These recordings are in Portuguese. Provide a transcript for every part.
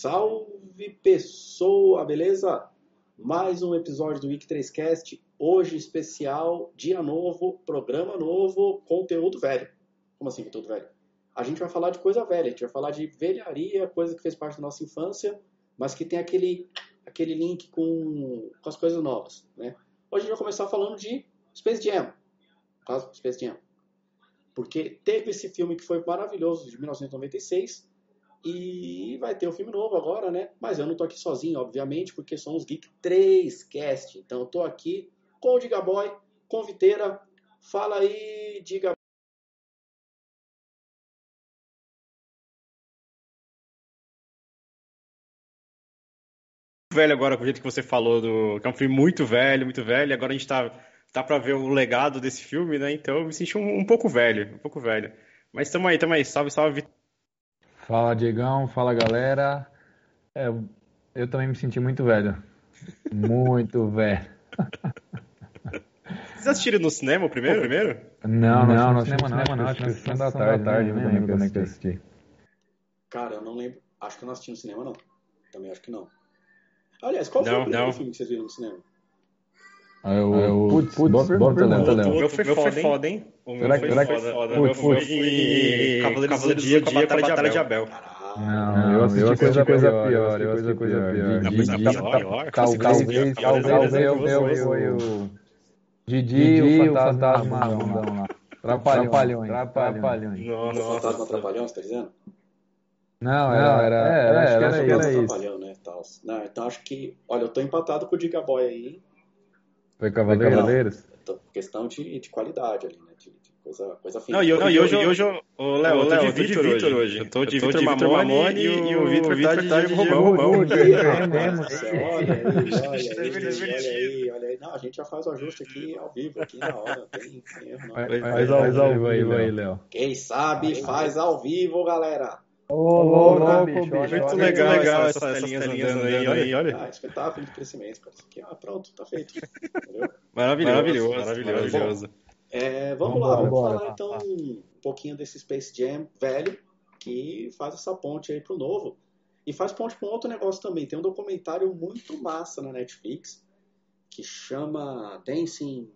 Salve pessoa, beleza? Mais um episódio do Week 3Cast, hoje especial, dia novo, programa novo, conteúdo velho. Como assim conteúdo velho? A gente vai falar de coisa velha, a gente vai falar de velharia, coisa que fez parte da nossa infância, mas que tem aquele, aquele link com, com as coisas novas, né? Hoje a gente vai começar falando de Space Jam, caso Space Jam. Porque teve esse filme que foi maravilhoso, de 1996, e vai ter um filme novo agora, né? Mas eu não tô aqui sozinho, obviamente, porque somos Geek 3 Cast. Então eu tô aqui com o Digaboy, com Viteira. Fala aí, Diga. velho agora, com o jeito que você falou, do... que é um filme muito velho, muito velho, agora a gente tá, tá pra ver o legado desse filme, né? Então eu me senti um, um pouco velho, um pouco velho. Mas tamo aí, tamo aí, salve, salve. Fala, Diegão, fala, galera. É, eu também me senti muito velho. Muito velho. Vocês assistiram no cinema o primeiro? primeiro? Não, não, no cinema não, não, acho que sessão da tarde, tarde, não lembro quando é que eu assisti. Cara, eu não lembro. Acho que eu não assisti no cinema, não. Também acho que não. Aliás, qual foi Não, o primeiro não. filme que vocês viram no cinema? Ah, eu, putz, boa pergunta, O Léo. meu foi foda, hein? O meu foi foda. Putz, O meu foi putz. Cavaleiros do Zodíaco, a Batalha de Abel. Caralho. Não, eu assisti coisa, coisa pior, eu assisti coisa pior. Coisa pior, pior. Talvez, Talvez, talvez, talvez, talvez foi o Didi, o fantasma lá. Trapalhões, trapalhões. O Nossa. Fantasma Trapalhão, você tá dizendo? Não, era, era, era, acho que era, Fantasma isso. Trapalhão, né? Tal. Não, então acho que. Olha, eu tô empatado com o Digaboy aí, hein? Foi Cavaleiros? Tô- questão de, de qualidade ali, né? De, de coisa, coisa fina. Não, e, eu, e hoje, e hoje eu- ô, Léo, eu tô de Vitor hoje. Eu tô de Vitor Mamone e o Vitor tá de Romão. Romão. É mesmo, Olha aí, olha aí, olha aí, olha aí. Não, a gente já faz o ajuste aqui ao vivo, aqui na hora. Tem, tem erro, não. Faz ao vivo aí, aí, Léo. Quem sabe faz ao vivo, galera. Ô, louco, bicho, Muito olha, legal, legal olha, essas telinhas andando aí, olha. Ah, espetáculo de crescimento, cara. Isso aqui, ah, pronto, tá feito. Entendeu? Maravilhoso, maravilhoso. É, vamos Vambora, lá, vamos bora. falar então um pouquinho desse Space Jam velho que faz essa ponte aí pro novo. E faz ponte com outro negócio também. Tem um documentário muito massa na Netflix que chama Dancing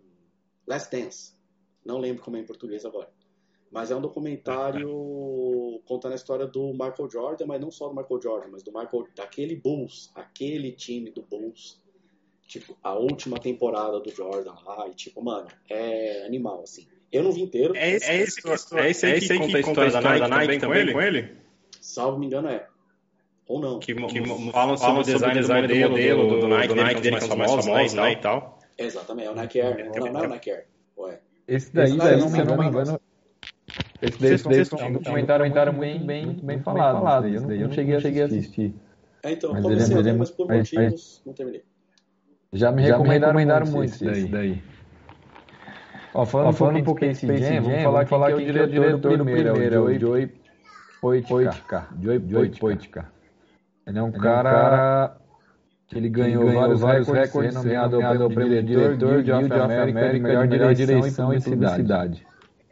Last Dance. Não lembro como é em português agora. Mas é um documentário contando a história do Michael Jordan, mas não só do Michael Jordan, mas do Michael, daquele Bulls, aquele time do Bulls. Tipo, a última temporada do Jordan lá, e tipo, mano, é animal, assim. Eu não vi inteiro, É esse, é esse, que, é esse aí que conta a história da Nike, também, também com ele? salvo me engano, é. Ou não. Que, que falam sobre o design, do modelo do, do Nike, do Nike dele, que são mais famosos, né, e tal. Exatamente, é o Nike Air, né? Não, não é o Nike Air. Ué. Esse daí, Esse daí, se se eu não me engano, esse daí, esse daí é um documentário, documentário muito bem, muito bem falado. Esse daí eu não cheguei, cheguei a assistir. É, então, Mas eu ele é- comecei a ele é ver, mas por muito- mas- motivos não terminei. Já me recomendaram, muito esse daí. Ó, falando, falando um pouquinho desse Jam, vamos falar, falar quem que é o diretor do primeiro, é o Joey Poitka. Joey Poitka. Ele é um cara que ele ganhou, vários, vários recordes, nomeado ao prêmio de diretor de América de melhor direção e publicidade.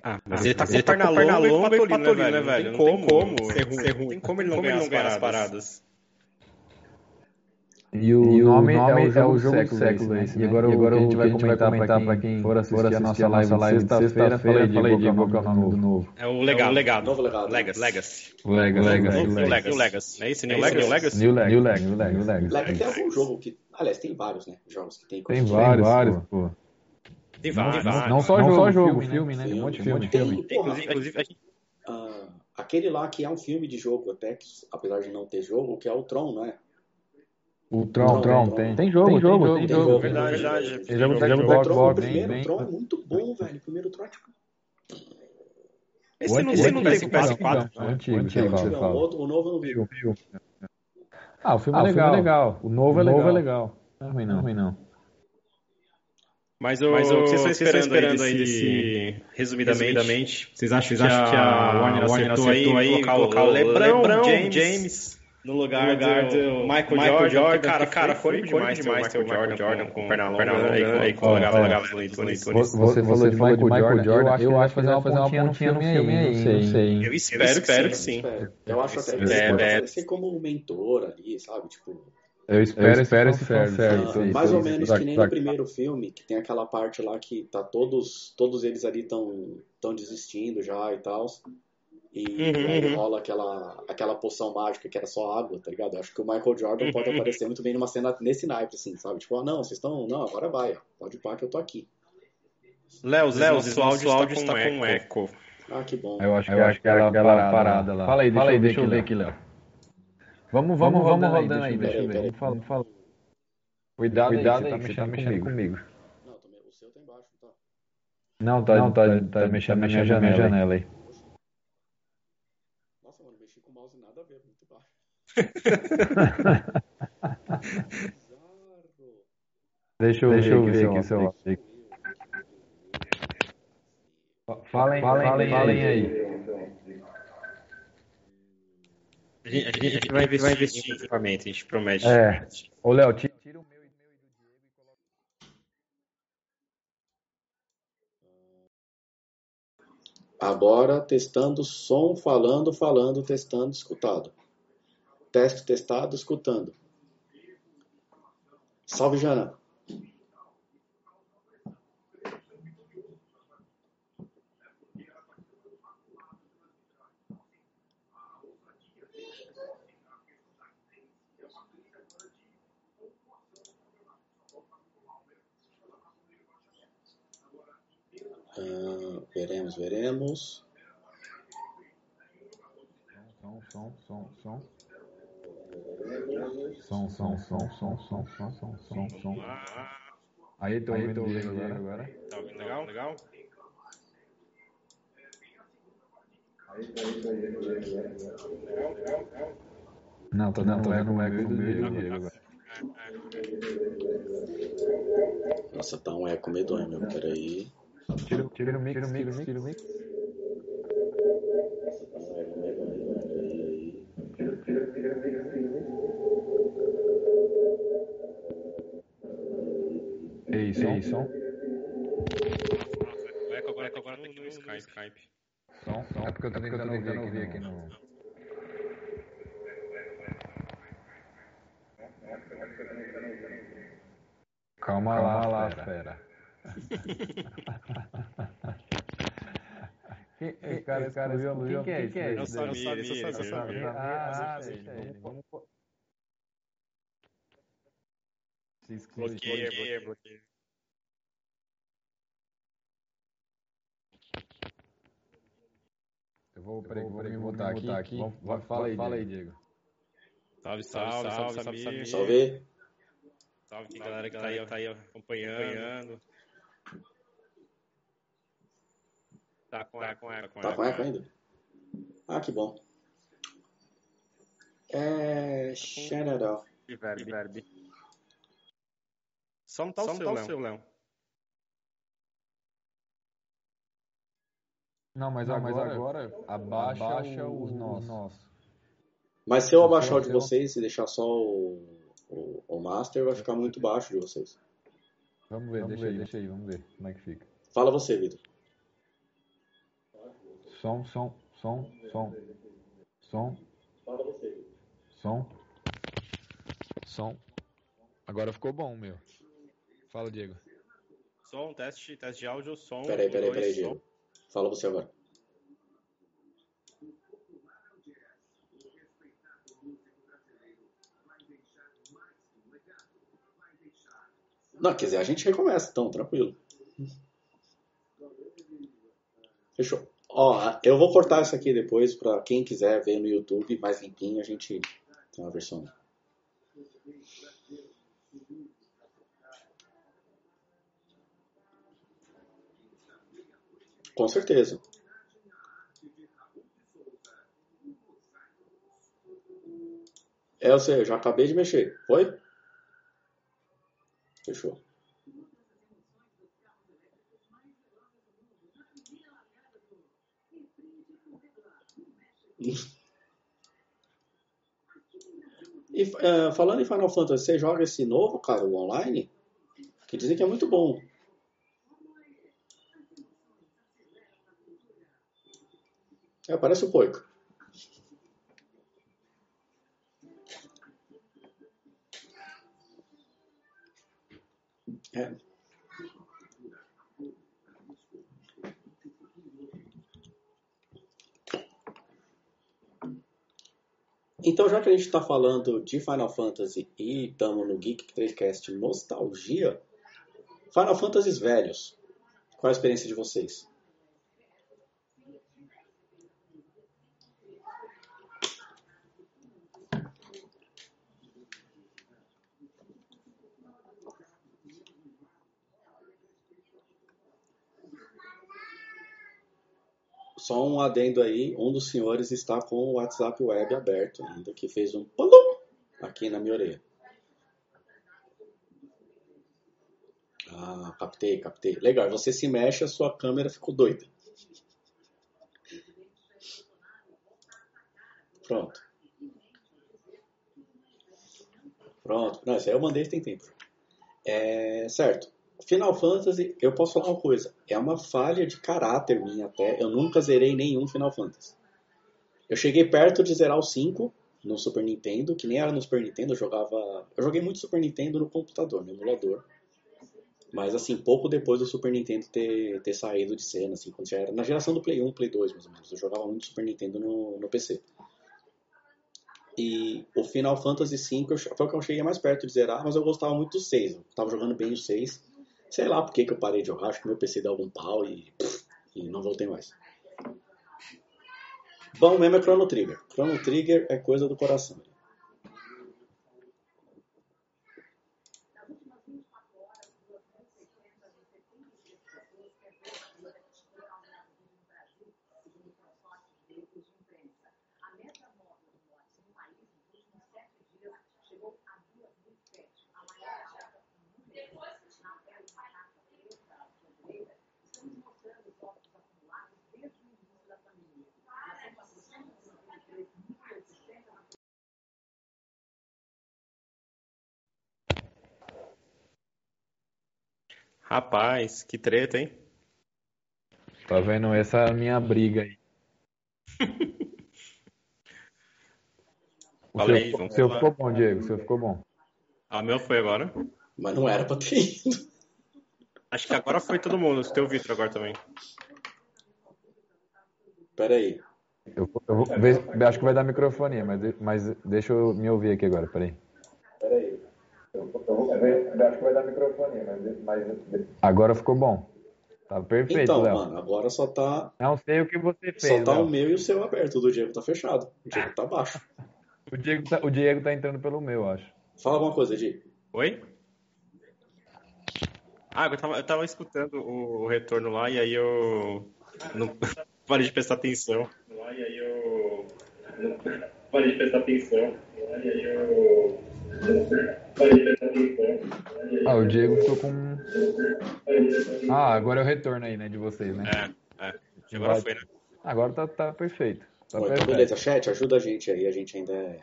Ah, mas ele tá com perna longa e patolino, né, velho? Não tem como ser ruim. Tem como ele não ganhar as paradas. E o, nome, é o jogo, do século, esse, né? E agora, agora a gente vai comentar para quem for assistir a nossa live, live sexta-feira, falei de qual que é o nome do novo. É o legado. legado. Novo legado. Legacy. Legacy. Legacy. Legacy. Legacy. Legacy. Não é isso? New Legacy? Legacy? New Legacy. New Legacy. New Legacy. Legacy. Legacy tem algum jogo que. Aliás, tem vários, né? Jogos que tem Tem vários, vários, pô. Tem vários. Não, não só jogo, jogo, filme, né? Tem um monte de filme. Tem, filme. porra, Inclusive, inclusive, a gente- ah, aquele lá que é um filme de jogo, até que, apesar de não ter jogo, que é o Tron, não é? O Tron, Tron, tem. Tem jogo, tem jogo, tem tem jogo. jogo. Verdade, verdade. Tem jogo O Xbox, Tron, o primeiro Tron é muito bom, velho. O primeiro Tron é tipo. Esse não, esse não tem PS4. O antigo, é. O, outro, o novo eu não vi. Ah, o filme é legal. legal. O novo é legal. O novo é legal. Não é ruim não. Não é ruim não. Mas o, Mas o que vocês estão esperando, aí desse, resumidamente, vocês acham, vocês acham que a Warner acertou, aí, colocar, o LeBron, James, no lugar, no lugar do, do Michael, Michael Jordan, Jordan. Cara, cara, foi demais, demais ter o Michael Jordan com, com perna longa aí com a galera Você falou de Michael Jordan, eu acho que fazer uma pontinha no filme aí, não sei. Eu espero que sim. Eu acho até que ele pode ser como um mentor ali, sabe, tipo... Eu espero, eu espero esse fanservice. Mais ou menos que nem no primeiro filme, que tem aquela parte lá que tá todos, todos eles ali tão, tão desistindo já e tal. E uhum, aí rola aquela, aquela poção mágica que era só água, tá ligado? Eu acho que o Michael Jordan pode uhum. aparecer muito bem numa cena nesse naipe, assim, sabe? Tipo, ah, não, vocês estão. Não, agora vai, pode ir pra que eu tô aqui. Léo, Léo, o áudio, áudio está, com, com eco. eco. Ah, que bom. Eu acho que, eu acho que era aquela parada lá. Fala aí, deixa, Fala aí, deixa eu ver aqui, Léo. Vamos, vamos, vamos, vamos rodando aí, deixa eu ver. Vamos falar, fala. Cuidado, Cuidado aí, tá você tá mexendo comigo. Não, o seu tá embaixo, tá? Não, tá, não, tá, tá, tá mexendo na minha janela aí. Deixa eu Deixa ver, eu ver aqui, seu lado. Falem, falem, falem, falem aí. A gente, a vai investir, vai investir em equipamento, a gente promete. É. Ô, Léo, tira o meu e-mail do Diego e coloca. Agora, testando som, falando, falando, testando, escutado. Teste testado, escutando. Salve, Jana. Uh, veremos, veremos. Som, som, som, som. Som, som, som, som, som, som, som, som, som. Aí, tô ouvindo agora, agora. Tá ouvindo legal? Legal? Não, tô não, tô vendo um eco do Diego agora. Nossa, tá um eco medonho, meu. Peraí. Tira, tira o mix, tira o mix, tira o mix. Ei, som. Ei, som. O eco agora, agora tem que no Skype. Skype. Som, som. É porque eu tô tentando ouvir, ouvir aqui no... Calma, Calma lá, lá, fera. fera. quem, esse cara, cara quem, quem, quem é esse? Eu sabia, eu sabia. Ah, deixa ele. Vamos... Bloqueia, bloqueia, bloqueia. Eu vou, peraí, vou, me botar aqui. aqui. Vamos, fala, aí, fala aí, Diego. Salve, salve, salve, salve, salve. Salve. Salve, que galera que tá aí, tá aí acompanhando. Tá com eco, com eco, Tá com eco ainda? Ah, que bom. É... General. De verbo. verbo. Só não tá o seu, tá Léo. Não, mas não, agora, mas agora abaixa, abaixa os nossos. Mas se eu abaixar o de vocês e deixar só o, o, o master, vai ficar muito baixo de vocês. Vamos ver, vamos deixa, ver, aí, deixa aí, vamos ver como é que fica. Fala você, Vitor. Som, som, som, som. Som. Som. Som. Agora ficou bom, meu. Fala, Diego. Som, teste, teste de áudio, som. Peraí, peraí, peraí, Diego. Fala você agora. Não, quer dizer, a gente recomeça, então, tranquilo. Fechou. Ó, eu vou cortar isso aqui depois para quem quiser ver no YouTube mais limpinho, a gente tem uma versão. Com certeza. É, eu sei, eu já acabei de mexer. Foi? Fechou. E uh, falando em Final Fantasy, você joga esse novo, cara, o online? Que dizem que é muito bom. É, parece o Poico. É. Então, já que a gente está falando de Final Fantasy e estamos no Geek 3Cast Nostalgia, Final Fantasies velhos, qual a experiência de vocês? Só um adendo aí, um dos senhores está com o WhatsApp web aberto ainda, que fez um pulum aqui na minha orelha. Ah, captei, captei. Legal, você se mexe, a sua câmera ficou doida. Pronto. Pronto. Não, isso aí eu mandei tem tempo. É, certo. Final Fantasy, eu posso falar uma coisa, é uma falha de caráter minha até. Eu nunca zerei nenhum Final Fantasy. Eu cheguei perto de zerar o 5 no Super Nintendo, que nem era no Super Nintendo, eu jogava. Eu joguei muito Super Nintendo no computador, no emulador. Mas assim, pouco depois do Super Nintendo ter, ter saído de cena, assim, quando já era. Na geração do Play 1, Play 2, mais ou menos. Eu jogava muito Super Nintendo no, no PC. E o Final Fantasy V foi o que eu cheguei mais perto de zerar, mas eu gostava muito do 6. Eu tava jogando bem o 6. Sei lá por que, que eu parei de jogar, acho que meu PC deu algum pau e, e não voltei mais. Bom mesmo é Chrono Trigger. Chrono Trigger é coisa do coração. Rapaz, que treta, hein? Tá vendo essa minha briga aí? o Falei, seu, vamos seu ficou bom, Diego. O seu ficou bom. Ah, meu foi agora. Mas não era pra ter ido. Acho que agora foi todo mundo. Tem o Vitor agora também. Pera aí. Eu, eu vou ver- acho que vai dar microfone, mas, mas deixa eu me ouvir aqui agora, peraí. Peraí. Eu, acho que vai dar microfone, mas, Agora ficou bom. Tá perfeito, Então, Léo. mano, agora só tá, Não sei o que você fez, só tá Léo. o meu e o seu aberto. O do Diego tá fechado. O Diego tá baixo. O Diego, tá, o Diego tá entrando pelo meu, acho. Fala alguma coisa, Diego. Oi? Ah, eu tava, eu tava escutando o, o retorno lá e aí eu não parei de prestar atenção. Lá, e aí eu não parei de prestar atenção. Lá, e aí eu Ah, o Diego ficou com. Ah, agora é o retorno aí, né, de vocês, né? É, é. Agora foi, né? Agora tá, tá perfeito. Tá então beleza, chat, ajuda a gente aí. A gente ainda é,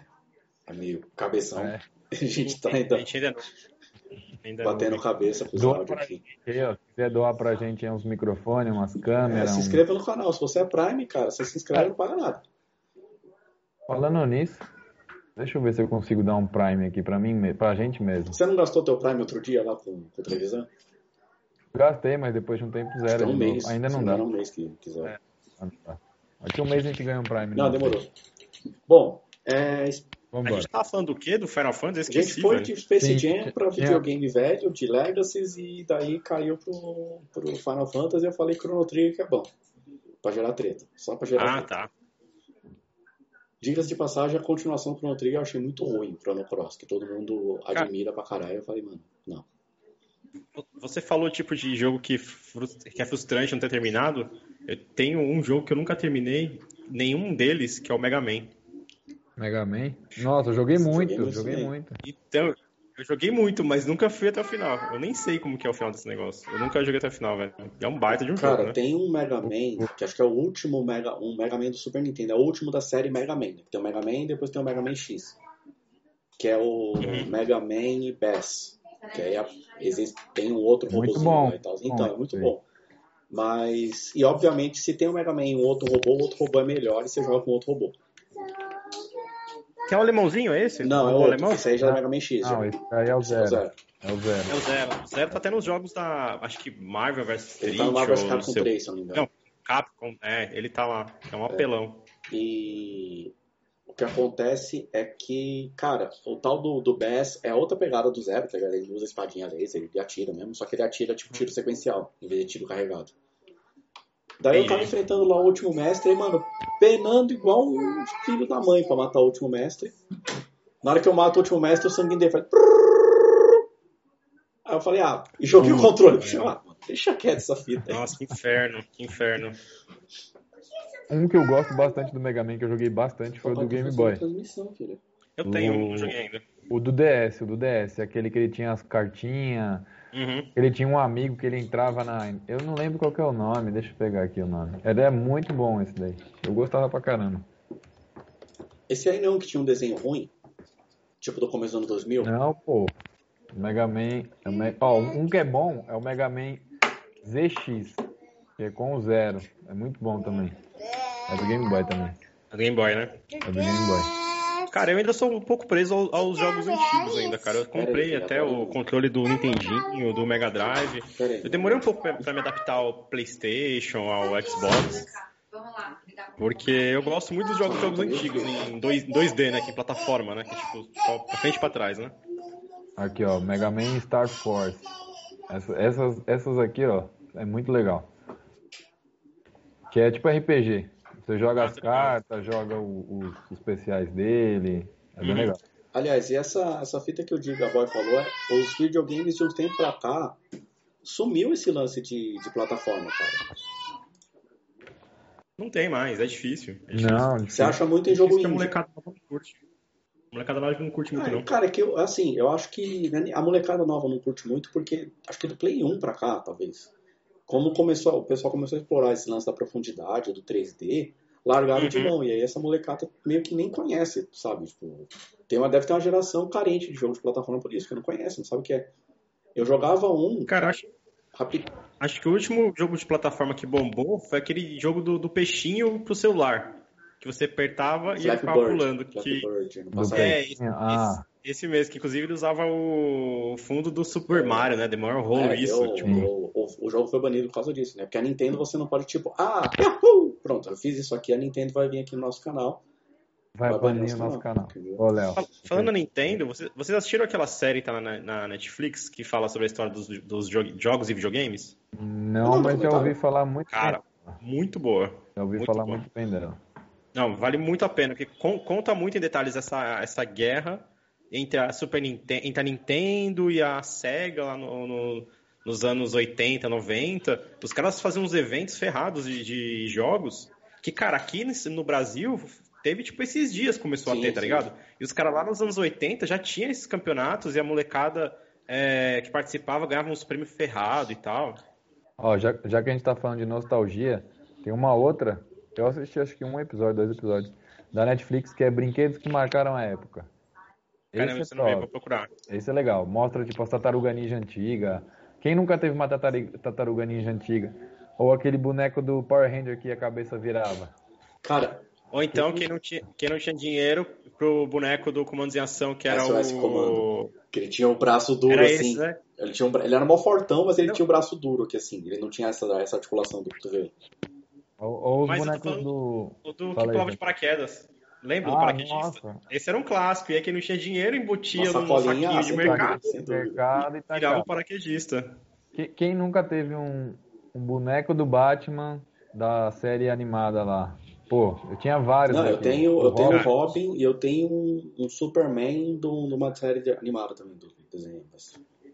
é meio cabeção. É. A gente tá A ainda gente ainda não. Ainda batendo não. cabeça com os Doa áudios aqui. gente ó. Se quiser doar pra gente uns microfones, umas É, câmeras. se um- inscreva no canal. Se você é Prime, cara, você se inscreve e não paga nada. Falando nisso, deixa eu ver se eu consigo dar um Prime aqui pra mim, pra gente mesmo. Você não gastou teu Prime outro dia lá com, com televisão? Gastei, mas depois de um tempo zero. Tem um mês. Ainda não dá. um mês que quiser. Ah, não dá. Daqui a um mês a gente ganha um Prime. Não, né? demorou. Bom, é, A gente tava falando do quê? Do Final Fantasy? a Esqueci, gente foi velho. de Space Sim, Jam pra tinha- videogame velho, de Legacies, e daí caiu pro, pro Final Fantasy e eu falei Chrono Trigger que é bom. Pra gerar treta. Só pra gerar Ah, treta. tá. Diga-se de passagem, a continuação do Chrono Trigger eu achei muito ruim, Chrono Cross, que todo mundo admira pra caralho. Eu falei, mano, não. Você falou tipo de jogo que, que é frustrante não ter terminado. Eu tenho um jogo que eu nunca terminei, nenhum deles, que é o Mega Man. Mega Man. Nossa, eu joguei muito, joguei muito. Então, eu joguei muito, mas nunca fui até o final. Eu nem sei como que é o final desse negócio. Eu nunca joguei até o final, velho. É um baita de um Cara, jogo, né? tem um Mega Man, que acho que é o último Mega, um Mega Man do Super Nintendo, é o último da série Mega Man. né? Tem o Mega Man e depois tem o Mega Man X. que é o uhum. Mega Man Bass. Que aí existe, tem um outro muito bom. e tal. Então, bom, é muito sim. bom. Mas, e obviamente, se tem um Mega Man e um outro robô, o outro robô é melhor e você joga com outro robô. Que é o alemãozinho, é esse? Não, é o alemão? Esse aí já é o Mega Man X. Não, esse aí é o zero. É o zero. É o zero. É o zero. O zero tá tendo os jogos da, acho que Marvel vs Street. Ele tá no Marvel vs Capcom seu... 3, se não me engano. Não, Capcom, é, ele tá lá. É um apelão. É. E o que acontece é que, cara, o tal do, do Bass é outra pegada do Zero, tá ligado? Ele usa espadinha laser, ele atira mesmo, só que ele atira tipo tiro sequencial, em vez de tiro carregado. Daí eu tava enfrentando lá o último mestre e, mano, penando igual um filho da mãe pra matar o último mestre. Na hora que eu mato o último mestre, o sangue dele faz. Aí eu falei, ah, e joguei o controle. Ah, deixa quieto essa fita. Nossa, que inferno, que inferno. Um que eu gosto bastante do Mega Man, que eu joguei bastante, foi o do Game Boy. Eu tenho, o, não joguei ainda. O do DS, o do DS, aquele que ele tinha as cartinhas. Uhum. Ele tinha um amigo que ele entrava na. Eu não lembro qual que é o nome, deixa eu pegar aqui o nome. Era é muito bom esse daí. Eu gostava pra caramba. Esse aí não, que tinha um desenho ruim? Tipo do começo dos anos 2000? Não, pô. Mega Man. É o Me... oh, um que é bom é o Mega Man ZX, que é com o zero. É muito bom também. É do Game Boy também. É do Game Boy, né? É do Game Boy. Cara, eu ainda sou um pouco preso aos, aos jogos antigos ainda, cara. Eu comprei até o controle do Nintendinho, do Mega Drive. Eu demorei um pouco pra, pra me adaptar ao Playstation, ao Xbox. Porque eu gosto muito dos jogos, jogos antigos, em 2, 2D, né? Que plataforma, né? Que é tipo, pra frente e pra trás, né? Aqui, ó, Mega Man Star Force. Essas, essas, essas aqui, ó, é muito legal. Que é tipo RPG. Você joga as cartas, joga o, os especiais dele. É bem uhum. legal. Aliás, e essa, essa fita que o Diga Boy falou, é, os videogames de um tempo pra cá sumiu esse lance de, de plataforma, cara. Não tem mais, é difícil. É difícil. Não, Você acha muito em jogo indie. a molecada não curte. A molecada nova não curte muito, ah, não. Cara, é que eu, assim, eu acho que né, a molecada nova não curte muito porque acho que do Play 1 pra cá, talvez como começou, o pessoal começou a explorar esse lance da profundidade, do 3D, largaram uhum. de mão. E aí essa molecada meio que nem conhece, sabe? Tipo, tem uma, deve ter uma geração carente de jogos de plataforma por isso, que não conhece, não sabe o que é. Eu jogava um. Cara, acho, acho que o último jogo de plataforma que bombou foi aquele jogo do, do peixinho pro celular. Que você apertava e ele ficava Bird. pulando. que... Bird, é, esse, ah. Esse mesmo, que inclusive ele usava o fundo do Super Mario, né? Demora um é, isso. Eu, tipo... o, o, o, jogo foi banido por causa disso, né? Porque a Nintendo você não pode, tipo, ah, Yahoo! pronto, eu fiz isso aqui, a Nintendo vai vir aqui no nosso canal. Vai, vai banir o nosso canal. Ô, Léo. Falando na Nintendo, vocês, vocês assistiram aquela série que tá na, na, Netflix que fala sobre a história dos, dos jogos e videogames? Não, não mas já ouvi falar muito Cara, bem. muito boa. Já ouvi muito falar boa. muito bem dela. Não, vale muito a pena, porque conta muito em detalhes essa, essa guerra entre a Super Nintendo, entre a Nintendo e a Sega lá no, no, nos anos 80, 90, os caras faziam uns eventos ferrados de, de jogos que, cara, aqui no Brasil teve tipo esses dias começou sim, a ter, tá ligado? E os caras lá nos anos 80 já tinham esses campeonatos e a molecada é, que participava ganhava uns prêmios ferrados e tal. Ó, já, já que a gente tá falando de nostalgia, tem uma outra, eu assisti acho que um episódio, dois episódios, da Netflix, que é Brinquedos que Marcaram a Época. Caramba, esse, é não vou procurar. Esse é legal. Mostra, tipo, as tartaruga ninja antiga. Quem nunca teve uma tartaruga ninja antiga? Ou aquele boneco do Power Ranger que a cabeça virava? Cara... Ou então, quem não tinha, quem não tinha dinheiro pro boneco do Comandos em Ação, que era SOS o... Comando. Que ele tinha um braço duro, era assim. Esse, né? ele, tinha um... ele era mó fortão, mas ele não. tinha um braço duro aqui, assim. Ele não tinha essa, essa articulação do cotovelo. Ou, ou os mas bonecos do... O do que pulava de paraquedas. Lembra ah, do paraquedista? Nossa. Esse era um clássico. E aí quem não tinha dinheiro embutia no saquinho de mercado, mercado e tirava o paraquedista. Quem nunca teve um, um, boneco do Batman da série animada lá? Pô, eu tinha vários. Não, aqui. eu tenho, eu tenho o Robin e eu tenho um, um Superman de uma série animada também do desenho.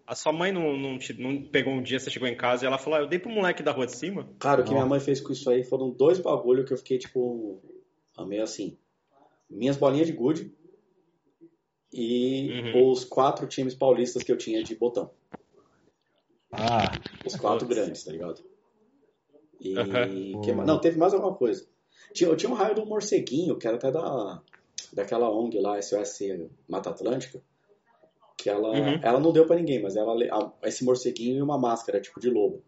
A sua mãe não, não, te, não, pegou um dia, você chegou em casa e ela falou, ah, eu dei pro moleque da rua de cima? Cara, o que minha mãe fez com isso aí foram dois bagulho que eu fiquei, tipo, meio assim minhas bolinhas de gude e uhum. os quatro times paulistas que eu tinha de botão. Ah. Os quatro grandes, tá ligado? E. Uhum. Que, não, teve mais alguma coisa. Tinha, eu tinha um raio do morceguinho, que era até da. daquela ONG lá, SOS Mata Atlântica, que ela, uhum. ela não deu para ninguém, mas ela esse morceguinho e uma máscara tipo de lobo,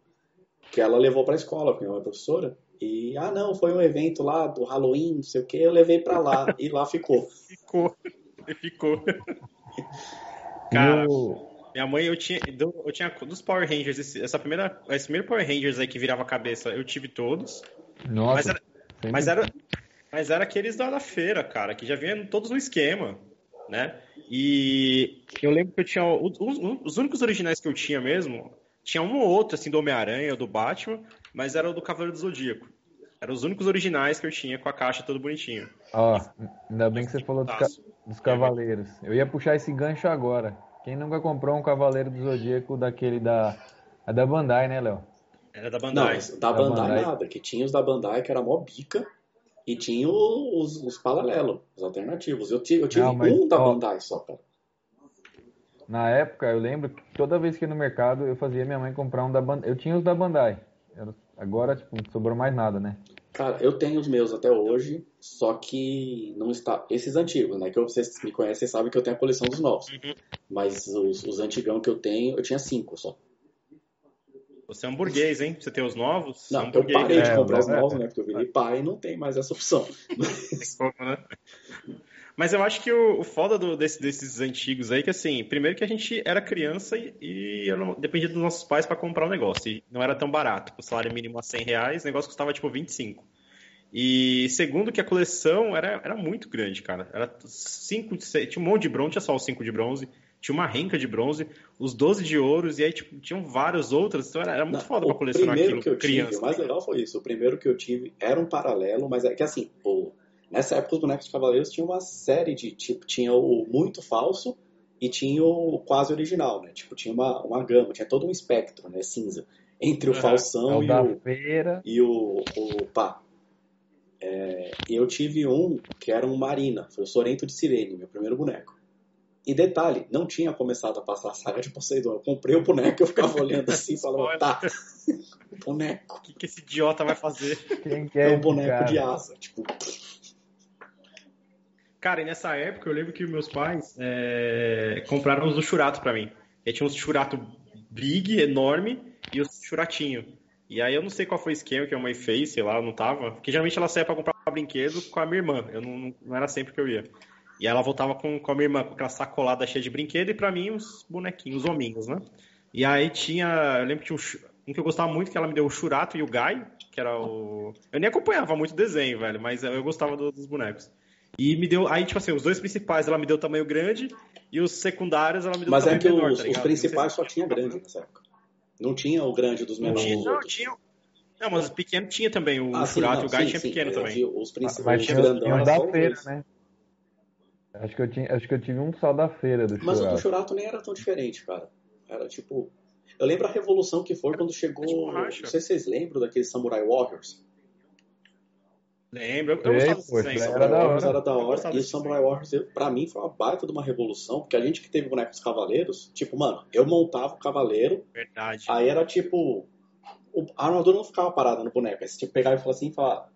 que ela levou para a escola, porque é uma professora. E ah, não, foi um evento lá do Halloween, não sei o que, eu levei para lá e lá ficou. Ficou. Ficou. Cara, minha mãe, eu tinha, eu tinha dos Power Rangers, esse, essa primeira, esse primeiro Power Rangers aí que virava a cabeça, eu tive todos. Nossa. Mas era, mas era, mas era aqueles da, da feira, cara, que já vinham todos no esquema, né? E eu lembro que eu tinha. Os, os, únicos originais que eu tinha mesmo, tinha um ou outro, assim, do Homem-Aranha ou do Batman, mas era o do Cavaleiro do Zodíaco. Eram os únicos originais que eu tinha com a caixa todo bonitinho. Ó, ainda bem que você falou dos, ca dos Cavaleiros. Eu ia puxar esse gancho agora. Quem nunca comprou um Cavaleiro do Zodíaco daquele da. É da Bandai, né, Léo? Era da Bandai. Não, da, da Bandai, Bandai, nada. Que tinha os da Bandai que era mó bica. E tinha os, os paralelos, os alternativos. Eu tive, eu tive Não, mas, um da ó, Bandai só, cara. Na época, eu lembro que toda vez que ia no mercado, eu fazia minha mãe comprar um da Bandai. Eu tinha os da Bandai. Agora, tipo, não sobrou mais nada, né? Cara, eu tenho os meus até hoje, só que não está. Esses antigos, né? Que vocês me conhecem sabem que eu tenho a coleção dos novos. Mas os, os antigão que eu tenho, eu tinha cinco só. Você é um burguês, hein? Você tem os novos? Não, é um eu parei de é, comprar os é, novos, né? Porque eu virei pai e não tem mais essa opção. Mas... Como, né? Mas eu acho que o, o foda do, desse, desses antigos aí, que assim, primeiro que a gente era criança e, e não, dependia dos nossos pais para comprar o um negócio. E não era tão barato. O salário mínimo a 100 reais, o negócio custava tipo 25. E segundo que a coleção era, era muito grande, cara. Era cinco, tinha um monte de bronze, tinha só os 5 de bronze tinha uma renca de bronze, os 12 de ouros, e aí tipo, tinham vários outros, então era, era muito Não, foda pra colecionar aquilo que eu criança. Tive, o mais legal foi isso, o primeiro que eu tive era um paralelo, mas é que assim, o, nessa época os bonecos de cavaleiros tinham uma série de, tipo, tinha o muito falso e tinha o quase original, né? Tipo, tinha uma, uma gama, tinha todo um espectro, né, cinza, entre o uhum. falsão é o e, o, feira. e o, o pá. É, eu tive um que era um Marina, foi o Sorento de Sirene, meu primeiro boneco. E detalhe, não tinha começado a passar a saga de Poseidon. Eu comprei o boneco e eu ficava olhando assim e falava, tá, boneco. O que, que esse idiota vai fazer? Quem quer é um boneco cara? de asa. Tipo. Cara, e nessa época eu lembro que meus pais é, compraram os do Churato pra mim. E tinha uns Churato big, enorme, e os Churatinho. E aí eu não sei qual foi o esquema que a mãe fez, sei lá, não tava. Porque geralmente ela saía pra comprar brinquedo com a minha irmã. Eu não, não era sempre que eu ia. E ela voltava com, com a minha irmã com aquela sacolada cheia de brinquedo e para mim os bonequinhos, os hominhos, né? E aí tinha. Eu lembro que tinha um, um, que eu gostava muito, que ela me deu o Churato e o Gai, que era o. Eu nem acompanhava muito o desenho, velho, mas eu gostava do, dos bonecos. E me deu. Aí, tipo assim, os dois principais ela me deu tamanho grande e os secundários ela me deu mas tamanho menor. Mas é que os, tá os principais só tinha grande nessa época. Não tinha o grande dos menores. Não, tinha, não, tinha, não, mas o pequeno tinha também. O ah, Churato e o Gai sim, tinha sim, pequeno também. Os principais, ah, grandão, da feira, né? Acho que eu, tinha, acho que eu tive um só da feira do Mas o do Churato nem era tão diferente, cara. Era tipo. Eu lembro a revolução que foi quando chegou. Tipo não sei se vocês lembram daqueles Samurai Warriors. Lembro, eu gostava desse desenho. Samurai Warriors era da hora. E o Samurai Warriors, pra mim, foi uma baita de uma revolução, porque a gente que teve bonecos cavaleiros, tipo, mano, eu montava o cavaleiro. Verdade. Aí era tipo. A armadura não ficava parada no boneco. Aí você tipo, pegava e falava assim e falava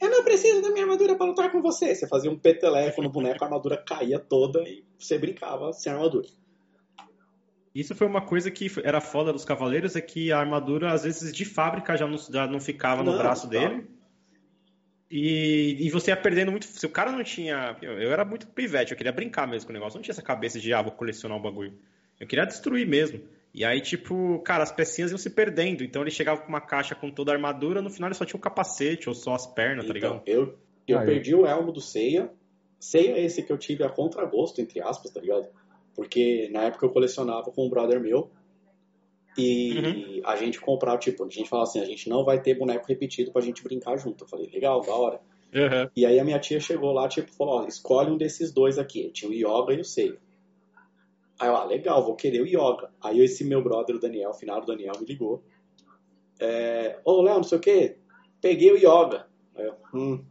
eu não preciso da minha armadura para lutar com você. Você fazia um peteleco no boneco, a armadura caía toda e você brincava sem armadura. Isso foi uma coisa que era foda dos cavaleiros, é que a armadura, às vezes, de fábrica já não, já não ficava não, no braço dele. E, e você ia perdendo muito. Se o cara não tinha. Eu, eu era muito pivete, eu queria brincar mesmo com o negócio. Eu não tinha essa cabeça de, ah, vou colecionar um bagulho. Eu queria destruir mesmo. E aí, tipo, cara, as pecinhas iam se perdendo. Então ele chegava com uma caixa com toda a armadura, no final ele só tinha o um capacete ou só as pernas, tá então, ligado? Eu, eu perdi o elmo do Seiya. Seiya é esse que eu tive a contragosto, entre aspas, tá ligado? Porque na época eu colecionava com um brother meu. E uhum. a gente comprava, tipo, a gente falava assim, a gente não vai ter boneco repetido pra gente brincar junto. Eu falei, legal, da hora. Uhum. E aí a minha tia chegou lá, tipo, falou, ó, escolhe um desses dois aqui. Tinha o Yoga e o Seiya. Aí eu, ah, legal, vou querer o yoga. Aí esse meu brother, o Daniel, o final do Daniel, me ligou. É, Ô, Léo, não sei o que, peguei o yoga. Aí eu, hum.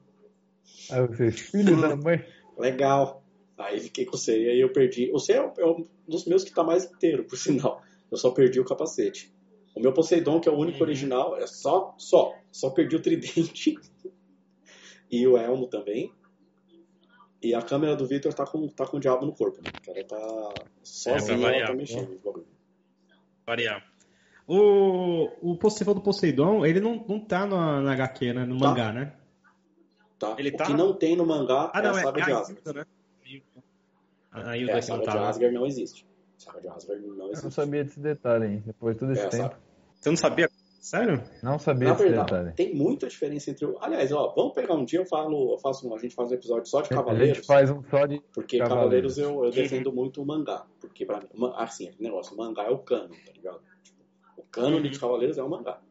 Aí você, filho da mãe. Legal. Aí fiquei com o C, e aí eu perdi. O C é, é um dos meus que tá mais inteiro, por sinal. Eu só perdi o capacete. O meu Poseidon, que é o único uhum. original, é só, só, só perdi o tridente. e o elmo também. E a câmera do Victor tá com, tá com o diabo no corpo, né? O cara tá sozinho, é, ela tá mexendo. Variar. O, o Possível do Poseidon, ele não, não tá na, na HQ, né? No tá. mangá, né? Tá. Ele o tá... que não tem no mangá ah, é não, a saga é, de Asgard. Né? A Hilda é, a saga de Asgard não existe. Saga de Asgard não existe. Eu não sabia desse detalhe, hein? Depois de todo esse é, tempo. Você não sabia? Sério? Não sabia Na verdade, detalhe. tem muita diferença entre o. Aliás, ó, vamos pegar um dia, eu falo, eu faço um, a gente faz um episódio só de Cavaleiros. A gente faz um só de. Porque Cavaleiros, Cavaleiros eu, eu defendo muito o mangá. Porque pra mim, assim, aquele negócio, o mangá é o cano, tá ligado? Tipo, o cano uhum. de Cavaleiros é o mangá.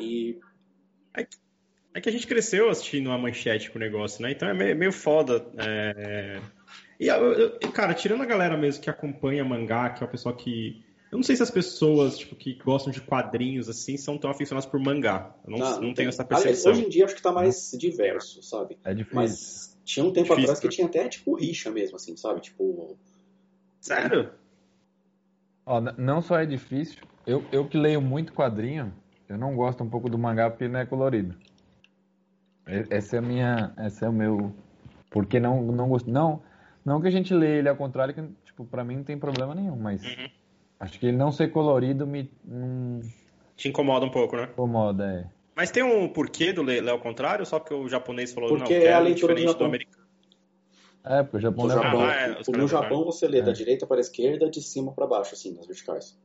E. É que, é que a gente cresceu assistindo a manchete com o negócio, né? Então é meio, meio foda. É... E, eu, cara, tirando a galera mesmo que acompanha mangá, que é o pessoal que eu não sei se as pessoas tipo, que gostam de quadrinhos assim são tão aficionadas por mangá. Eu não, não, não tenho essa percepção. hoje em dia acho que tá mais diverso, sabe? É difícil. Mas tinha um tempo difícil, atrás que tinha até tipo rixa mesmo, assim, sabe? Tipo. Sério? Ó, não só é difícil, eu, eu que leio muito quadrinho, eu não gosto um pouco do mangá porque não é colorido. Essa é a minha. Essa é o meu. Porque não, não gosto. Não, não que a gente lê ele ao contrário, que, tipo, pra mim não tem problema nenhum, mas. Uhum Acho que ele não ser colorido me. Hum... Te incomoda um pouco, né? Incomoda, é. Mas tem um porquê do ler ao contrário, só porque o japonês falou porque não, é a leitura do, do americano. É, porque o Japão, no Japão, ah, é, no Japão você lê é. da direita para a esquerda, de cima para baixo, assim, nas verticais.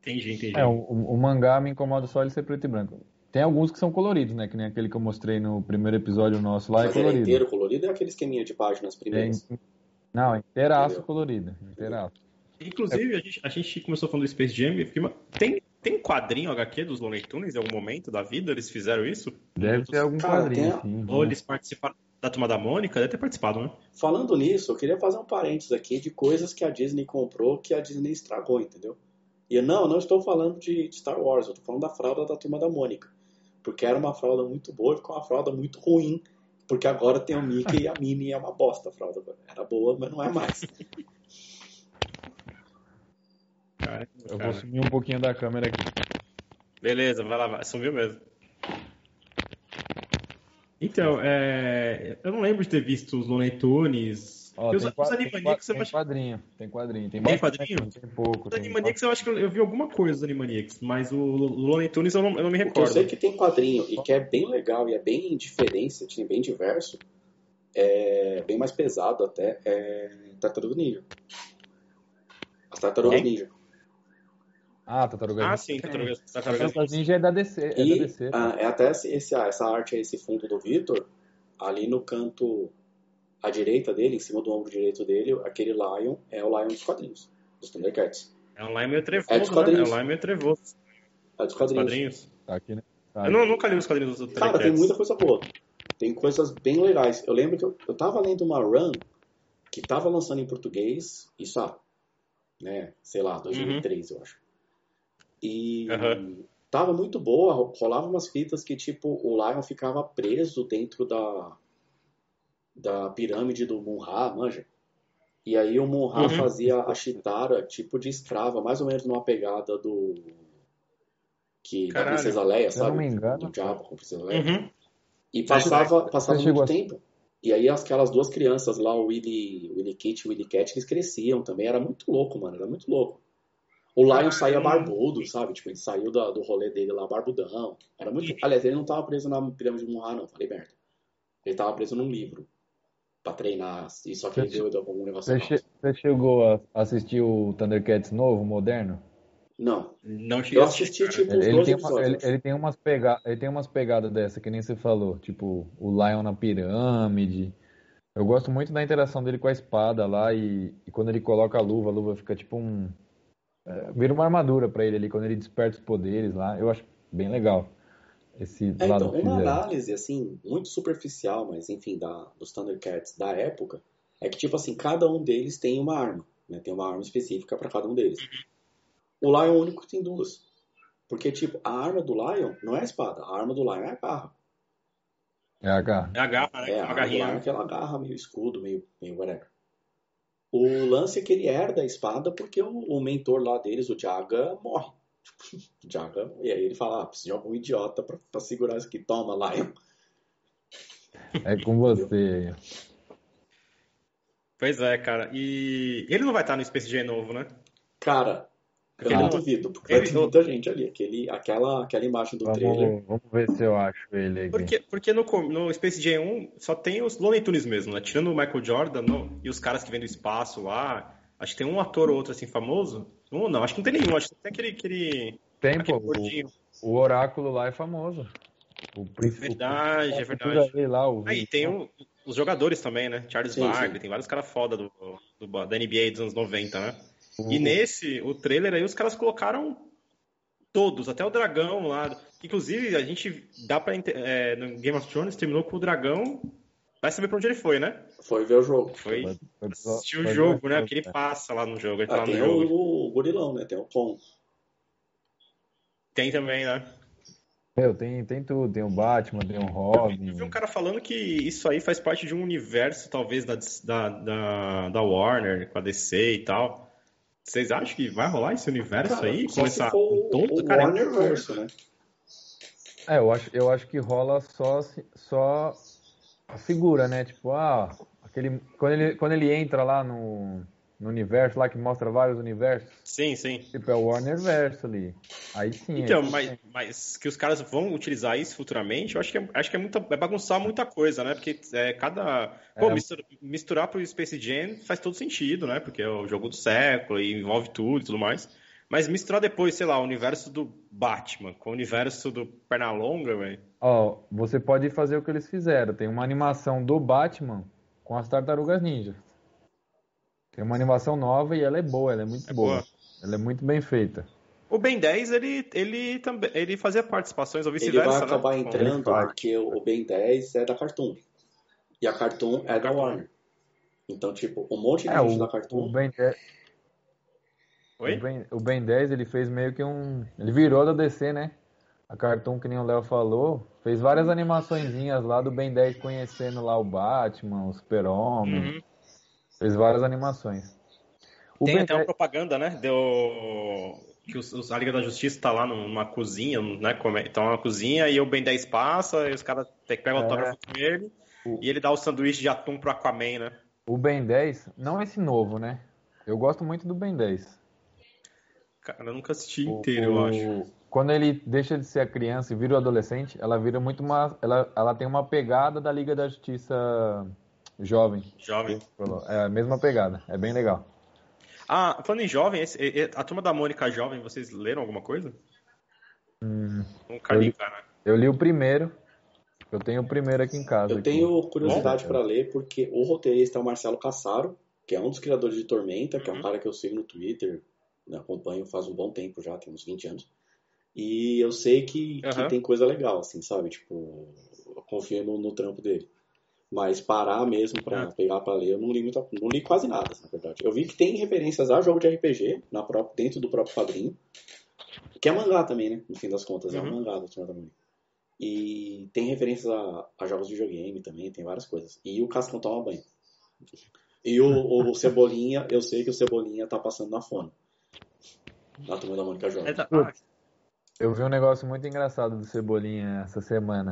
Entendi, entendi. É, o, o, mangá me incomoda só ele ser preto e branco. Tem alguns que são coloridos, né? Que nem aquele que eu mostrei no primeiro episódio nosso lá. É Mas é colorido. inteiro colorido é aquele esqueminha de páginas primeiras? Não, inteiraço colorido. Inteiraço. Inclusive, a gente, a gente começou falando do Space Jam. Tem, tem quadrinho HQ dos Looney Tunes em algum momento da vida? Eles fizeram isso? Deve ter algum Cara, quadrinho, sim. Ou eles participaram da Turma da Mônica? Deve ter participado, né? Falando nisso, eu queria fazer um parênteses aqui de coisas que a Disney comprou que a Disney estragou, entendeu? E eu, não, não estou falando de, de Star Wars, eu estou falando da fralda da Turma da Mônica. Porque era uma fralda muito boa e ficou uma fralda muito ruim. Porque agora tem o Mickey e a Minnie é uma bosta a fralda. Era boa, mas não é mais. Cara, eu vou sumir um pouquinho da câmera aqui. Beleza, vai lá, vai. sumiu mesmo. Então, é... eu não lembro de ter visto os Looney Tunes. Ó, os, tem, os Animaniacs tem, tem quadrinho, tem quadrinho. Tem, tem quadrinho? Tem pouco. Os Animaniacs eu acho que eu, eu, vi alguma coisa dos Animaniacs, mas o Looney Tunes eu não, eu não me recordo. eu sei que tem quadrinho e que é bem legal e é bem diferente, bem diverso, é bem mais pesado até, é Tartaruga Ninja. As Tartarugas Ninja. Ah, Tartaruga Ninja. Ah, sim, Tartaruga, Tartaruga Ninja é da DC. É e, da DC ah, é até esse, esse, ah, essa arte, esse fundo do Victor, ali no canto à direita dele, em cima do ombro direito dele, aquele Lion é o Lion dos quadrinhos, dos Thundercats. É um Lion meio trevoso, é dos quadrinhos. né? É um Lion meio trevoso. É dos quadrinhos. quadrinhos. Tá aqui, né? Tá eu não, nunca li os quadrinhos do Thundercats. Cara, tem muita coisa boa. Tem coisas bem legais. Eu lembro que eu, eu tava lendo uma run que tava lançando em português, isso há, né, sei lá, 2003, uhum. eu acho. E uhum. tava muito boa, rolava umas fitas que tipo o Lion ficava preso dentro da da pirâmide do Munra, manja. E aí o Munra uhum. fazia a Chitara tipo de escrava, mais ou menos numa pegada do que Caralho. da Princesa Leia, sabe? não me engano. Do Diabo com a Princesa Leia. Uhum. E passava, passava muito tempo. E aí aquelas duas crianças lá, o Willy, Willy Kit e o Willy Cat, eles cresciam também. Era muito louco, mano. Era muito louco. O Lion saía barbudo, sabe? Tipo, ele saiu da, do rolê dele lá barbudão. Era muito. Aliás, ele não tava preso na pirâmide de Munra, não, falei merda. Ele tava preso num livro. Pra treinar. E só que ele deu, algum negócio. Você, che você chegou a assistir o Thundercats novo, moderno? Não. Não cheguei Eu assisti, tipo, os ele, tem uma, ele, ele, tem umas pega, ele tem umas pegadas dessa, que nem você falou. Tipo, o Lion na pirâmide. Eu gosto muito da interação dele com a espada lá e, e quando ele coloca a luva, a luva fica tipo um é, vira uma armadura para ele ali quando ele desperta os poderes lá. Eu acho bem legal esse é, lado então, uma análise assim muito superficial, mas enfim, da dos Thundercats da época é que tipo assim cada um deles tem uma arma, né? Tem uma arma específica para cada um deles. O Lion é o único que tem duas, porque tipo a arma do Lion não é a espada, a arma do Lion é a garra. É a garra. É a garra, né? É a, a garra do Lion é aquela garra meio escudo, meio meio whatever. O lance é que ele herda a espada porque o, o mentor lá deles, o Jaga, morre. O Jaga, e aí ele fala, ah, preciso de algum idiota pra, pra segurar isso aqui. Toma, Lion. É com você. Pois é, cara. E ele não vai estar no Space Jam novo, né? Cara, eu não duvido, porque ele... vai ter muita gente ali. Aquele, aquela, aquela imagem do vamos, trailer. Vamos ver se eu acho ele aqui. Porque, porque no, no Space Jam 1 só tem os Looney Tunes mesmo, né? Tirando o Michael Jordan no, e os caras que vêm do espaço lá. Acho que tem um ator ou outro assim famoso. Um não, acho que não tem nenhum. Acho que tem aquele. aquele tem, pô. O, o, oráculo lá é famoso. O príncipe, verdade, o, é verdade. Lá, o Aí tem o, os jogadores também, né? Charles sim, Barkley, sim. tem vários caras foda do, do, da NBA dos anos 90, né? Uhum. E nesse, o trailer aí, os caras colocaram todos, até o dragão lá. Inclusive, a gente dá pra. É, no Game of Thrones terminou com o dragão. Vai saber pra onde ele foi, né? Foi ver o jogo. Foi assistir o jogo, né? Porque ele passa lá no jogo. Ele ah, tá tem no jogo. O, o gorilão, né? Tem o Tom. Tem também, né? Meu, tem, tem tudo. Tem o Batman, tem o Robin. Eu vi um cara falando que isso aí faz parte de um universo, talvez, da, da, da, da Warner, com a DC e tal. Vocês acham que vai rolar esse universo cara, aí? Começar com todo, o cara? Warner verso, né? É, eu acho, eu acho que rola só, só a figura, né? Tipo, ah, aquele, quando, ele, quando ele entra lá no, no universo lá que mostra vários universos. Sim, sim. Tipo, é o Warner Verso ali. Aí sim. Então, mas, mas que os caras vão utilizar isso futuramente, eu acho que é, acho que é, muita, é bagunçar muita coisa, né? Porque é, cada. Pô, é... misturar, misturar pro Space Jam faz todo sentido, né? Porque é o jogo do século e envolve tudo e tudo mais. Mas misturar depois, sei lá, o universo do Batman com o universo do Pernalonga, velho. Ó, você pode fazer o que eles fizeram. Tem uma animação do Batman com as tartarugas ninja. Tem uma animação nova e ela é boa, ela é muito é boa. boa. Ela é muito bem feita. O Ben 10, ele, ele também ele fazia participações ou vice-versa. Ele vai acabar né? entrando porque o Ben 10 é da Cartoon. E a Cartoon é da Warner. Então, tipo, um monte de é, gente o, da Cartoon. O Ben 10... Oi? O ben, o ben 10 ele fez meio que um. Ele virou da DC, né? A Cartoon, que nem o Léo falou, fez várias animaçõezinhas lá do Ben 10 conhecendo lá o Batman, o Super-Homem. Uhum. Fez várias animações. O Tem ben até uma propaganda, né? Deu que os, a Liga da Justiça tá lá numa cozinha, né? Então uma cozinha e o Ben 10 passa, e os caras pegam o autógrafo é. com ele o... e ele dá o sanduíche de atum pro Aquaman, né? O Ben 10, não esse novo, né? Eu gosto muito do Ben 10. Cara, eu nunca assisti inteiro, o... eu acho. Quando ele deixa de ser a criança e vira o adolescente, ela vira muito uma. Ela, ela tem uma pegada da Liga da Justiça Jovem. Jovem. É a mesma pegada, é bem legal. Ah, falando em jovem, esse, a turma da Mônica Jovem, vocês leram alguma coisa? Hum, um carinho, eu, cara. Eu li o primeiro. Eu tenho o primeiro aqui em casa. Eu aqui. tenho curiosidade para ler porque o roteirista é o Marcelo Cassaro, que é um dos criadores de Tormenta, que uhum. é um uhum. cara que eu sigo no Twitter, acompanho faz um bom tempo já, tem uns 20 anos. E eu sei que, uhum. que tem coisa legal, assim, sabe? Tipo, eu confio no, no trampo dele. Mas parar mesmo para é. pegar para ler, eu não li, muito, não li quase nada, na verdade. Eu vi que tem referências a jogo de RPG na própria, dentro do próprio quadrinho. Que é mangá também, né? No fim das contas, uhum. é um uhum. mangá do também. E tem referências a, a, jogos de videogame também, tem várias coisas. E o Cascão toma banho. E o, o, o, Cebolinha, eu sei que o Cebolinha tá passando na fome. Na turma da Mônica Jovem. Eu vi um negócio muito engraçado do Cebolinha essa semana.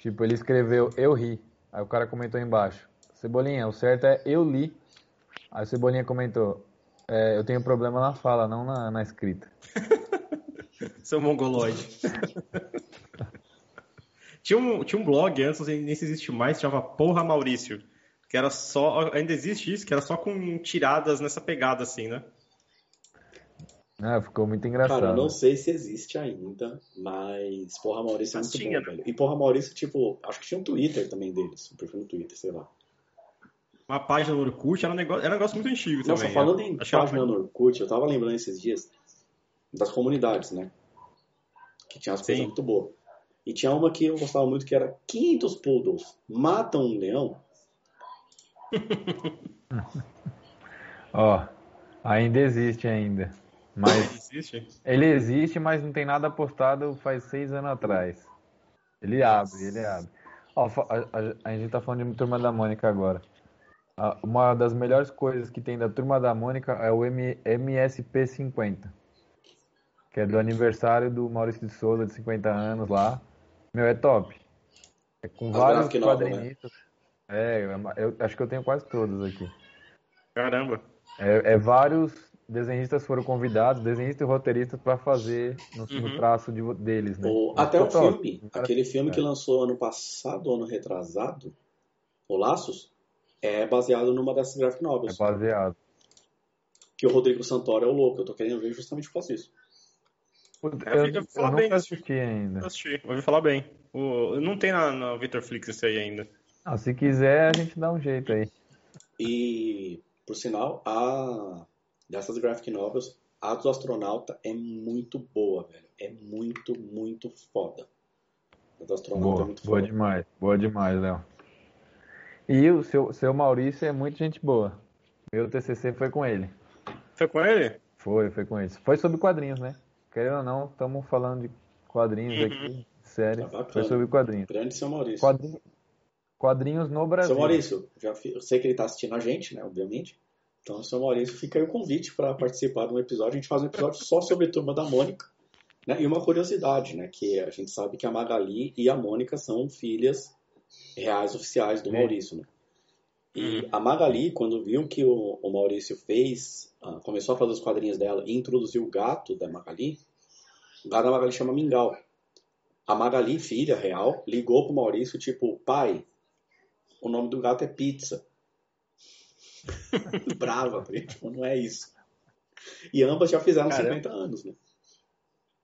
Tipo, ele escreveu Eu ri. Aí o cara comentou embaixo, Cebolinha, o certo é eu li. Aí o Cebolinha comentou, é, eu tenho problema na fala, não na, na escrita. Seu mongoloide. tinha, um, tinha um blog antes, não sei nem se existe mais, chamava Porra Maurício. Que era só. Ainda existe isso, que era só com tiradas nessa pegada, assim, né? Ah, ficou muito engraçado. Cara, não sei se existe ainda, mas Porra Maurício é muito tinha, bom, velho. E Porra Maurício, tipo, acho que tinha um Twitter também deles, um perfil no Twitter, sei lá. Uma página no Orkut, era um negócio, era um negócio muito antigo Nossa, também. falando em acho página no Orkut, eu tava lembrando esses dias das comunidades, né? Que tinha as Sim. coisas muito boas. E tinha uma que eu gostava muito que era 500 poodles matam um leão. Ó, oh, ainda existe ainda. Mas ele existe? Ele existe, mas não tem nada postado faz seis anos atrás. Ele abre, ele abre. Ó, a, a, a gente tá falando de Turma da Mônica agora. Uma das melhores coisas que tem da Turma da Mônica é o M, MSP50. Que é do aniversário do Maurício de Souza, de 50 anos lá. Meu, é top. É com As vários quadrinistas. Né? É, eu acho que eu tenho quase todos aqui. Caramba. É, é vários desenhistas foram convidados, desenhistas e roteiristas, para fazer no, uhum. no, traço de, deles, né? O, até o filme, aquele filme é. que lançou ano passado, ano retrasado, o Laços, é baseado numa dessas graphic novels. É baseado. Que o Rodrigo Santoro é o louco, eu tô querendo ver justamente por causa disso. Eu, eu, eu, eu nunca assisti ainda. Eu assisti, ouvi falar bem. O, não tem na, na Victor Flix esse aí ainda. Ah, se quiser, a gente dá um jeito aí. E, por sinal, a dessas graphic novels, a do astronauta é muito boa, velho. É muito, muito foda. A do astronauta boa, é muito boa foda. Boa demais, boa demais, Léo. E o seu, seu Maurício é muito gente boa. Meu TCC foi com ele. Foi com ele? Foi, foi com ele. Foi sobre quadrinhos, né? Querendo ou não, estamos falando de quadrinhos uhum. aqui. Sério. Tá foi sobre quadrinhos. Grande seu Maurício. Quadrinhos, quadrinhos no Brasil. Seu Maurício, já, eu sei que ele está assistindo a gente, né? Obviamente. Então, seu Maurício, fica aí o convite para participar de um episódio. A gente faz um episódio só sobre a turma da Mônica. Né? E uma curiosidade, né? Que a gente sabe que a Magali e a Mônica são filhas reais oficiais do Maurício, né? E uhum. a Magali, quando viu que o, o Maurício fez, uh, começou a fazer os quadrinhos dela e introduziu o gato da Magali, o gato da Magali chama Mingau. A Magali, filha real, ligou pro Maurício, tipo, pai, o nome do gato é Pizza. Brava, tipo, não é isso. E ambas já fizeram Caramba. 50 anos, né?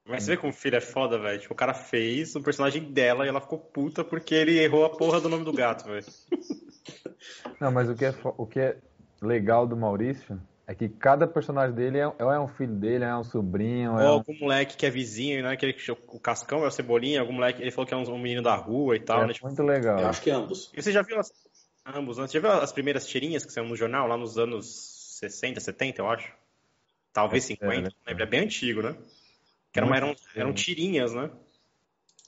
Mas você vê como o filho é foda, velho. Tipo, o cara fez o personagem dela e ela ficou puta porque ele errou a porra do nome do gato, velho. Não, mas o que, é, o que é legal do Maurício é que cada personagem dele é, é um filho dele, é um sobrinho. Ou é algum moleque que é vizinho, né? Aquele que o Cascão é o Cebolinha, algum moleque, ele falou que é um, menino da rua e tal, é né? Tipo, muito legal. Eu acho que ambos. E você já viu ambos, né? Você já viu as primeiras tirinhas que saiu no jornal lá nos anos 60, 70, eu acho? Talvez 50, é, não lembro. É bem antigo, né? Que eram, eram, eram tirinhas, né?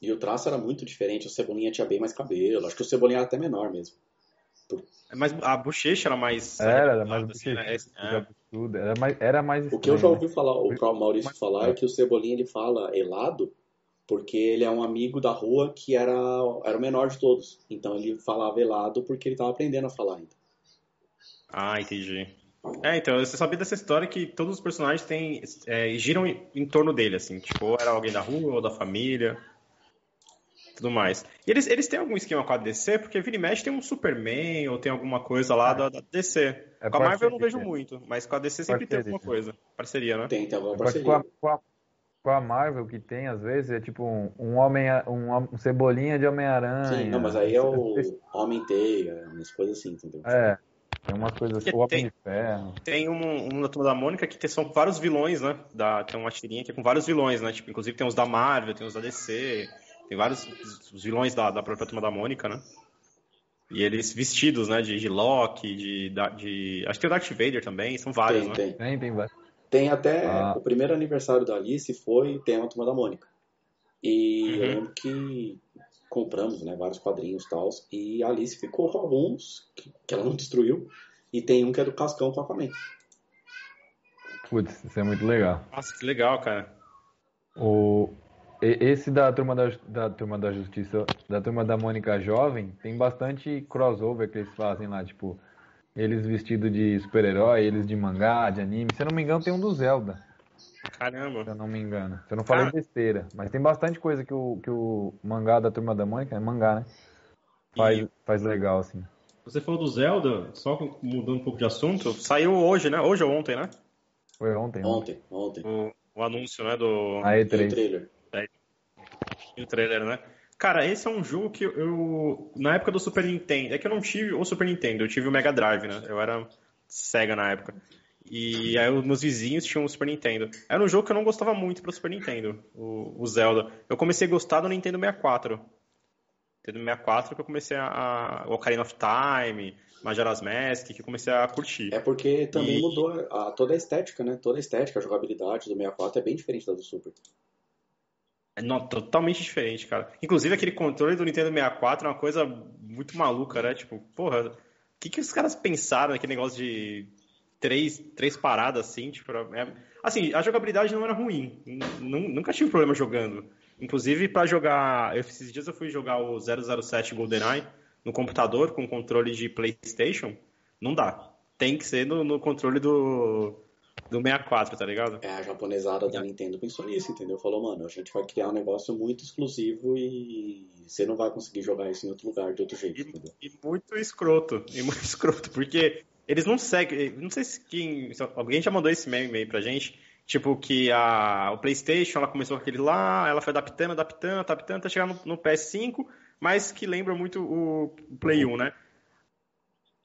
E o traço era muito diferente. O Cebolinha tinha bem mais cabelo. Acho que o Cebolinha era até menor mesmo. Mas a bochecha era mais. Era, era mais assim, né? é. Era mais, era mais estranho, O que eu já ouvi falar, o Maurício falar é que o Cebolinha ele fala helado porque ele é um amigo da rua que era, era o menor de todos. Então ele falava helado porque ele estava aprendendo a falar ainda. Ah, entendi. É, então, você sabia dessa história que todos os personagens têm, é, giram em, em torno dele, assim. Tipo, ou era alguém da rua ou da família tudo mais. E eles, eles têm algum esquema com a DC, porque vira e mexe tem um Superman ou tem alguma coisa lá é. da, da, DC. É com a Marvel eu não vejo muito, mas com a DC sempre parceria. tem alguma coisa. Parceria, né? Tem, tem alguma parceria. Com a, com, a, com a, Marvel que tem, às vezes, é tipo um, um homem, um, um cebolinha de Homem-Aranha. Sim, não, mas aí é o Homem-Teia, umas coisas assim, entendeu? É. Tem umas coisas assim, o Homem de Ferro. Tem um, um da Turma da Mônica que são vários vilões, né? Da, tem uma tirinha que é com vários vilões, né? Tipo, inclusive tem uns da Marvel, tem uns da DC, tem vários os vilões da, da própria Turma da Mônica, né? E eles vestidos, né? De, de Loki, de, de, Acho que tem o Darth Vader também, são vários, tem, né? Tem, tem, tem vários. Tem até ah. o primeiro aniversário da Alice foi tema Turma da Mônica. E uhum. eu lembro que compramos né, vários quadrinhos e tal. E a Alice ficou com alguns que, que, ela não destruiu. E tem um que é do Cascão com Aquaman. Putz, isso é muito legal. Nossa, que legal, cara. O, esse da turma da, da turma da Justiça, da turma da Mônica Jovem, tem bastante crossover que eles fazem lá, tipo, eles vestidos de super-herói, eles de mangá, de anime. Se eu não me engano, tem um do Zelda. Caramba. Se eu não me engano. Se eu não falei besteira. Mas tem bastante coisa que o, que o mangá da turma da Mônica, é mangá, né? Faz, e... faz legal, assim. Você falou do Zelda, só mudando um pouco de assunto, saiu hoje, né? Hoje ou ontem, né? Foi ontem. Ontem, ontem. O, o anúncio, né? Do. A E3. o trailer. É, o trailer, né? Cara, esse é um jogo que eu. Na época do Super Nintendo. É que eu não tive o Super Nintendo, eu tive o Mega Drive, né? Eu era cega na época. E aí os meus vizinhos tinham o Super Nintendo. Era um jogo que eu não gostava muito pro Super Nintendo, o, o Zelda. Eu comecei a gostar do Nintendo 64. Nintendo 64 que eu comecei a. a o Ocarina of Time, Majora's Mask, que eu comecei a curtir. É porque também e... mudou a, toda a estética, né? Toda a estética, a jogabilidade do 64 é bem diferente da do Super. É não, totalmente diferente, cara. Inclusive, aquele controle do Nintendo 64 é uma coisa muito maluca, né? Tipo, porra, o que, que os caras pensaram naquele negócio de três, três paradas assim? Tipo, é... assim, a jogabilidade não era ruim. Nunca tive problema jogando. Inclusive, para jogar. Esses dias eu fui jogar o 007 GoldenEye. no computador com controle de PlayStation, não dá. Tem que ser no, no controle do, do 64, tá ligado? É, a japonesada da Nintendo pensou nisso, entendeu? Falou, mano, a gente vai criar um negócio muito exclusivo e você não vai conseguir jogar isso em outro lugar de outro jeito, E, entendeu? e muito escroto, e muito escroto, porque eles não seguem, não sei se quem, alguém já mandou esse meme aí pra gente, tipo que a, o Playstation, ela começou com aquele lá, ela foi adaptando, adaptando, adaptando, até chegar no, no PS5, mas que lembra muito o, o Play 1, né?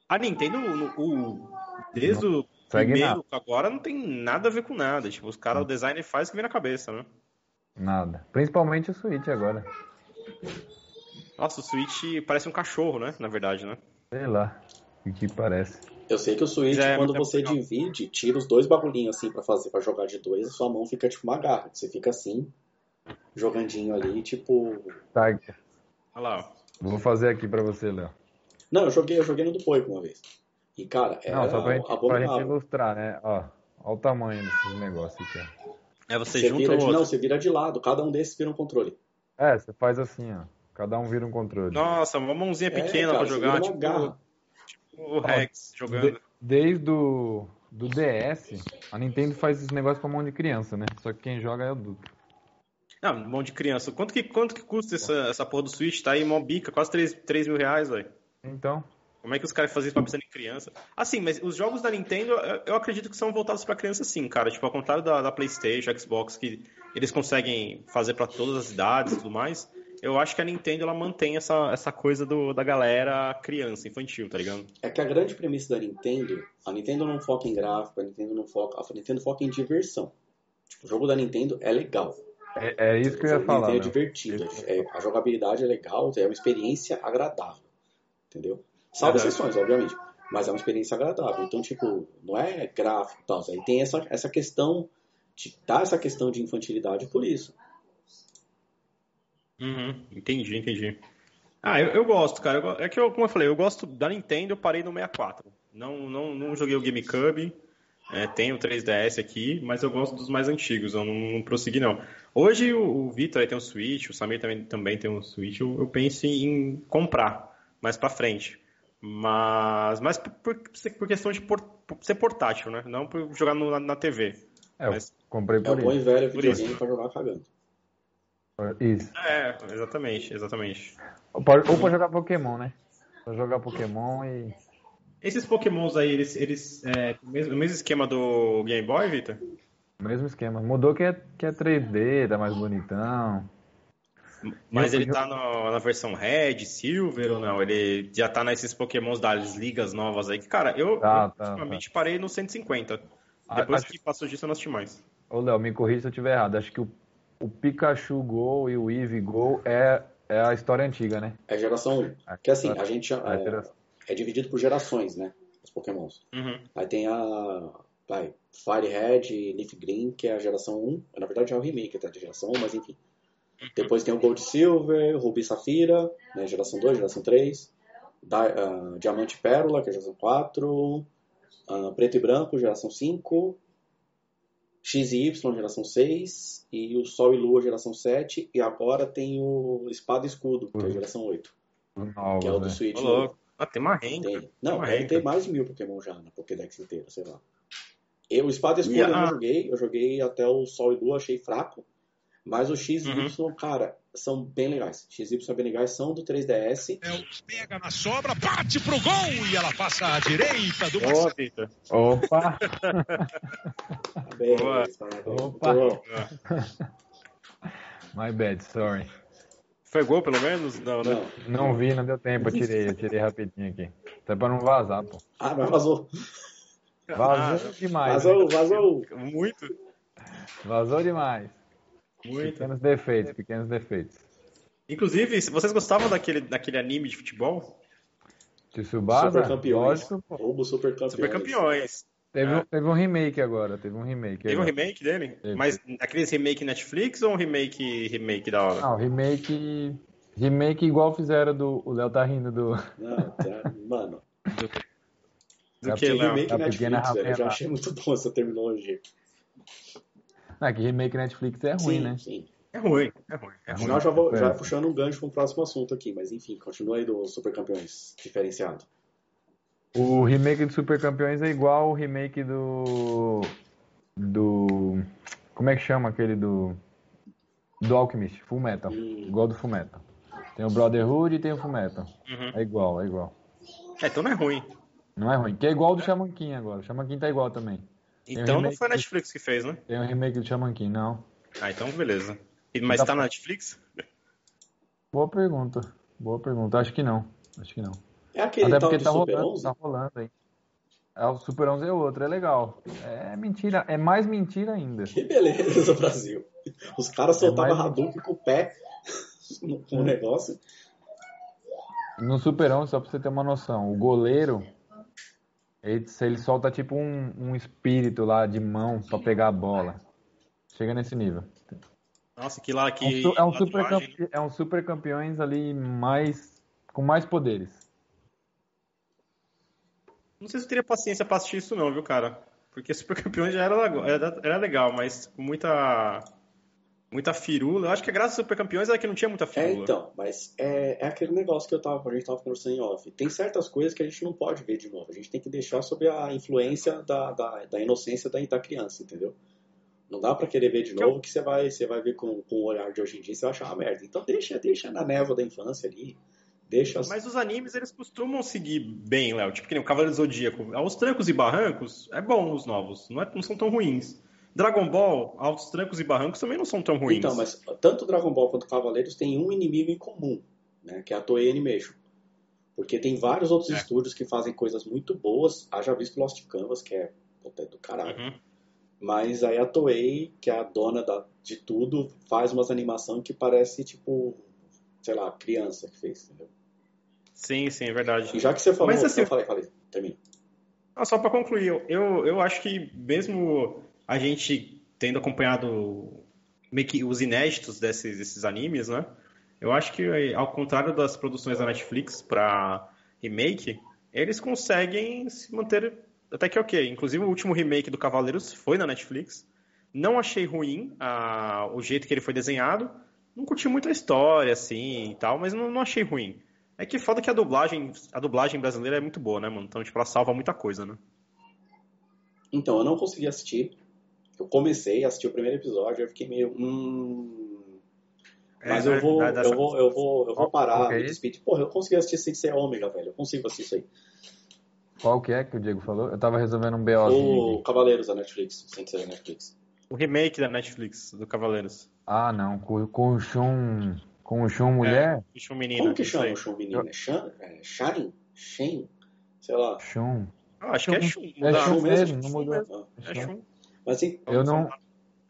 A Nintendo, no- o, desde o segue primeiro agora, não tem nada a ver com nada, tipo, os caras, o design faz o que vem na cabeça, né? Nada. Principalmente o Switch agora. Nossa, o Switch parece um cachorro, né? Na verdade, né? Sei lá. O que parece. Eu sei que o Switch, É, quando você legal. divide, tira os dois bagulhinhos assim pra fazer, pra jogar de dois, a sua mão fica tipo uma garra. Você fica assim, jogandinho ali, tipo. Tá, Olha lá, ó. vou fazer aqui pra você, Léo. Não, eu joguei, eu joguei no do Poico uma vez. E, cara, era Não, só pra gente, pra gente ilustrar, né? Ó, ó o tamanho desses negócios aqui, ó. É, você, Você junta vira o de, outro. não, você vira de lado, cada um desses vira um controle. É, você faz assim, ó. Cada um vira um controle. Nossa, uma mãozinha pequena é, cara, pra jogar, tipo, garra. o Rex jogando. De- desde o do DS, a Nintendo faz esse negócio pra mão de criança, né? Só que quem joga é adulto. Não, mão de criança. Quanto que, quanto que custa essa, essa porra do Switch? Tá aí, mó bica, quase 3, 3 mil reais, velho. Então, Como é que os caras fazem isso pra pensar em criança? Assim, mas os jogos da Nintendo, eu- acredito que são voltados pra criança sim, cara. Tipo, ao contrário da, da PlayStation, Xbox, que eles conseguem fazer pra todas as idades e tudo mais. Eu acho que a Nintendo, ela mantém essa, essa coisa do, da galera criança, infantil, tá ligado? É que a grande premissa da Nintendo, a Nintendo não foca em gráfico, a Nintendo não foca, a Nintendo foca em diversão. Tipo, o jogo da Nintendo é legal. é, é isso que eu ia falar. Nintendo é Léo. divertido, é- a jogabilidade é legal, é uma experiência agradável, entendeu? Salvo Verdade. exceções, obviamente, mas é uma experiência agradável. Então, tipo, não é gráfico e tal, aí tem essa, essa questão, de, dá essa questão de infantilidade por isso. Uhum, entendi, entendi. Ah, eu, eu gosto, cara. Eu é que, eu, como eu falei, eu gosto da Nintendo, eu parei no 64. Não, não, não joguei o GameCube, é, tenho o 3DS aqui, mas eu gosto dos mais antigos, eu não, não prossegui, não. Hoje o, o Vitor tem um Switch, o Samir também, também tem um Switch, eu, eu penso em comprar mais pra frente. Mas, mas por, por, por questão de por- por ser portátil, né? Não por jogar no- na, na TV. É, Mas- comprei É o por bom isso. e velho Por videogame isso. pra jogar cagando. Isso. É, exatamente, exatamente. Ou pra, ou pra jogar Pokémon, né? Pra jogar Pokémon e. Esses Pokémons aí, eles, eles é, o mesmo, o mesmo esquema do Game Boy, Vitor? Mesmo esquema. Mudou que é, que é 3D, tá mais bonitão. Mas Eu- ele tá no- na versão Red, Silver ou não? Ele já tá nesses Pokémons das ligas novas aí. Que, cara, eu, Tá, eu tá, ultimamente parei no 150. Ah, Depois acho- que passou disso, eu não assisti mais. Ô, Léo, me corrija se eu estiver errado. Acho que o, o Pikachu Go e o Eevee Go é, é a história antiga, né? É geração 1. Que assim, a gente é, geração- é dividido por gerações, né? Os Pokémons. Uhum. Aí tem a vai, Fire Red e Leaf Green, que é a geração 1. Na verdade é o remake tá, da geração 1, mas enfim. Depois tem o Gold Silver, Ruby Safira, né, geração 2, geração 3. Da, ah, Diamante e Pérola, que é a geração 4. ah, Preto e Branco, geração 5. X e Y, geração 6. E o Sol e Lua, geração 7. E agora tem o Espada e Escudo, que é geração 8. Novos, Que é o do né? Switch. Louco. Ah, tem uma renda. Tem. Não, ter renda. mais de mil Pokémon já na Pokédex inteira, sei lá. Eu, o Espada e Escudo E eu não joguei, eu joguei até o Sol e Lua, achei fraco. Mas o X e Uhum. Y, cara, são bem legais. X e Y são bem legais, são do 3DS. É, pega na sobra, bate pro gol e ela passa à direita do Boa, Vitor. Opa! Parabéns, Boa. Opa. My bad, sorry. Foi gol, pelo menos? Não, né? Não. Não vi, não deu tempo, eu tirei, eu tirei rapidinho aqui. Até pra não vazar, pô. Ah, mas vazou. Vazou demais. né? Vazou, vazou. Muito, Vazou demais. Muito. Pequenos defeitos, pequenos defeitos. Inclusive, se vocês gostavam daquele, daquele anime de futebol? Tsubasa, Super campeões. lógico, super campeões. Super campeões. Teve, É. um- teve um remake agora, teve um remake. Teve um agora. remake dele? Teve. Mas aqueles remake Netflix ou um remake remake da hora? Não, remake. Remake igual fizeram do. O Léo tá rindo do. Não, tá- mano, Do É que, Léo? remake A pequena Netflix, velho, eu já achei muito bom essa terminologia. É que remake Netflix é ruim, sim, né? sim. É ruim, é ruim. É ruim. Afinal, já vou já puxando um gancho para o próximo assunto aqui, mas enfim, continua aí do Super Campeões diferenciado. O remake do Super Campeões é igual o remake do. Do. Como é que chama aquele do. Do Alchemist, Full Metal. Hum. Igual do Full Metal. Tem o Brotherhood e tem o Full Metal. Uhum. É igual, é igual. É, então não é ruim. Não é ruim. Que é igual do Shaman King agora. O Shaman King tá igual também. Tem um Então não foi a Netflix que fez, né? Tem o remake do Shaman King, não. Ah, então beleza. E- Mas Tá tá na Netflix? Boa pergunta. Boa pergunta. Acho que não. Acho que não. É aquele Até tal porque tá Super rolando, 11? tá rolando aí. É, o Super 11 é outro, é legal. É mentira, é mais mentira ainda. Que beleza, Brasil. Os caras soltavam mais- Hadouken com o pé no- com o negócio. No Super 11, só pra você ter uma noção, o goleiro, ele, ele solta tipo um, um espírito lá de mão pra pegar a bola. Chega nesse nível. Nossa, que lá É um, que. é um super, campe- é um super campeões ali mais com mais poderes. Não sei se eu teria paciência pra assistir isso, não, viu, cara? Porque Super Campeões já era, era, era legal, mas com muita. Muita firula. Eu acho que a graça do Super Campeões era que não tinha muita É, firula. então, mas é, é aquele negócio que eu tava, a gente tava conversando em off. Tem certas coisas que a gente não pode ver de novo. A gente tem que deixar sob a influência da, da, da inocência da, da criança, entendeu? Não dá pra querer ver de novo que você vai, você vai ver com, com o olhar de hoje em dia e você vai achar uma merda. Então deixa, deixa na névoa da infância ali. Deixa as... Mas os animes, eles costumam seguir bem, Léo. Tipo que nem o Cavaleiro Zodíaco. Aos trancos e barrancos, é bom os novos. Não, é- não são tão ruins. Dragon Ball, aos trancos e barrancos também não são tão ruins. Então, mas tanto Dragon Ball quanto Cavaleiros têm um inimigo em comum, né? Que é a Toei Animation. Porque tem vários outros É. estúdios que fazem coisas muito boas. Haja visto Lost Canvas, que é puta, é do caralho. Uhum. Mas aí a Toei, que é a dona da- de tudo, faz umas animações que parece tipo, sei lá, criança que fez, entendeu? Sim, sim, é verdade. E já que você falou, Mas, assim, eu falei, falei, termina. Ah, só para concluir, eu, eu acho que mesmo a gente tendo acompanhado meio que os inéditos desses, desses animes, né? Eu acho que, ao contrário das produções da Netflix para remake, eles conseguem se manter até que ok. Inclusive, o último remake do Cavaleiros foi na Netflix. Não achei ruim ah, o jeito que ele foi desenhado. Não curti muito a história, assim, e tal, mas não, não achei ruim. É que foda que a dublagem, a dublagem brasileira é muito boa, né, mano? Então, tipo, ela salva muita coisa, né? Então, eu não consegui assistir. Eu comecei a assistir o primeiro episódio, eu fiquei meio. Hum... Mas É, eu, vou, dá- dá eu, vou, eu vou, eu vou parar, é me esse? despedir. Porra, eu consegui assistir sem ser ômega, velho. Eu consigo assistir isso aí. Qual que é que o Diego falou? Eu tava resolvendo um BOzinho O. Cavaleiros da Netflix, sem ser da Netflix. O remake da Netflix, do Cavaleiros. Ah, não, com, com o Shun, com o Shun mulher? Bicho menino. Como que chama o Shun menino? É Shan? É? Shen? Sei lá. Shun. Ah, acho que é Shun. É Shun Shun mesmo, não Shun mudou. É Shun. Mas Eu não,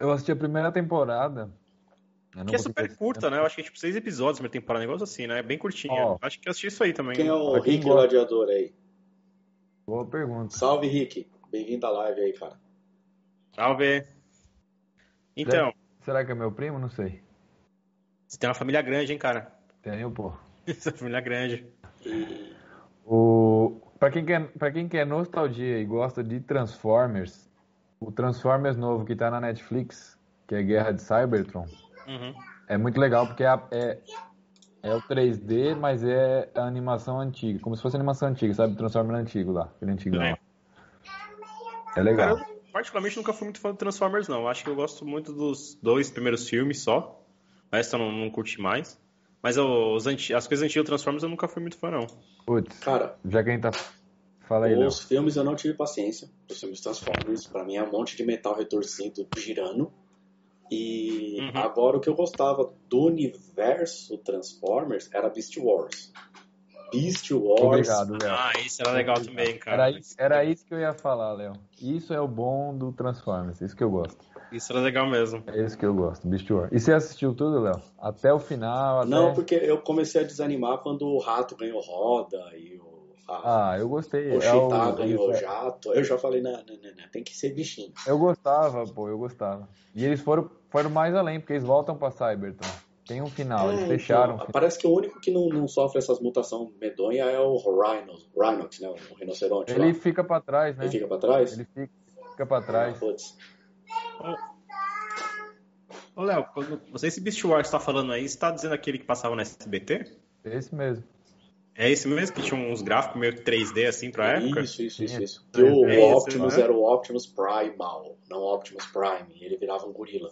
eu assisti a primeira temporada. Eu não Que é super curta, né? Eu acho que é tipo seis episódios por temporada, um negócio assim, né? É bem curtinha. Ó. Acho que eu assisti isso aí também. quem é o Rick gosta. Gladiador aí? Boa pergunta. Salve, Rick. Bem-vindo à live aí, cara. Salve. Então, Será que é meu primo? Não sei. você tem uma família grande, hein, cara? Tem, pô. Essa família grande. O... Pra, quem quer, pra quem quer nostalgia e gosta de Transformers, o Transformers novo que tá na Netflix, que é Guerra de Cybertron, Uhum. é muito legal porque é, é, é o 3D, mas é a animação antiga, como se fosse animação antiga, sabe? Transformers antigo lá, aquele antigão É. lá. É Cara, legal. eu particularmente nunca fui muito fã do Transformers, não. Acho que eu gosto muito dos dois primeiros filmes só. O resto eu não, não curti mais. Mas os anti... as coisas antigas do Transformers eu nunca fui muito fã, não. Putz, Cara, já quem tá. Fala aí, os filmes eu não tive paciência. Os filmes Transformers, pra mim é um monte de metal retorcido girando. E Uhum. agora o que eu gostava do universo Transformers era Beast Wars. Beast Wars. Obrigado, Léo. Ah, isso era legal também, cara. Era, isso- era isso que eu ia falar, Léo. Isso é o bom do Transformers, isso que eu gosto. Isso era legal mesmo. É isso que eu gosto, Beast Wars. E você assistiu tudo, Léo? Até o final? Até... Não, porque eu comecei a desanimar quando o rato ganhou roda e o, Ah, eu gostei. o É Cheetah o- ganhou isso é- jato. Eu já falei, não, não, não, não, tem que ser bichinho. Eu gostava, pô, eu gostava. E eles foram, foram mais além, porque eles voltam pra Cybertron. Tem um final, eles É, fecharam. então, o final. parece que o único que não, não sofre essas mutações medonhas é o Rhino, Rhinox, né? O rinoceronte Ele lá. fica pra trás, né? Ele fica pra trás? Ele fica, fica pra trás. Putz. Ô, Léo, quando você esse Beast Wars está falando aí, você está dizendo aquele que passava na SBT? Esse mesmo. É esse mesmo que tinha uns gráficos meio 3D assim pra época? Isso, isso, isso. isso. Que o É esse, Optimus né? era o Optimus Primal, não o Optimus Prime. Ele virava um gorila,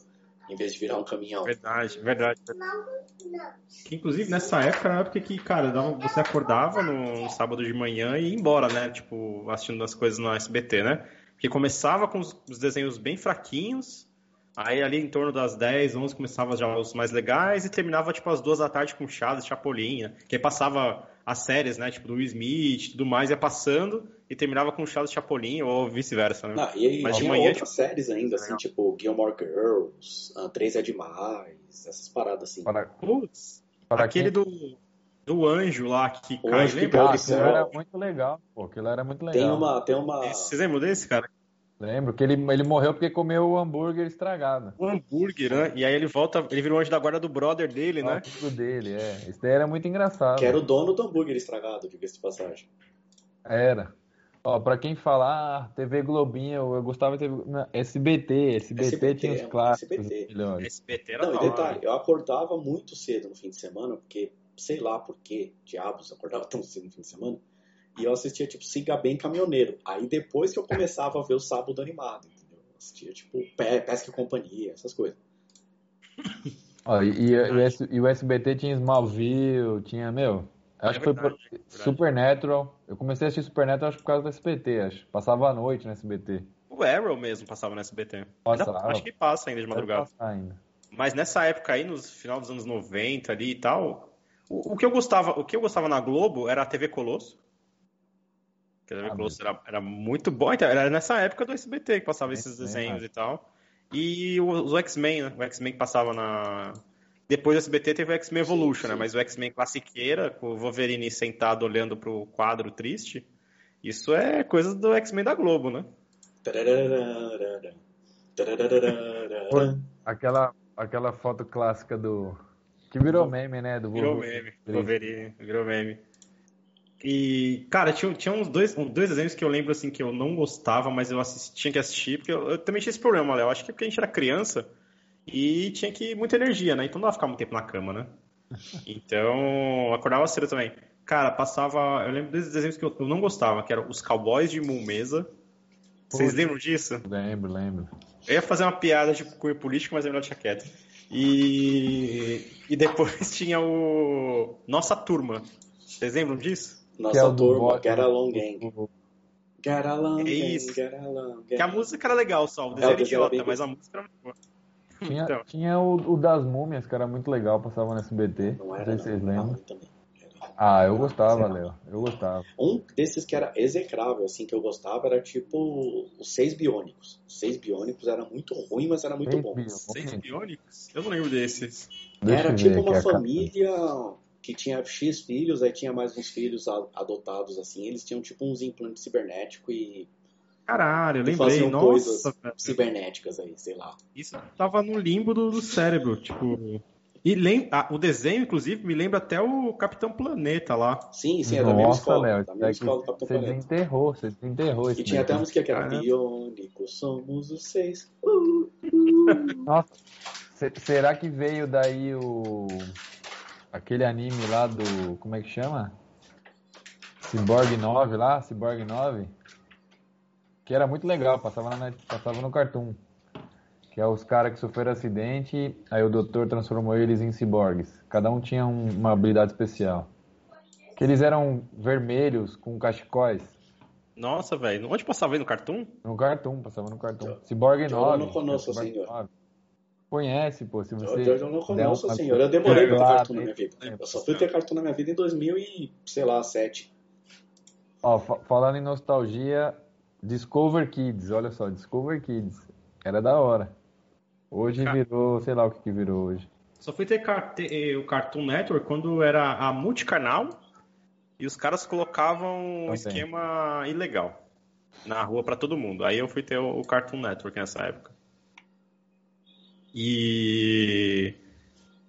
em vez de virar um caminhão. Verdade, verdade. Que, inclusive nessa época era a época que, cara, você acordava no sábado de manhã e ia embora, né? Tipo, assistindo as coisas no SBT, né? Porque começava com os, os desenhos bem fraquinhos, aí ali em torno das 10, 11 começava já os mais legais e terminava tipo às duas da tarde com Chaves, Chapolin, né? Que aí passava as séries, né? Tipo do Will Smith e tudo mais, ia passando e terminava com Chaves, Chapolin ou vice-versa, né? Não, e aí Mas de manhã, outras séries ainda, assim, Legal. tipo Gilmore Girls, ah, Três é Demais, essas paradas assim. Para, Putz, para aquele quem... do, do anjo lá que O cai, anjo que lembra? cai Ah, do aquilo era muito legal, pô. Aquilo era muito legal. Tem uma, tem uma... Esse- Vocês lembram desse, cara? Lembro que ele, ele morreu porque comeu o hambúrguer estragado. Um hambúrguer, né? E aí ele volta, ele virou anjo da guarda do brother dele, O né? amigo dele, é. Esse daí era muito engraçado. Que era o dono do hambúrguer estragado, diga-se de passagem. Era. Ó, pra quem falar, ah, TV Globinho, eu gostava de TV... não, SBT, SBT, SBT, tinha os clássicos SBT. melhores. SBT era Não, e detalhe, eu acordava muito cedo no fim de semana, porque sei lá por que diabos eu acordava tão cedo no fim de semana, e eu assistia tipo Siga Bem Caminhoneiro. Aí depois que eu começava a ver o Sábado Animado, entendeu? Eu assistia tipo Pe- Pesca e Companhia, essas coisas. Ó, e, e, o S- e o SBT tinha Smallville, tinha, meu, acho É que foi é verdade. Supernatural. Eu comecei a assistir Supernatural acho por causa do SBT, acho. Passava a noite no SBT. O Arrow mesmo passava no SBT. Ainda- acho que passa ainda de madrugada. Ainda. Mas nessa época aí, no final dos anos 90 ali e tal, o, o que eu gostava, o que eu gostava na Globo era a TV Colosso. Que a TV Ah, Colosso era, era muito bom, então, era nessa época do SBT que passava esses desenhos né? e tal. E os o X-Men, né? O X-Men que passava na. Depois do SBT teve o X-Men Evolution, Sim, né? sim. Mas o X-Men classiqueira, com o Wolverine sentado olhando pro quadro triste, isso é coisa do X-Men da Globo, né? Aquela, aquela foto clássica do. Que virou meme, né? Do Virou meme, Wolverine, virou meme. E, cara, tinha, tinha uns dois, um- dois desenhos que eu lembro, assim, que eu não gostava, mas eu assisti- tinha que assistir, porque eu, eu também tinha esse problema, Léo. Acho que é porque a gente era criança e tinha que muita energia, né? Então não dava ficar muito tempo na cama, né? Então, acordava cedo também. Cara, passava. Eu lembro desses desenhos que eu, eu não gostava, que eram os Cowboys de Mumesa. Vocês lembram disso? Lembro, lembro. Eu ia fazer uma piada de cunho político, mas é melhor deixar quieto. E, e depois tinha o Nossa Turma. Vocês lembram disso? Nossa Que é turma, Get Along Gang. Get Along É Gang, isso. Get Along Que a Gang. música era legal só, o É, desenho era idiota, mas a música era muito boa. Tinha, Então. tinha o, o das múmias, que era muito legal, passava no SBT. Não Não, era, sei se não. vocês Ah, lembram. Ah, eu gostava, Léo. Eu gostava. Um desses que era execrável, assim, que eu gostava, era tipo os Seis Biônicos. Os Seis Biônicos era muito ruim, mas era muito Seis bom. Biônicos. Seis biônicos? Eu não lembro desses. Deixa Era tipo uma família que tinha X filhos, aí tinha mais uns filhos adotados, assim. Eles tinham tipo uns implantes cibernéticos e Caralho, eu E lembrei. faziam Nossa, coisas velho. cibernéticas aí, sei lá. Isso tava no limbo do, do cérebro, tipo... E lem... ah, o desenho, inclusive, me lembra até o Capitão Planeta lá. Sim, sim, é da mesma Nossa, escola. Léo, da isso mesma escola do Capitão você Planeta. desenterrou, você desenterrou esse E tinha até a música que era Caramba. Somos os seis. Nossa, se- será que veio daí o... Aquele anime lá do... Como é que chama? Cyborg 9 lá, Cyborg 9? Que era muito legal, passava, na, net- passava no Cartoon. Que é os caras que sofreram acidente, aí o doutor transformou eles em ciborgues. Cada um tinha um- uma habilidade especial. Que eles eram vermelhos com cachecóis. Nossa, velho. Onde passava aí no Cartoon? No Cartoon, passava no Cartoon. Cyborg eu 9. não conosco, Cyborg senhor. 9. Conhece, pô, se você... eu, eu não conheço, uma- senhor. Eu demorei pra ter Lá, cartoon na minha né? vida. Eu só fui ter cartoon na minha vida em 2000 e, sei lá, 7. Ó, fa- falando em nostalgia, Discover Kids, olha só, Discover Kids. Era da hora. Hoje Cara. virou, sei lá o que, que virou hoje. Só fui ter, car- ter, o Cartoon Network quando era a multicanal e os caras colocavam um Também. esquema ilegal na rua pra todo mundo. Aí eu fui ter o, o Cartoon Network nessa época. E,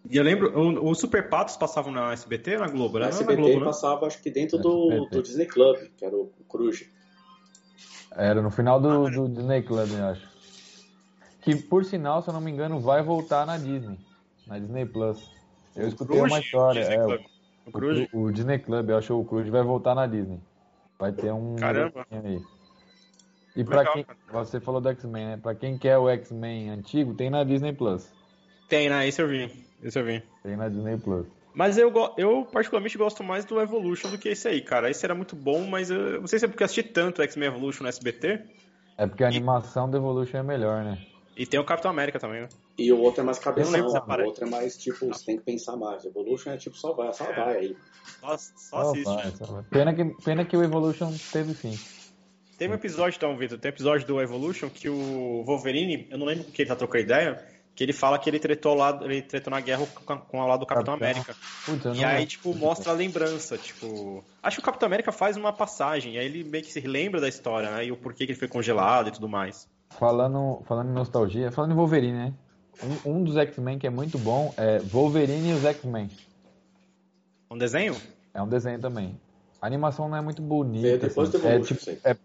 e eu lembro, o- os Super Patos passavam na SBT ou na Globo? Na Era na SBT Globo, né? passava, acho que dentro Na do, do Disney Club, que era o Cruz. Era no final do, do Disney Club, eu acho. que por sinal, se eu não me engano, vai voltar na Disney, na Disney Plus. Eu escutei uma história. É, o, o, o, Disney Club, eu acho que o Cruz vai voltar na Disney. Vai ter um. Caramba! Aí. E para quem. Você falou do X-Men, né? Pra quem quer o X-Men antigo, tem na Disney Plus. Tem, né? Esse eu vi. Esse eu vi. Tem na Disney Plus. Mas eu, eu particularmente gosto mais do Evolution do que esse aí, cara. Esse era muito bom, mas eu não sei se é porque eu assisti tanto X-Men Evolution no SBT. É porque a e... animação do Evolution é melhor, né? E tem o Capitão América também, né? E o outro é mais cabeção, o outro é mais tipo, você tem que pensar mais. Evolution é tipo, só vai, só é. vai aí. Só, só assiste. Vai, só vai. Pena, que, pena que o Evolution teve fim. Tem um episódio, então, Vitor, tem um episódio do Evolution que o Wolverine, eu não lembro com que ele tá trocando ideia, que ele fala que ele tretou, lá, ele tretou na guerra com, com a lado do Capitão, América. e aí, tipo, mostra a lembrança, tipo... Acho que o Capitão América faz uma passagem, e aí ele meio que se lembra da história, né? E o porquê que ele foi congelado e tudo mais. Falando, falando em nostalgia, falando em Wolverine, né? Um, um dos X-Men que é muito bom é Wolverine e os X-Men. Um desenho? É um desenho também. A animação não é muito bonita. É depois assim. é, tipo, é,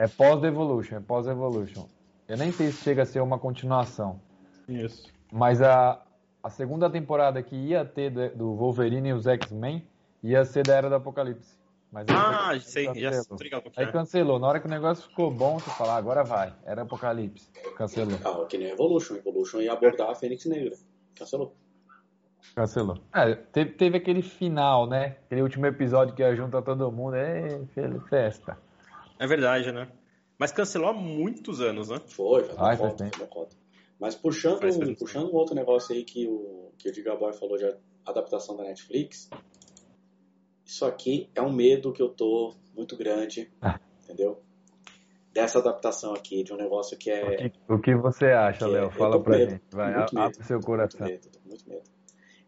é pós-Evolution, é pós-Evolution. Eu nem sei se chega a ser uma continuação. Isso. Mas a, a segunda temporada que ia ter do Wolverine e os X-Men ia ser da Era do Apocalipse. Mas ah, sei, já Aí cancelou. Na hora que o negócio ficou bom, você fala, ah, agora vai. Era Apocalipse. Cancelou. Ah, que nem Evolution. Evolution ia abordar a Fênix Negra. Cancelou. Cancelou. É, teve, teve aquele final, né? Aquele último episódio que junta todo mundo. É, festa. É verdade, né? Mas cancelou há muitos anos, né? Foi, já Ai, conta, conta. Mas puxando, puxando um outro negócio aí que o, que o Digaboy falou de adaptação da Netflix, isso aqui é um medo que eu tô muito grande, ah. entendeu? Dessa adaptação aqui, de um negócio que é. O que, o que você acha, Léo? É, Fala pra medo, gente. Vai, abre seu coração. Muito medo, muito medo.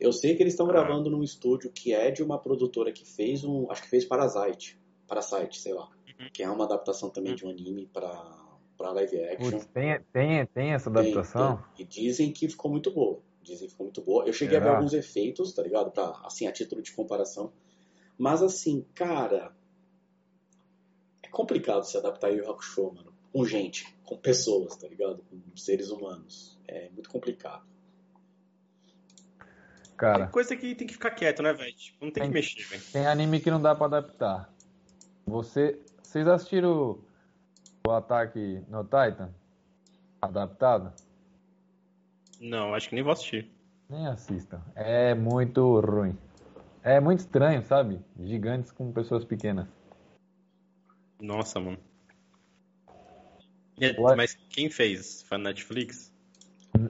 Eu sei que eles estão gravando num estúdio que é de uma produtora que fez um. Acho que fez Parasite. Parasite, sei lá. Que é uma adaptação também de um anime pra, pra live action. Putz, tem, tem, tem essa adaptação? Tem, tem. E dizem que ficou muito boa. Dizem que ficou muito boa. Eu cheguei Será? a ver alguns efeitos, tá ligado? Pra, assim, a título de comparação. Mas assim, cara, é complicado se adaptar a Yu Hakusho, mano. Com gente, com pessoas, tá ligado? Com seres humanos. É muito complicado. Cara, tem coisa que tem que ficar quieto, né, velho? Tipo, não tem, tem, que mexer, velho. Tem anime que não dá pra adaptar. Você, vocês assistiram o Ataque no Titan? Adaptado? Não, acho que nem vou assistir. Nem assistam. É muito ruim. É muito estranho, sabe? Gigantes com pessoas pequenas. Nossa, mano. mas quem fez? Foi na Netflix?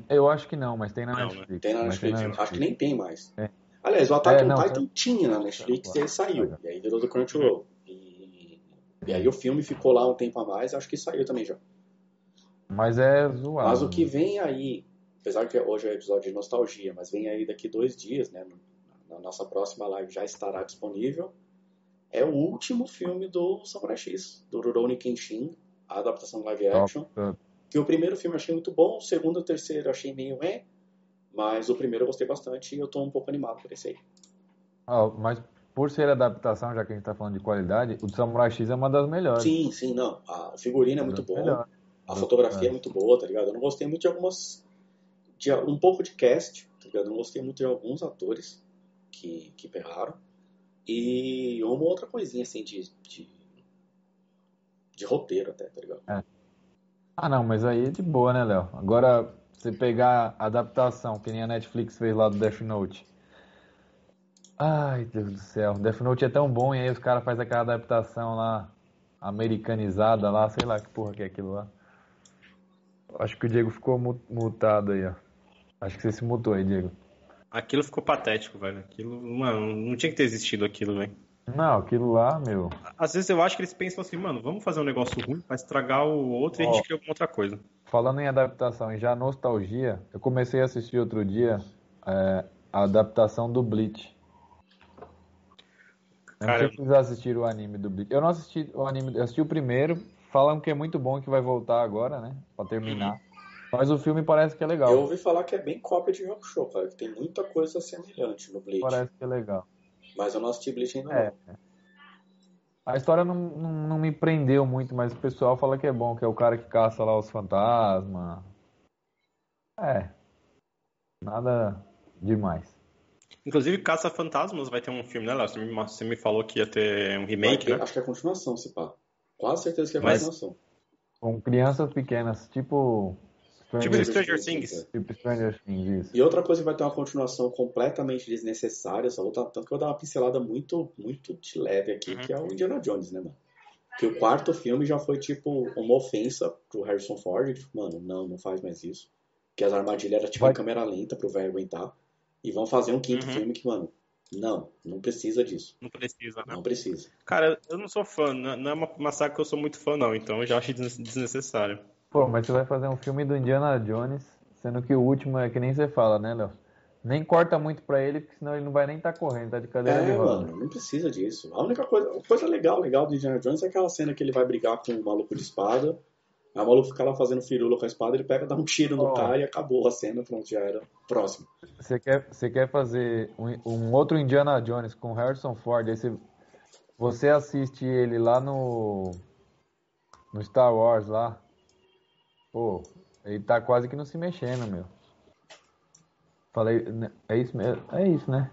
Eu acho que não, mas tem na não, né? Netflix. Tem na Netflix. Tem na Netflix. Acho que nem tem mais. É. Aliás, o Attack é, on Titan tinha na Netflix e aí saiu. E aí virou do Crunchyroll. E, aí o filme ficou lá um tempo a mais, acho que saiu também já. Mas é zoado. Mas o que vem aí, apesar que hoje é episódio de nostalgia, mas vem aí daqui dois dias, né? na nossa próxima live já estará disponível, é o último filme do Samurai X, do Rurouni Kenshin, a adaptação live action. Que o primeiro filme eu achei muito bom, o segundo e o terceiro eu achei meio é, mas o primeiro eu gostei bastante e eu tô um pouco animado por esse aí. Ah, mas por ser adaptação, já que a gente tá falando de qualidade, o Samurai X é uma das melhores. Sim, sim, não. A figurina é muito boa, a fotografia é muito boa, tá ligado? Eu não gostei muito de algumas. De um pouco de cast, tá ligado? Eu não gostei muito de alguns atores que, que pegaram. E uma outra coisinha assim de, de, de roteiro até, tá ligado? É. Ah não, mas aí é de boa, né, Léo? Agora, você pegar a adaptação, que nem a Netflix fez lá do Death Note. Ai, Deus do céu. Death Note é tão bom e aí os caras fazem aquela adaptação lá, americanizada lá, sei lá que porra que é aquilo lá. Acho que o Diego ficou mutado aí, ó. Acho que você se mutou aí, Diego. Aquilo ficou patético, velho. Aquilo, mano, não tinha que ter existido aquilo, velho. Não, aquilo lá, meu. Às vezes eu acho que eles pensam assim, mano, vamos fazer um negócio ruim pra estragar o outro oh, e a gente cria alguma outra coisa. Falando em adaptação e já nostalgia, eu comecei a assistir outro dia é, a adaptação do Bleach. Eu não vocês assistiram o anime do Bleach. Eu não assisti o anime, eu assisti o primeiro, falam que é muito bom e que vai voltar agora, né? Pra terminar. Uhum. Mas o filme parece que é legal. Eu ouvi falar que é bem cópia de Rock Show, cara, que tem muita coisa semelhante no Bleach. Parece que é legal. Mas eu não assisti Bleach ainda é. não. A história não, não, não, me prendeu muito, mas o pessoal fala que é bom, que é o cara que caça lá os fantasmas. É. Nada demais. Inclusive, Caça Fantasmas vai ter um filme, né, Léo? Você me, você me falou que ia ter um remake, ter, né? Acho que é a continuação, se pá. Quase certeza que é a Mas... continuação. Com crianças pequenas, tipo. Stranger, tipo Stranger Things. Tipo Stranger Things, isso. E outra coisa que vai ter uma continuação completamente desnecessária, só vou tanto que eu vou dar uma pincelada muito, muito de leve aqui, uhum. que é o Indiana Jones, né, mano? Que o quarto filme já foi, tipo, uma ofensa pro Harrison Ford. Tipo, mano, não, não faz mais isso. Que as armadilhas eram, tipo, vai... em câmera lenta pro velho aguentar. E vão fazer um quinto uhum. filme que, mano, não, não precisa disso. Não precisa, né? Não precisa. Cara, eu não sou fã, não é uma, uma saga que eu sou muito fã, não, então eu já acho desnecessário. Pô, mas você vai fazer um filme do Indiana Jones, sendo que o último é que nem você fala, né, Léo? Nem corta muito pra ele, porque senão ele não vai nem estar tá correndo, tá de cadeira é, de roda. mano, não precisa disso. A única coisa, coisa legal, legal do Indiana Jones é aquela cena que ele vai brigar com o maluco de espada Aí o maluco fica lá fazendo firula com a espada, ele pega, dá um tiro no oh. cara e acabou a cena, pronto, já era. Próximo. Você quer, você quer fazer um, um, outro Indiana Jones com Harrison Ford, aí você, você assiste ele lá no, no Star Wars lá, pô, ele tá quase que não se mexendo, meu. Falei, né, é isso mesmo, é isso, né?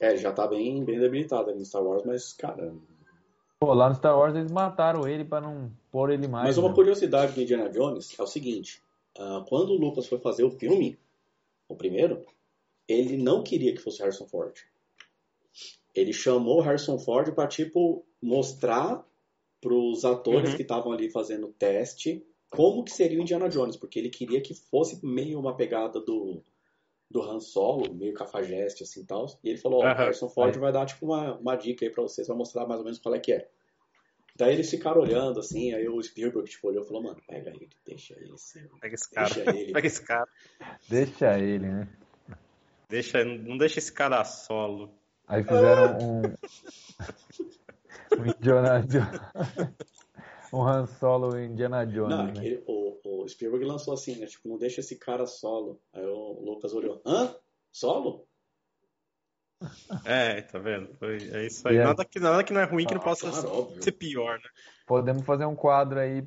É, já tá bem, bem debilitado ali no Star Wars, mas, cara, Pô, lá no Star Wars eles mataram ele para não pôr ele mais. Mas uma né? curiosidade do Indiana Jones é o seguinte: uh, quando o Lucas foi fazer o filme, o primeiro, ele não queria que fosse Harrison Ford. Ele chamou Harrison Ford para tipo mostrar para os atores uhum. que estavam ali fazendo o teste como que seria o Indiana Jones, porque ele queria que fosse meio uma pegada do do Han Solo, meio cafajeste assim tal. E ele falou, ó, oh, Harrison Ford é. vai dar tipo uma, uma dica aí pra vocês, vai mostrar mais ou menos qual é que é. Daí eles ficaram olhando assim, aí o Spielberg tipo, olhou e falou, mano, pega ele, deixa ele. Pega esse cara. Deixa ele. Pega esse cara. Deixa ele, né? Deixa, não deixa esse cara solo. Aí fizeram um. um Indiana Jones. um Han Solo Indiana Jones. Não, né? ele, o, o Spielberg lançou assim, né? Tipo, não deixa esse cara solo. Aí o Lucas olhou, hã? Solo? É, tá vendo? É isso aí. Nada, que, nada que não é ruim que não ah, possa claro, ser, ser pior, né? Podemos fazer um quadro aí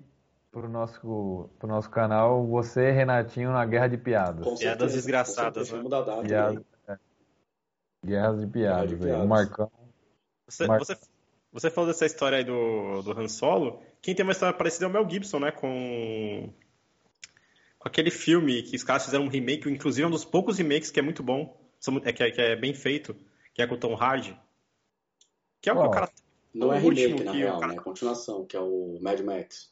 pro nosso, pro nosso canal, você, Renatinho, na Guerra de Piadas. Com Piadas desgraçadas, né? Da data Piada, é. Guerras de Piadas, de piadas. O Marcão. Você, Mar... você, você falou dessa história aí do, do Han Solo. Quem tem uma história parecida é o Mel Gibson, né? Com com aquele filme que os caras fizeram um remake, inclusive é um dos poucos remakes que é muito bom, é, que, é, que é bem feito, que é com o Tom Hardy. Que é o oh. que o cara. Não é remake, na real, cara... né? É continuação, que é o Mad Max.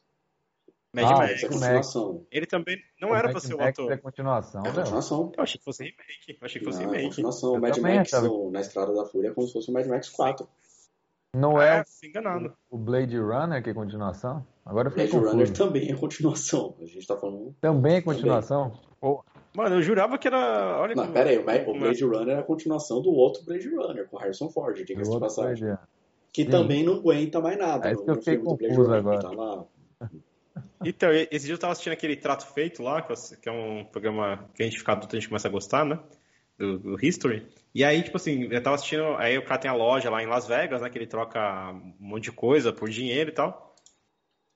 Mad ah, Max. É continuação. Ele também não o era pra ser o ator. É continuação, é continuação. Eu achei que fosse remake. Eu achei que fosse não, remake. É continuação. o Mad Max no, na Estrada da Fúria é como se fosse o Mad Max 4. Não é, é enganado. o Blade Runner que é continuação? Agora eu Blade confuso. Runner também é continuação. A gente tá falando. Também é continuação? Também. Mano, eu jurava que era. Olha Não, como... pera aí, o Blade Runner é a continuação do outro Blade Runner, com Harrison Ford, diga-se de passagem. Blade, que Sim. também não aguenta mais nada. É isso que eu fiquei confuso agora. Tá lá. Então, esse dia eu tava assistindo aquele Trato Feito lá, que é um programa que a gente fica adulto, a gente começa a gostar, né? Do, do, History. E aí, tipo assim, eu tava assistindo, aí o cara tem a loja lá em Las Vegas, né? Que ele troca um monte de coisa por dinheiro e tal.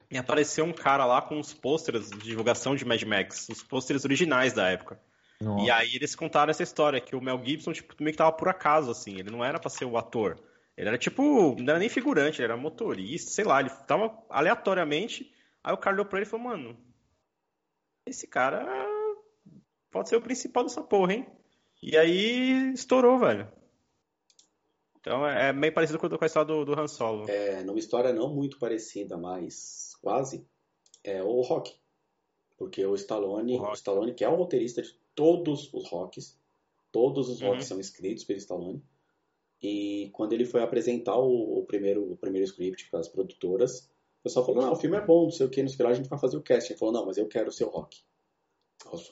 E apareceu um cara lá com os pôsteres de divulgação de Mad Max, os pôsteres originais da época. Nossa. E aí eles contaram essa história, que o Mel Gibson, tipo, meio que tava por acaso, assim, ele não era pra ser o ator. Ele era tipo, não era nem figurante, ele era motorista, sei lá, ele tava aleatoriamente. Aí o cara olhou pra ele e falou, mano, esse cara pode ser o principal dessa porra, hein? E aí estourou, velho. Então é, é meio parecido com a história do, do Han Solo. É, numa história não muito parecida, mas quase, é o Rock. Porque o Stallone, o, o Stallone que é o roteirista de todos os Rocks, todos os Rocks uhum. são escritos pelo Stallone. E quando ele foi apresentar o, o primeiro, o primeiro script para as produtoras, o pessoal falou, não, o filme é bom, não sei o que, no final a gente vai fazer o casting. Ele falou, não, mas eu quero o seu Rock.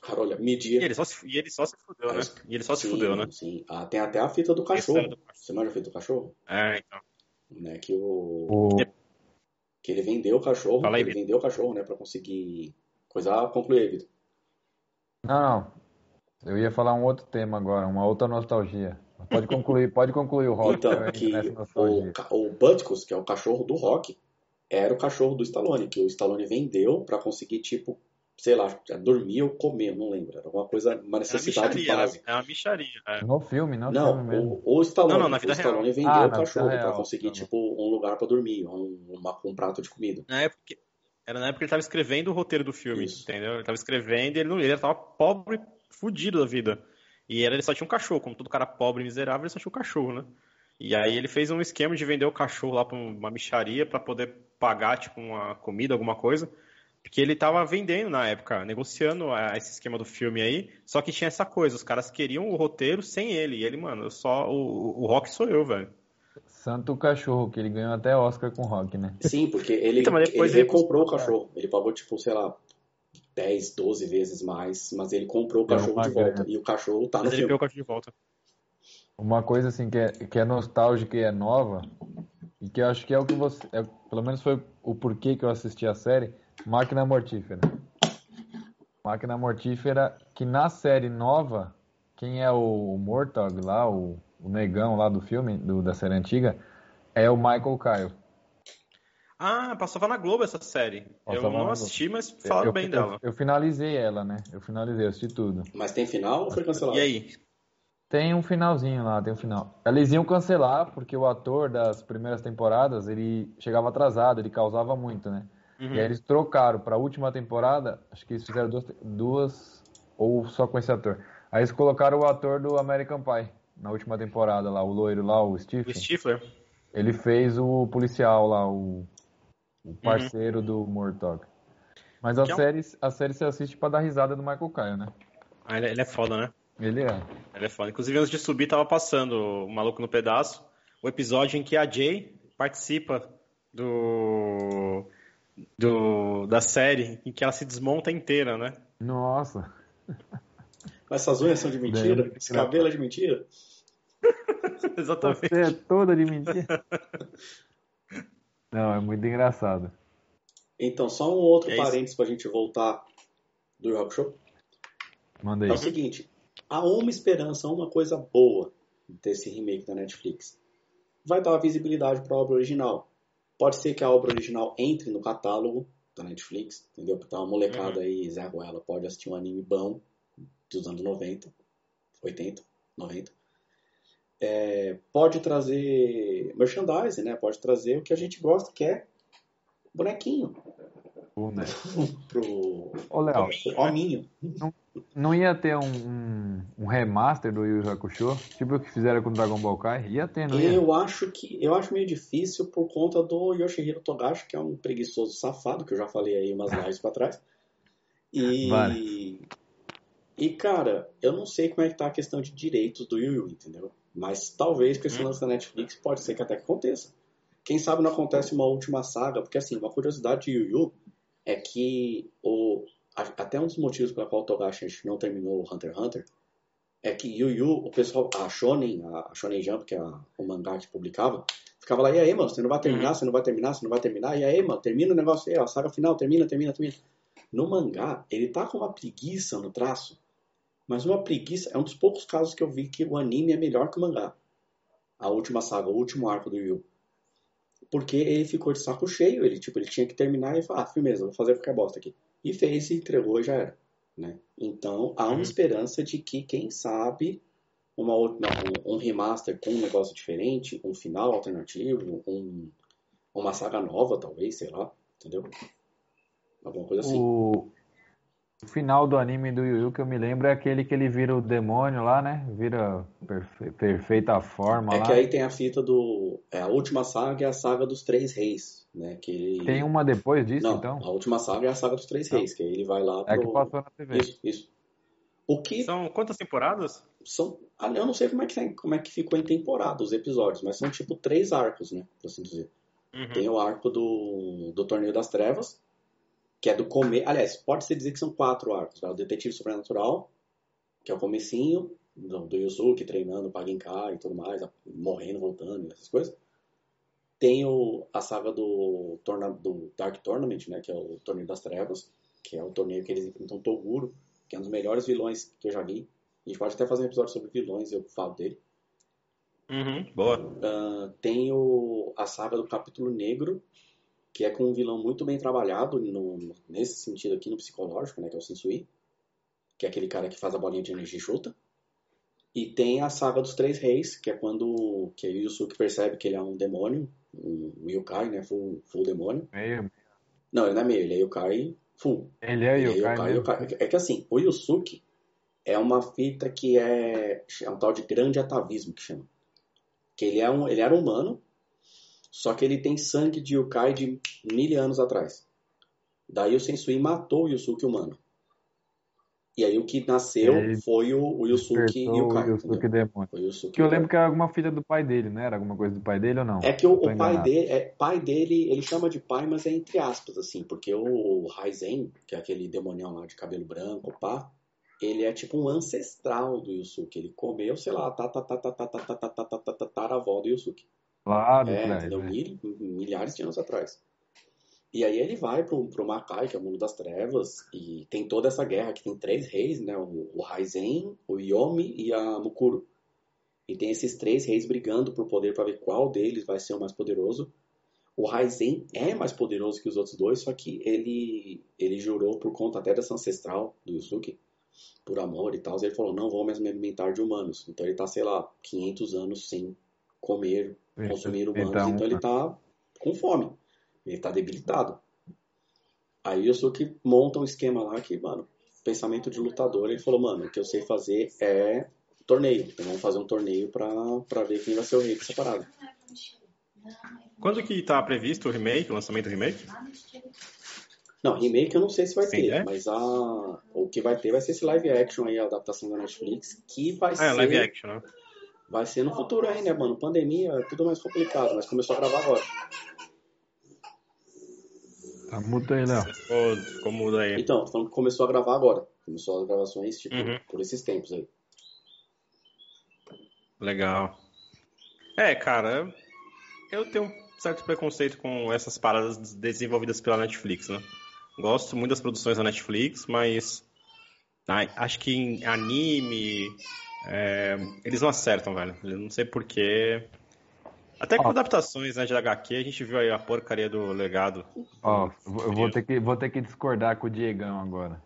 Cara, olha, media. E ele só se, e ele só se fudeu, né? E ele só sim, se fudeu, né? Sim, ah, tem até a fita do cachorro. Do Você manja a fita do cachorro? É, então. Né, que o. o... Que ele vendeu o cachorro. Fala aí, ele vendeu o cachorro, né? Pra conseguir. Coisa concluir, Vitor. Não, não. Eu ia falar um outro tema agora, uma outra nostalgia. Pode concluir, pode concluir o Rock. Então, que o, o Butkus, que é o cachorro do Rock, era o cachorro do Stallone, que o Stallone vendeu para conseguir, tipo, sei lá, dormir ou comer, não lembro. Era alguma coisa, uma necessidade é uma básica. É uma micharia. É. No filme, no Não, filme mesmo. o, o Stallone, Não, não, na vida o Stallone real. vendeu Ah, o na cachorro real, conseguir, tá tipo, um lugar pra dormir, um, uma- um prato de comida. Na época, era na época que ele tava escrevendo o roteiro do filme, Isso. entendeu? Ele tava escrevendo e ele, não, ele tava pobre, fudido da vida. E era, ele só tinha um cachorro, como todo cara pobre e miserável, ele só tinha um cachorro, né? E aí ele fez um esquema de vender o cachorro lá pra uma micharia pra poder pagar, tipo, uma comida, alguma coisa. Porque ele tava vendendo na época, negociando esse esquema do filme aí. Só que tinha essa coisa, os caras queriam o roteiro sem ele. E ele, mano, eu só. O, o Rock sou eu, velho. Santo Cachorro, que ele ganhou até Oscar com Rock, né? Sim, porque ele, Então, mas ele depois ele recomprou o cachorro. Ele pagou, tipo, sei lá, 10, 12 vezes mais, mas ele comprou o cachorro de volta. grana. E o cachorro tá no Mas ele filme. pegou o cachorro de volta. Uma coisa assim que é, que é nostálgica e é nova, e que eu acho que é o que você. é- pelo menos foi o porquê que eu assisti a série, Máquina Mortífera. Máquina Mortífera, que na série nova, quem é o Mortog lá, o, o negão lá do filme, do, da série antiga, é o Michael Kyle. Ah, passava na Globo essa série. Passava eu não assisti, mas falaram eu, bem eu- dela. Eu, finalizei ela, né? Eu finalizei, eu assisti tudo. Mas tem final ou foi cancelado? E aí? Tem um finalzinho lá, tem um final. Eles iam cancelar porque o ator das primeiras temporadas, ele chegava atrasado, ele causava muito, né? Uhum. E aí eles trocaram pra última temporada, acho que eles fizeram duas, duas ou só com esse ator. Aí eles colocaram o ator do American Pie na última temporada lá, o loiro lá, o Stephen. O Stifler? Ele fez o policial lá, o, o parceiro do Murdoch. Mas a Que é um- série, a série você assiste pra dar risada do Michael Kyle, né? Ah, ele, ele é foda, né? Ele é. Ele é foda. Inclusive, antes de subir, tava passando o Maluco no Pedaço, o episódio em que a Jay participa do, do da série, em que ela se desmonta inteira, né? Nossa. Mas essas unhas são de mentira? Daí- Esse cabelo é de mentira? Exatamente. Você é toda de mentira. Não, é muito engraçado. Então, só um outro É parênteses pra gente voltar do Rock Show. Manda É aí. o seguinte, há uma esperança, há uma coisa boa desse remake da Netflix. Vai dar visibilidade para a obra original. Pode ser que a obra original entre no catálogo da Netflix, entendeu? Porque tá uma molecada Uhum. aí, Zé Ruela, pode assistir um anime bom dos anos 90, 80, 90. É, pode trazer merchandising, né? Pode trazer o que a gente gosta, que é bonequinho Né? pro Ô, Léo, hominho. não ia ter um, um, um remaster do Yu Yu Hakusho? Tipo o que fizeram com Dragon Ball Kai? Ia ter, não ia? Eu acho que eu acho meio difícil por conta do Yoshihiro Togashi, que é um preguiçoso safado, que eu já falei aí umas lives pra trás. E Várias. e cara, eu não sei como é que tá a questão de direitos do Yu Yu, entendeu? Mas talvez com esse Hum. lance da Netflix pode ser que até que aconteça. Quem sabe não acontece uma última saga, porque assim, uma curiosidade de Yu Yu é que o até um dos motivos pela qual o Togashi não terminou o Hunter x Hunter é que Yu Yu, o pessoal, a Shonen, a Shonen Jump, que é a- o mangá que publicava, ficava lá, e aí, mano, você não vai terminar, você não vai terminar, você não vai terminar, e aí, mano, termina o negócio aí, ó, a saga final, termina, termina, termina. No mangá, ele tá com uma preguiça no traço, mas uma preguiça, é um dos poucos casos que eu vi que o anime é melhor que o mangá. A última saga, o último arco do Yu Yu. Porque ele ficou de saco cheio, ele, tipo, ele tinha que terminar e falar, ah, firmeza, vou fazer qualquer bosta aqui. E fez, e entregou e já era. Né? Então, há uma Uhum. esperança de que, quem sabe, uma outra, um, um remaster com um negócio diferente, um final alternativo, um, uma saga nova, talvez, sei lá, entendeu? Alguma coisa assim. O... o final do anime do Yu Yu que eu me lembro é aquele que ele vira o demônio lá, né? Vira perfe- perfeita forma É lá. que aí tem a fita do. É, a última saga é a saga dos Três Reis, né? Que ele... Tem uma depois disso, Não, então? a última saga é a saga dos Três Não. Reis, que aí ele vai lá É pro. que passou na TV. Isso, isso. O que São quantas temporadas? são. ah, Eu não sei como é, que, tem- como é que ficou em temporada os episódios, mas são tipo três arcos, né? Por assim dizer. Uhum. Tem o arco do, do Torneio das Trevas, que é do começo. Aliás, pode-se dizer que são quatro arcos. Né? O Detetive Sobrenatural, que é o comecinho, do, do Yusuke treinando para Genkai e tudo mais, morrendo, voltando, essas coisas. Tem o, a saga do, torna, do Dark Tournament, né? Que é o Torneio das Trevas, que é o torneio que eles enfrentam Toguro, que é um dos melhores vilões que eu já vi. A gente pode até fazer um episódio sobre vilões, eu falo dele. Uhum. Boa. Ah, tem o, a saga do Capítulo Negro, que é com um vilão muito bem trabalhado no, nesse sentido aqui no psicológico, né, que é o Sensui, que é aquele cara que faz a bolinha de energia e chuta. E tem a saga dos três reis, que é quando que o Yusuke percebe que ele é um demônio, um yokai, né, full, full demônio. Meio. Não, ele não é meio, ele é yokai full. Ele é Ele yokai, yokai. É que assim, o Yusuke é uma fita que é, é um tal de grande atavismo que chama. Que ele, é um, ele era humano, só que ele tem sangue de yokai de mil anos atrás. Daí o Sensui matou o Yusuke humano. E aí o que nasceu foi o, o Yusuke e o Kai. Que eu lembro que era alguma filha do pai dele, né? Era alguma coisa do pai dele ou não? É que o, pai, dele, pai dele, ele chama de pai, mas é entre aspas, assim, porque o Raizen, que é aquele demonial lá de cabelo branco, pá, ele é tipo um ancestral do Yusuke. Ele comeu, sei lá, tataravó do Yusuke. Claro, é, milhares de anos atrás. E aí ele vai pro, pro Makai, que é o mundo das trevas, e tem toda essa guerra, que tem três reis, né? O, o Raizen, o Yomi e a Mukuro. E tem esses três reis brigando por poder para ver qual deles vai ser o mais poderoso. O Raizen é mais poderoso que os outros dois, só que ele, ele jurou por conta até dessa ancestral do Yusuke, por amor e tal. Ele falou, não vou mais me alimentar de humanos. Então ele tá, sei lá, 500 anos sem comer, consumir humanos. Então, Então ele tá com fome. Ele tá debilitado. Aí o Yusuke monta um esquema lá que, mano, pensamento de lutador. Ele falou, mano, o que eu sei fazer é torneio. Então vamos fazer um torneio pra, pra ver quem vai ser o rei dessa parada. Quando que tá previsto o remake, o lançamento do remake? Não, remake eu não sei se vai Sim, ter, é? mas a, o que vai ter vai ser esse live action aí, a adaptação da Netflix, que vai Ah, ser. é live action, né? Vai ser no futuro aí, né, mano? Pandemia é tudo mais complicado, mas começou a gravar agora. Tá mudo aí, Léo. Ficou, ficou mudo aí. Então, que começou a gravar agora. Começou as gravações, tipo, Uhum. por esses tempos aí. Legal. É, cara, eu tenho um certo preconceito com essas paradas desenvolvidas pela Netflix, né? Gosto muito das produções da Netflix, mas acho que em anime é, eles não acertam, velho. Eu não sei porquê. Até com Ó. adaptações né, de HQ, a gente viu aí a porcaria do legado. Ó, eu vou- ter, que, vou ter que discordar com o Diegão agora.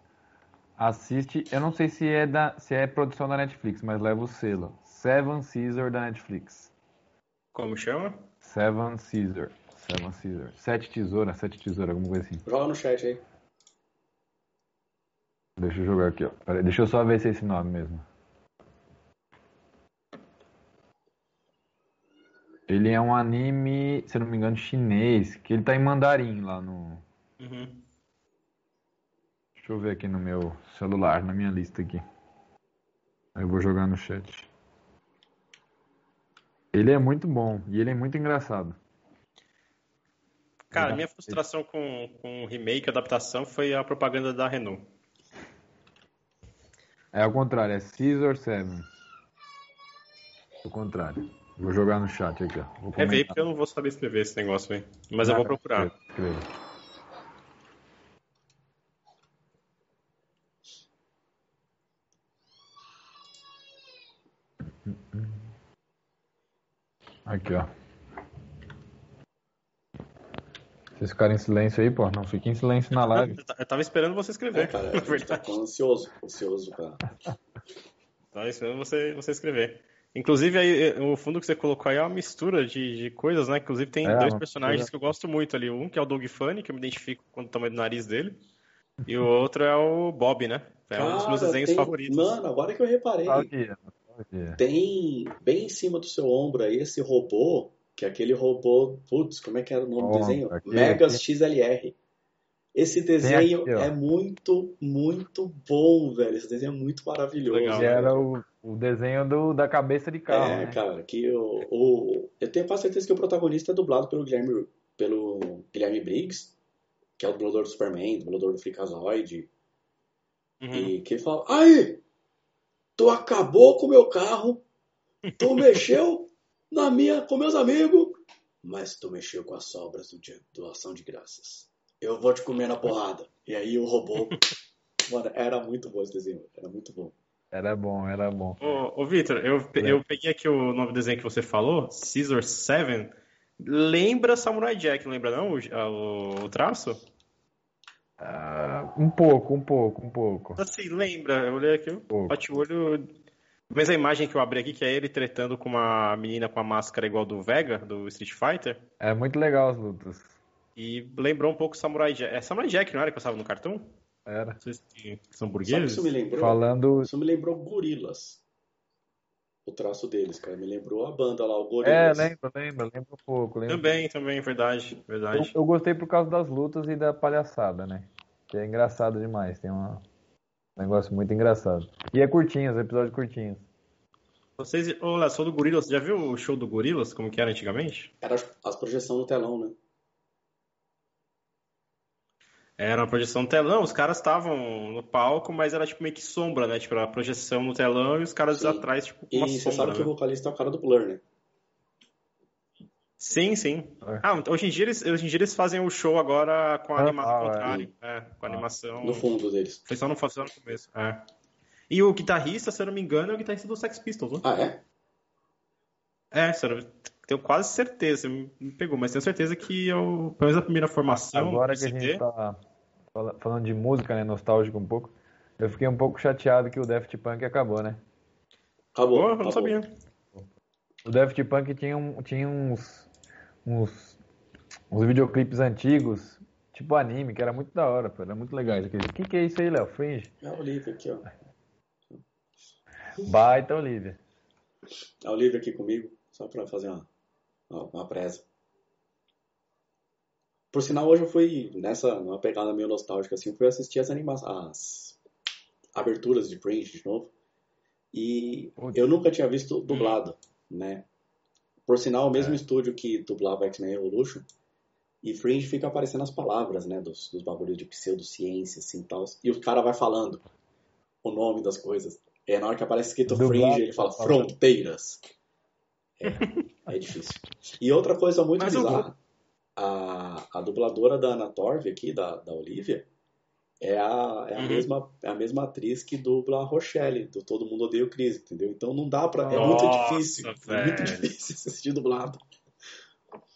Assiste, eu não sei se é, da, se é produção da Netflix, mas leva o selo. Seven Caesar da Netflix. Como chama? Seven Caesar. Seven Caesar. Sete tesouras, sete tesouras, alguma coisa assim. Joga no chat aí. Deixa eu jogar aqui, ó. Pera aí, deixa eu só ver se é esse nome mesmo. Ele é um anime, se não me engano, chinês, que ele tá em mandarim lá no. Uhum. Deixa eu ver aqui no meu celular, na minha lista aqui. Aí eu vou jogar no chat. Ele é muito bom e ele é muito engraçado. Cara, minha frustração com, com o remake, adaptação, foi a propaganda da Renault. É ao contrário, é Caesar 7. O contrário. Vou jogar no chat aqui, ó. Vou É ver, porque eu não vou saber escrever esse negócio aí. Mas eu vou procurar. Escreva. Aqui, ó. Vocês ficarem em silêncio aí, pô. Não fiquem em silêncio na live. Eu ta- Eu tava esperando você escrever, É, cara, na tá verdade. ansioso, ansioso pra... Tava esperando você, você escrever. Inclusive, aí, eh, o fundo que você colocou aí é uma mistura de, de coisas, né? Inclusive, tem É, dois personagens mistura. que eu gosto muito ali. Um que é o Doug Funny, que eu me identifico com o tamanho do nariz dele. E o outro é o Bob, né? É um dos meus Cara, desenhos tem- favoritos. Mano, agora que eu reparei, tem bem em cima do seu ombro aí esse robô, que é aquele robô, putz, como é que era o nome do Ó, desenho? aqui, Megas aqui. XLR. Esse desenho aqui, é muito, muito bom, velho. Esse desenho é muito maravilhoso. Legal, era o, o desenho do, da cabeça de carro, É, né? cara, que o, o- eu tenho quase certeza que o protagonista é dublado pelo Guilherme, pelo Guilherme Briggs, que é o dublador do Superman, dublador do Freakazoid, Uhum. e que ele fala, aí, tu acabou com o meu carro, tu mexeu na minha, com meus amigos, mas tu mexeu com as sobras do dia, do Ação de Graças. Eu vou te comer na porrada. E aí o robô, mano, era muito bom esse desenho, era muito bom. Era bom, era bom. Ô, ô Vitor, eu, pe- É. eu peguei aqui o nome do desenho que você falou, Caesar 7. Lembra Samurai Jack, não lembra não o, o, o traço? Uh, um pouco, um pouco, um pouco. Assim, lembra, eu olhei aqui, um bate o olho. Mesma imagem que eu abri aqui, que é ele tretando com uma menina com a máscara igual do Vega, do Street Fighter. É muito legal as lutas. E lembrou um pouco Samurai Jack. É Samurai Jack, não era que passava no cartão? Era. São burgueses? Isso me lembrou, Falando... isso me lembrou Gorilas. O traço deles, cara. Me lembrou a banda lá, o Gorilas. É, lembra, lembra, lembra um pouco. Lembra. Também, também, verdade, verdade. Eu, eu, gostei por causa das lutas e da palhaçada, né? Que é engraçado demais. Tem uma... um negócio muito engraçado. E é curtinho, os episódios curtinhos. Vocês, olha, sou do Gorilas. Já viu o show do Gorilas, como que era antigamente? Era as projeções no telão, né? Era uma projeção no telão, os caras estavam no palco, mas era tipo meio que sombra, né? Tipo, a projeção no telão e os caras Sim. atrás, tipo, com E uma você sombra. sabe que né? o vocalista é o cara do Blur, né? Sim, sim. É. Ah, hoje em, dia eles, hoje em dia eles fazem o show agora com a Ah, animação ah, ao é. contrário. É, com a Ah. animação. No fundo deles. Foi só no, só no começo. É. E o guitarrista, se eu não me engano, é o guitarrista do Sex Pistols, né? Ah, é? É, se eu não- tenho quase certeza, me pegou, mas tenho certeza que eu, pelo menos a primeira formação. Agora que a gente tá fala- falando de música, né? Nostálgico um pouco. Eu fiquei um pouco chateado que o Daft Punk acabou, né? Acabou. Eu não acabou. sabia. O Daft Punk tinha, um- tinha uns, uns, uns videoclipes antigos, tipo anime, que era muito da hora, pô. Era muito legais. O que, que é isso aí, Léo? Fringe? É a Olivia aqui, ó. Baita Olivia. A Olivia aqui comigo, só pra fazer uma, uma, uma presa. Por sinal, hoje eu fui nessa, numa pegada meio nostálgica, assim, eu fui assistir as animações, as aberturas de Fringe de novo. E eu nunca tinha visto dublado, né? Por sinal, o mesmo estúdio que dublava X-Men Evolution. E Fringe fica aparecendo as palavras, né? Dos, dos bagulhos de pseudociência, assim, tal. E o cara vai falando o nome das coisas. É na hora que aparece escrito Dublado, Fringe, ele fala fronteiras. É, é difícil. E outra coisa muito Mas bizarra. A, a dubladora da Ana Torv aqui, da, da Olivia, é a, é, a Uhum. mesma, é a mesma atriz que dubla a Rochelle, do Todo Mundo Odeia o Chris, entendeu? Então não dá pra... É muito Nossa, difícil. É muito velho. difícil assistir dublado.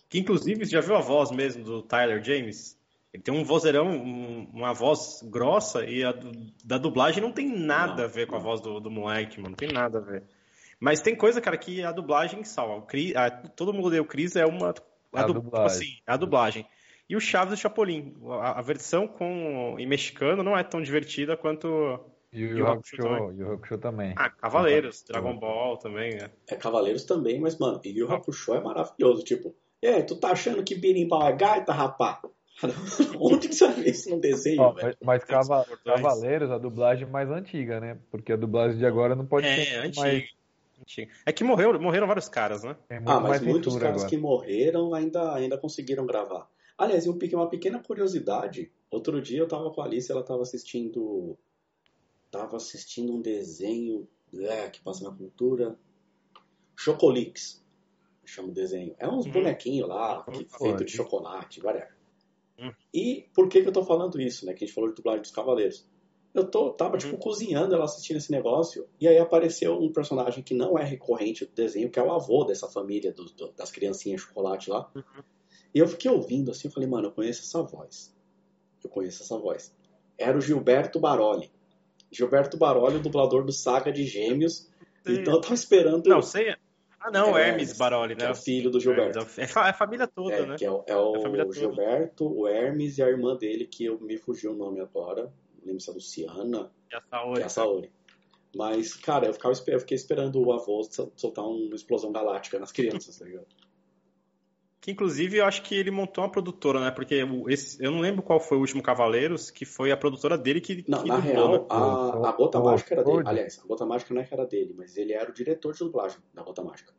Que inclusive, você já viu a voz mesmo do Tyler James? Ele tem um vozeirão, um- uma voz grossa, e a do- da dublagem não tem nada Não, a ver com a voz do, do moleque, mano. Não tem nada a ver. Mas tem coisa, cara, que a dublagem salva. O Chris, a- todo mundo o Chris é uma. A du- dublagem. Assim, a dublagem. E o Chaves do Chapolin. A, a versão com, em mexicano não é tão divertida quanto. E o E o Yu Hakusho Hakusho, Yu Hakusho também. Ah, Cavaleiros, Dragon Ball também, né? É Cavaleiros também, mas, mano, e o Hakusho é maravilhoso. Tipo, é, tu tá achando que berimbau é gaita, rapá? Onde que você vê isso no desenho, velho? mas mas Cava-. Cavaleiros, a dublagem mais antiga, né? Porque a dublagem de agora não pode É, ser antigo. mais. É que morreu, morreram vários caras, né? Muito Ah, mas muitos caras agora. que morreram ainda, ainda conseguiram gravar. Aliás, uma pequena curiosidade. Outro dia eu tava com a Alice, ela tava assistindo. Tava assistindo um desenho é, que passa na cultura. Chocolix. Chama o desenho. É uns Uhum. bonequinhos lá, que, Pô, feito de que- chocolate, whatever. Uhum. E por que, que eu tô falando isso, né? Que a gente falou de dublagem dos Cavaleiros. Eu tô, tava, Uhum. tipo, cozinhando ela assistindo esse negócio, e aí apareceu um personagem que não é recorrente do desenho, que é o avô dessa família do- do- das criancinhas chocolate lá. E eu fiquei ouvindo assim, eu falei, mano, eu conheço essa voz. Eu conheço essa voz. Era o Gilberto Baroli. Gilberto Baroli, o dublador do Saga de Gêmeos. Então eu tava esperando. Não, sei. Ah, não, É, Hermes Baroli, né? é o filho do Gilberto. É, é a família toda, É, né? que é, o- é É o toda. Gilberto, o Hermes e a irmã dele, que eu me fugiu o nome agora. Não lembro se é Luciana, E a Saori. é a Saori. Mas, cara, eu, ficava, eu fiquei esperando o avô sol- soltar uma explosão galáctica nas crianças, tá ligado? Que inclusive eu acho que ele montou uma produtora, né? Porque o- esse, eu não lembro qual foi o último Cavaleiros, que foi a produtora dele que, Não, que na real, a, a Gota o- Mágica era dele. Aliás, a Gota Mágica não é que era dele, mas ele era o diretor de dublagem da Gota Mágica.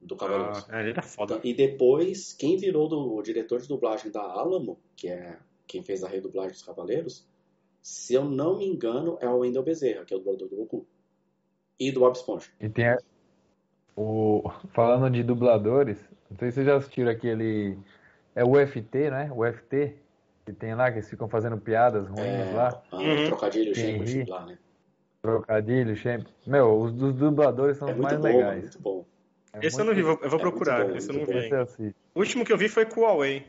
Do Cavaleiros. Ah, é, ele era foda. E depois, quem virou do, o diretor de dublagem da Alamo, que é quem fez a redublagem dos Cavaleiros, se eu não me engano, é o Wendel Bezerra, que é o dublador do Goku. E do Bob Esponja. E tem a- o falando de dubladores, não sei se vocês já assistiram aquele é o UFT, né? O UFT que tem lá que eles ficam fazendo piadas ruins É, lá, a- Uhum. Trocadilho ri. lá, né? trocadilho, sempre. Meu, os dos dubladores são É os mais bom, legais. muito bom. É esse muito, eu não vi, eu vou é procurar. Bom, esse eu não vi. O último que eu vi foi com o Huawei.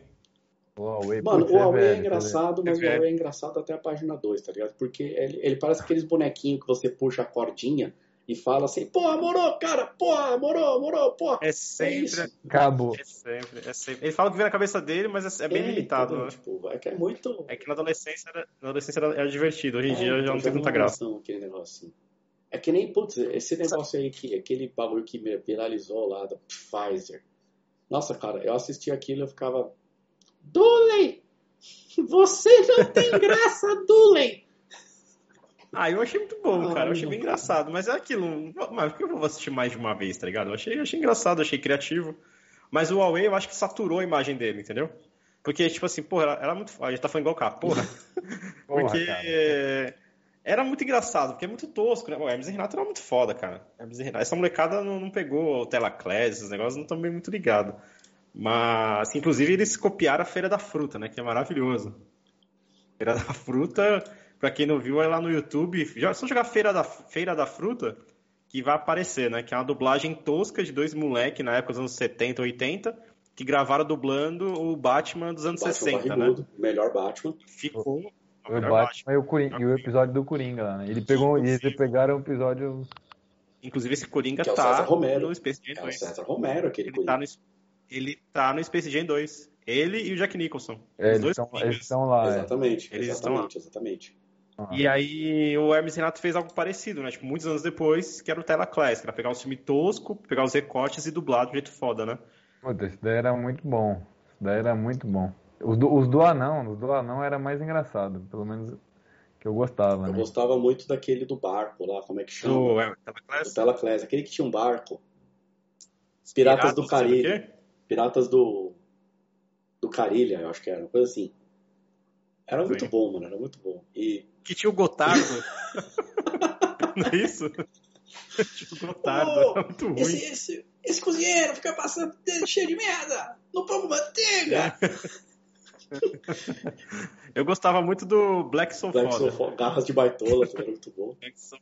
O Huawei Mano, o Huawei é, é engraçado, mas o Huawei é engraçado até a página 2, tá ligado? Porque ele, ele parece aqueles bonequinhos que você puxa a cordinha e fala assim, pô, morou, cara, pô, morou, morou, pô. É sempre. É Acabou. É sempre, é sempre. Ele fala o que vem na cabeça dele, mas é, é bem é, limitado. Né? Tipo, é que é muito. É que na adolescência era, na adolescência era, era divertido, hoje em dia já não tem muita graça. Aquele negócio assim. É que nem, putz, esse negócio aí, que, aquele bagulho que viralizou lá da Pfizer. Nossa, cara, eu assisti aquilo e eu ficava. Dooley! Você não tem graça, Dooley! Ah, eu achei muito bom, ah, cara. Eu achei bem engraçado. Mas é aquilo. Mas por que eu vou assistir mais de uma vez, tá ligado? Eu achei, achei engraçado, achei criativo. Mas o Huawei eu acho que saturou a imagem dele, entendeu? Porque, tipo assim, porra, era muito. A gente tá falando igual o cara, porra. Porque. Porra, era muito engraçado, porque é muito tosco, né? O Hermes e Renato era muito foda, cara. Hermes e Renato. Essa molecada não, não pegou o Telaclass, esses negócios não estão bem muito ligados. Mas, inclusive, eles copiaram a Feira da Fruta, né? Que é maravilhoso. Feira da Fruta, pra quem não viu, é lá no YouTube. É só jogar Feira da, Feira da Fruta, que vai aparecer, né? Que é uma dublagem tosca de dois moleques na época dos anos 70, 80, que gravaram dublando o Batman dos anos Batman 60, né? barrigudo, né? Melhor Batman. Ficou o Batman e o, Coringa, e o episódio do Coringa lá, né? Ele pegou, e eles pegaram o episódio. Inclusive esse Coringa que é tá Romero. no Space Jam 2. É o César Romero, aquele ele Tá no, ele tá no Space Jam 2. Ele e o Jack Nicholson. É, eles, estão, eles estão lá. Exatamente, é. eles exatamente, exatamente. Ah. E aí o Hermes Renato fez algo parecido, né? Tipo, muitos anos depois, que era o Tela Class, que era pegar um filme tosco, pegar os recortes e dublar de um jeito foda, né? Puta, isso daí era muito bom. Isso daí era muito bom. Os do, os do anão, os do anão era mais engraçado, pelo menos que eu gostava. Eu né? gostava muito daquele do barco lá, como é que chama? Do, é, o Telaclass, aquele que tinha um barco. Piratas, Piratas do Caribe. Piratas do. Do Carilha, eu acho que era, uma coisa assim. Era muito Sim. bom, mano, era muito bom. E... Que tinha o Gotardo. Não é isso? Tinha o Gotardo, oh, era muito ruim. Esse, esse, esse cozinheiro fica passando cheio de merda, não põe manteiga. Eu gostava muito do Black Soul Black Soul Garras de baitola, era muito bom. Black Soul,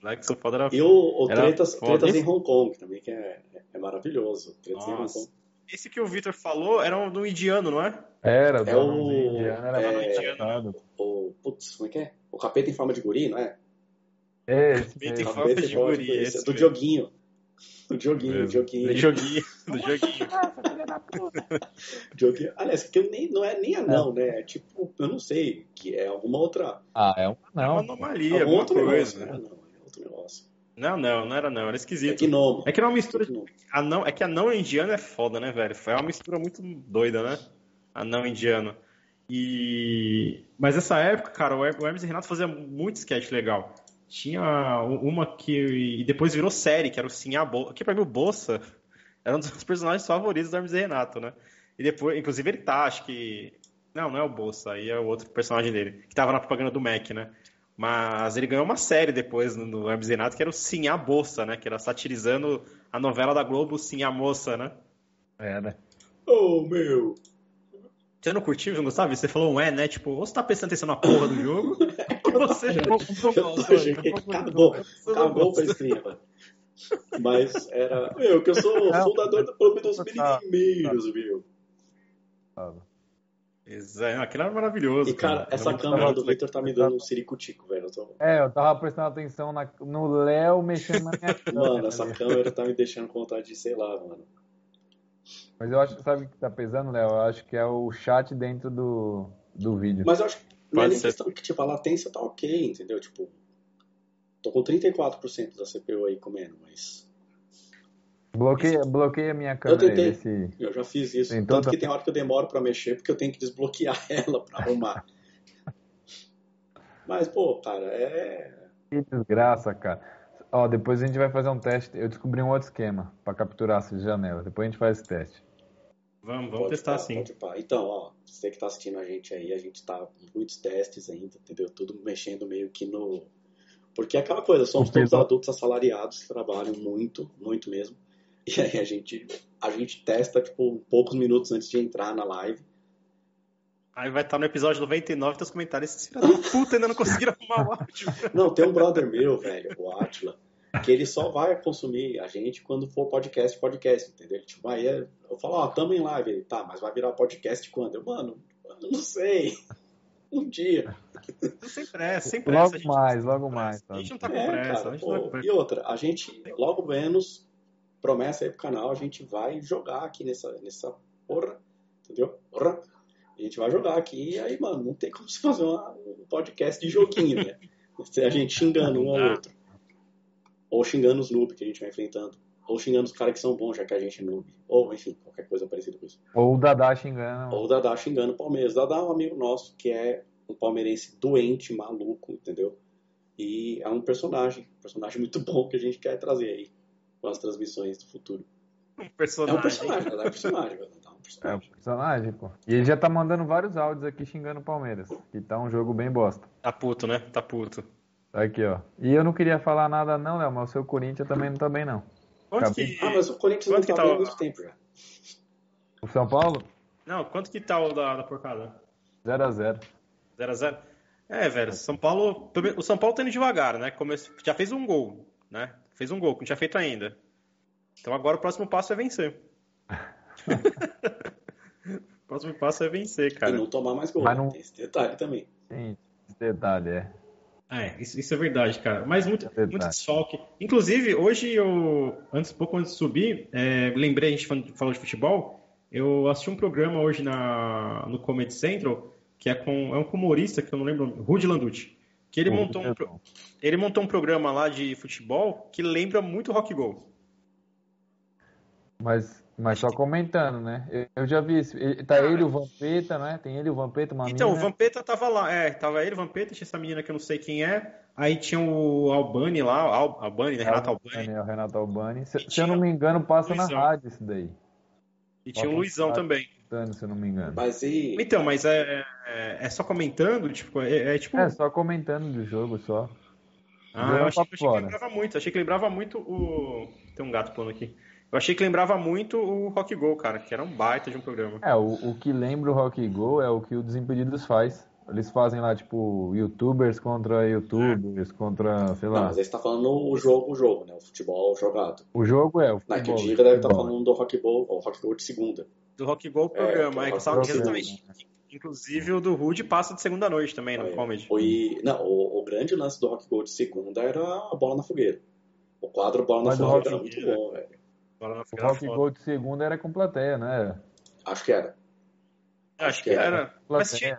Black Soul era E o, o era Tretas, Tretas em Hong Kong também, que é, é maravilhoso. Tretas Nossa. em Hong Kong. Esse que o Victor falou era um do indiano, não é? Era, é o indiano, era é, indiano. O, putz, como é que é? O capeta em forma de guri, não é? É, capeta em forma de guri. Esse, do Dioguinho. Do joguinho, do joguinho. Do joguinho, do joguinho. joguinho. Aliás, que eu nem, não é nem anão, né? É tipo, eu não sei, que é alguma outra. Ah, é um anão. É uma anomalia, alguma outra coisa. Negócio, né? Não, é outro negócio. Não, não, não era não, era esquisito. É. É que não é uma mistura. De... Anão, é que anão indiano é foda, né, velho? Foi uma mistura muito doida, né? Anão indiano. E. Mas essa época, cara, o Hermes e Renato fazia muito sketch legal. Tinha uma que. E depois virou série, que era o Sim a Bolsa. Que pra mim o Bolsa era um dos personagens favoritos do Hermes e Renato, né? E depois, inclusive ele tá, acho que. Não, não é o Bolsa, aí é o outro personagem dele, que tava na propaganda do Mac, né? Mas ele ganhou uma série depois no Hermes e Renato, que era o Sim a Bolsa, né? Que era satirizando a novela da Globo Sim a Moça, né? É, né? Oh, meu! Você não curtiu, não gostava? Você falou um é, né? Tipo, ou você tá prestando atenção na porra do jogo, ou você já Acabou, acabou pra escrever. Mas era. Eu, que eu sou fundador do Clube dos Minimeiros, viu? Exato, aquilo era maravilhoso. E, cara, cara. essa câmera do Victor tá me dando um ciricutico, velho. Tô... É, eu tava prestando atenção na... no Léo mexendo na minha câmera. Mano, essa câmera tá me deixando com vontade de, sei lá, mano. Mas eu acho, sabe o que tá pesando, Léo? Eu acho que é o chat dentro do, do vídeo. Mas eu acho que não é nem questão que, tipo, a latência tá ok, entendeu? Tipo, tô com 34% da CPU aí comendo, mas... Bloqueia, bloqueia minha câmera. Eu tentei, esse... eu já fiz isso. Tem Tanto que tem hora que eu demoro pra mexer, porque eu tenho que desbloquear ela pra arrumar. mas, pô, cara, é... Que desgraça, cara. Ó, depois a gente vai fazer um teste. Eu descobri um outro esquema para capturar essas janelas. Depois a gente faz esse teste. Vamos, vamos testar pá, sim. Então, ó, você que tá assistindo a gente aí, a gente tá com muitos testes ainda, entendeu? Tudo mexendo meio que no. Porque é aquela coisa, somos todos adultos assalariados que trabalham muito, muito mesmo. E aí a gente, a gente testa, tipo, poucos minutos antes de entrar na live. Aí vai estar no episódio 99 teus comentários. Esses filhos da puta ainda não conseguiram arrumar o áudio. Não, tem um brother meu, velho, o Atila. que ele só vai consumir a gente quando for podcast, podcast, entendeu? Tipo, aí é, eu falo, ó, oh, tamo em live. Ele, tá, mas vai virar podcast quando? Eu, mano, eu não sei. Um dia. Sem pressa, sem pressa. Logo mais, logo mais. A gente não tá com é, pressa. Tá com E outra, a gente, logo menos, promessa aí pro canal, a gente vai jogar aqui nessa, nessa porra, entendeu? Porra. A gente vai jogar aqui e aí, mano, não tem como se fazer uma, um podcast de joguinho, né? A gente xingando um ao outro. Ou xingando os noob que a gente vai enfrentando. Ou xingando os caras que são bons, já que a gente é noob. Ou, enfim, qualquer coisa parecida com isso. Ou o Dadá xingando. Ou o Dadá xingando o Palmeiras. O Dadá é um amigo nosso que é um palmeirense doente, maluco, entendeu? E é um personagem, um personagem muito bom que a gente quer trazer aí com as transmissões do futuro. Um personagem. É um personagem, é um personagem. É um personagem, pô. E ele já tá mandando vários áudios aqui xingando o Palmeiras. Que tá um jogo bem bosta. Tá puto, né? Tá puto. Tá aqui, ó. E eu não queria falar nada não, Léo, mas o seu Corinthians também não tá bem, não. Quanto que... Ah, mas o Corinthians quanto não tá, tá bem há muito tempo já. O São Paulo? Não, quanto que tá o da, da porcada? 0x0. 0x0? É, velho, São Paulo. O São Paulo tá indo devagar, né? Come... Já fez um gol, né? Fez um gol, que não tinha feito ainda. Então agora o próximo passo é vencer. o próximo passo é vencer, cara. E não tomar mais gol. Mas não... Tem esse detalhe também. Sim, esse detalhe, é. É, isso, isso, é verdade, cara. Mas muito, é muito desfalque. Inclusive, hoje eu, antes, pouco antes de subir, é, lembrei, a gente falou de futebol, eu assisti um programa hoje na, no Comedy Central, que é com é um humorista que eu não lembro, Rudy Landucci. Que ele, montou um, ele montou um programa lá de futebol que lembra muito Rock Go. Mas, mas só comentando, né? Eu já vi isso. Tá ele, o Vampeta, né? Tem ele, o Vampeta, uma Então, mina. o Vampeta tava lá. É, tava ele, o Vampeta, tinha essa menina que eu não sei quem é. Aí tinha o Albani lá, Al, Albani, né? Renato Albani. É, o Renato Albani. Se, se eu não me engano, passa Luizão. na rádio isso daí. E tinha o Luizão também. Se eu não me engano. Mas e... Então, mas é, é, é só comentando? Tipo, é, é, tipo... É, só comentando do jogo, só. Ah, eu achei, achei que lembrava muito. Achei que lembrava muito o... Tem um gato pulando aqui. Eu achei que lembrava muito o Rock Go, cara, que era um baita de um programa. É, o, o que lembra o Rock Go é o que o Desimpedidos faz. Eles fazem lá, tipo, youtubers contra youtubers, é. contra, sei lá. Não, mas aí você tá falando o jogo, o jogo, né? O futebol jogado. O jogo é o futebol. Não, que o Diga deve estar tá falando do Rock Go, o Rock Go de segunda. Do Rock Go programa, é, é, que exatamente. Inclusive o do Rude passa de segunda noite também no é. comedy. O, não, o, o, grande lance do Rock Go de segunda era a bola na fogueira. O quadro Bola na Fogueira era muito bom, velho. O Rock Gold de segunda era com plateia, né? Acho que era. Acho, Acho que, era. era. Mas tinha,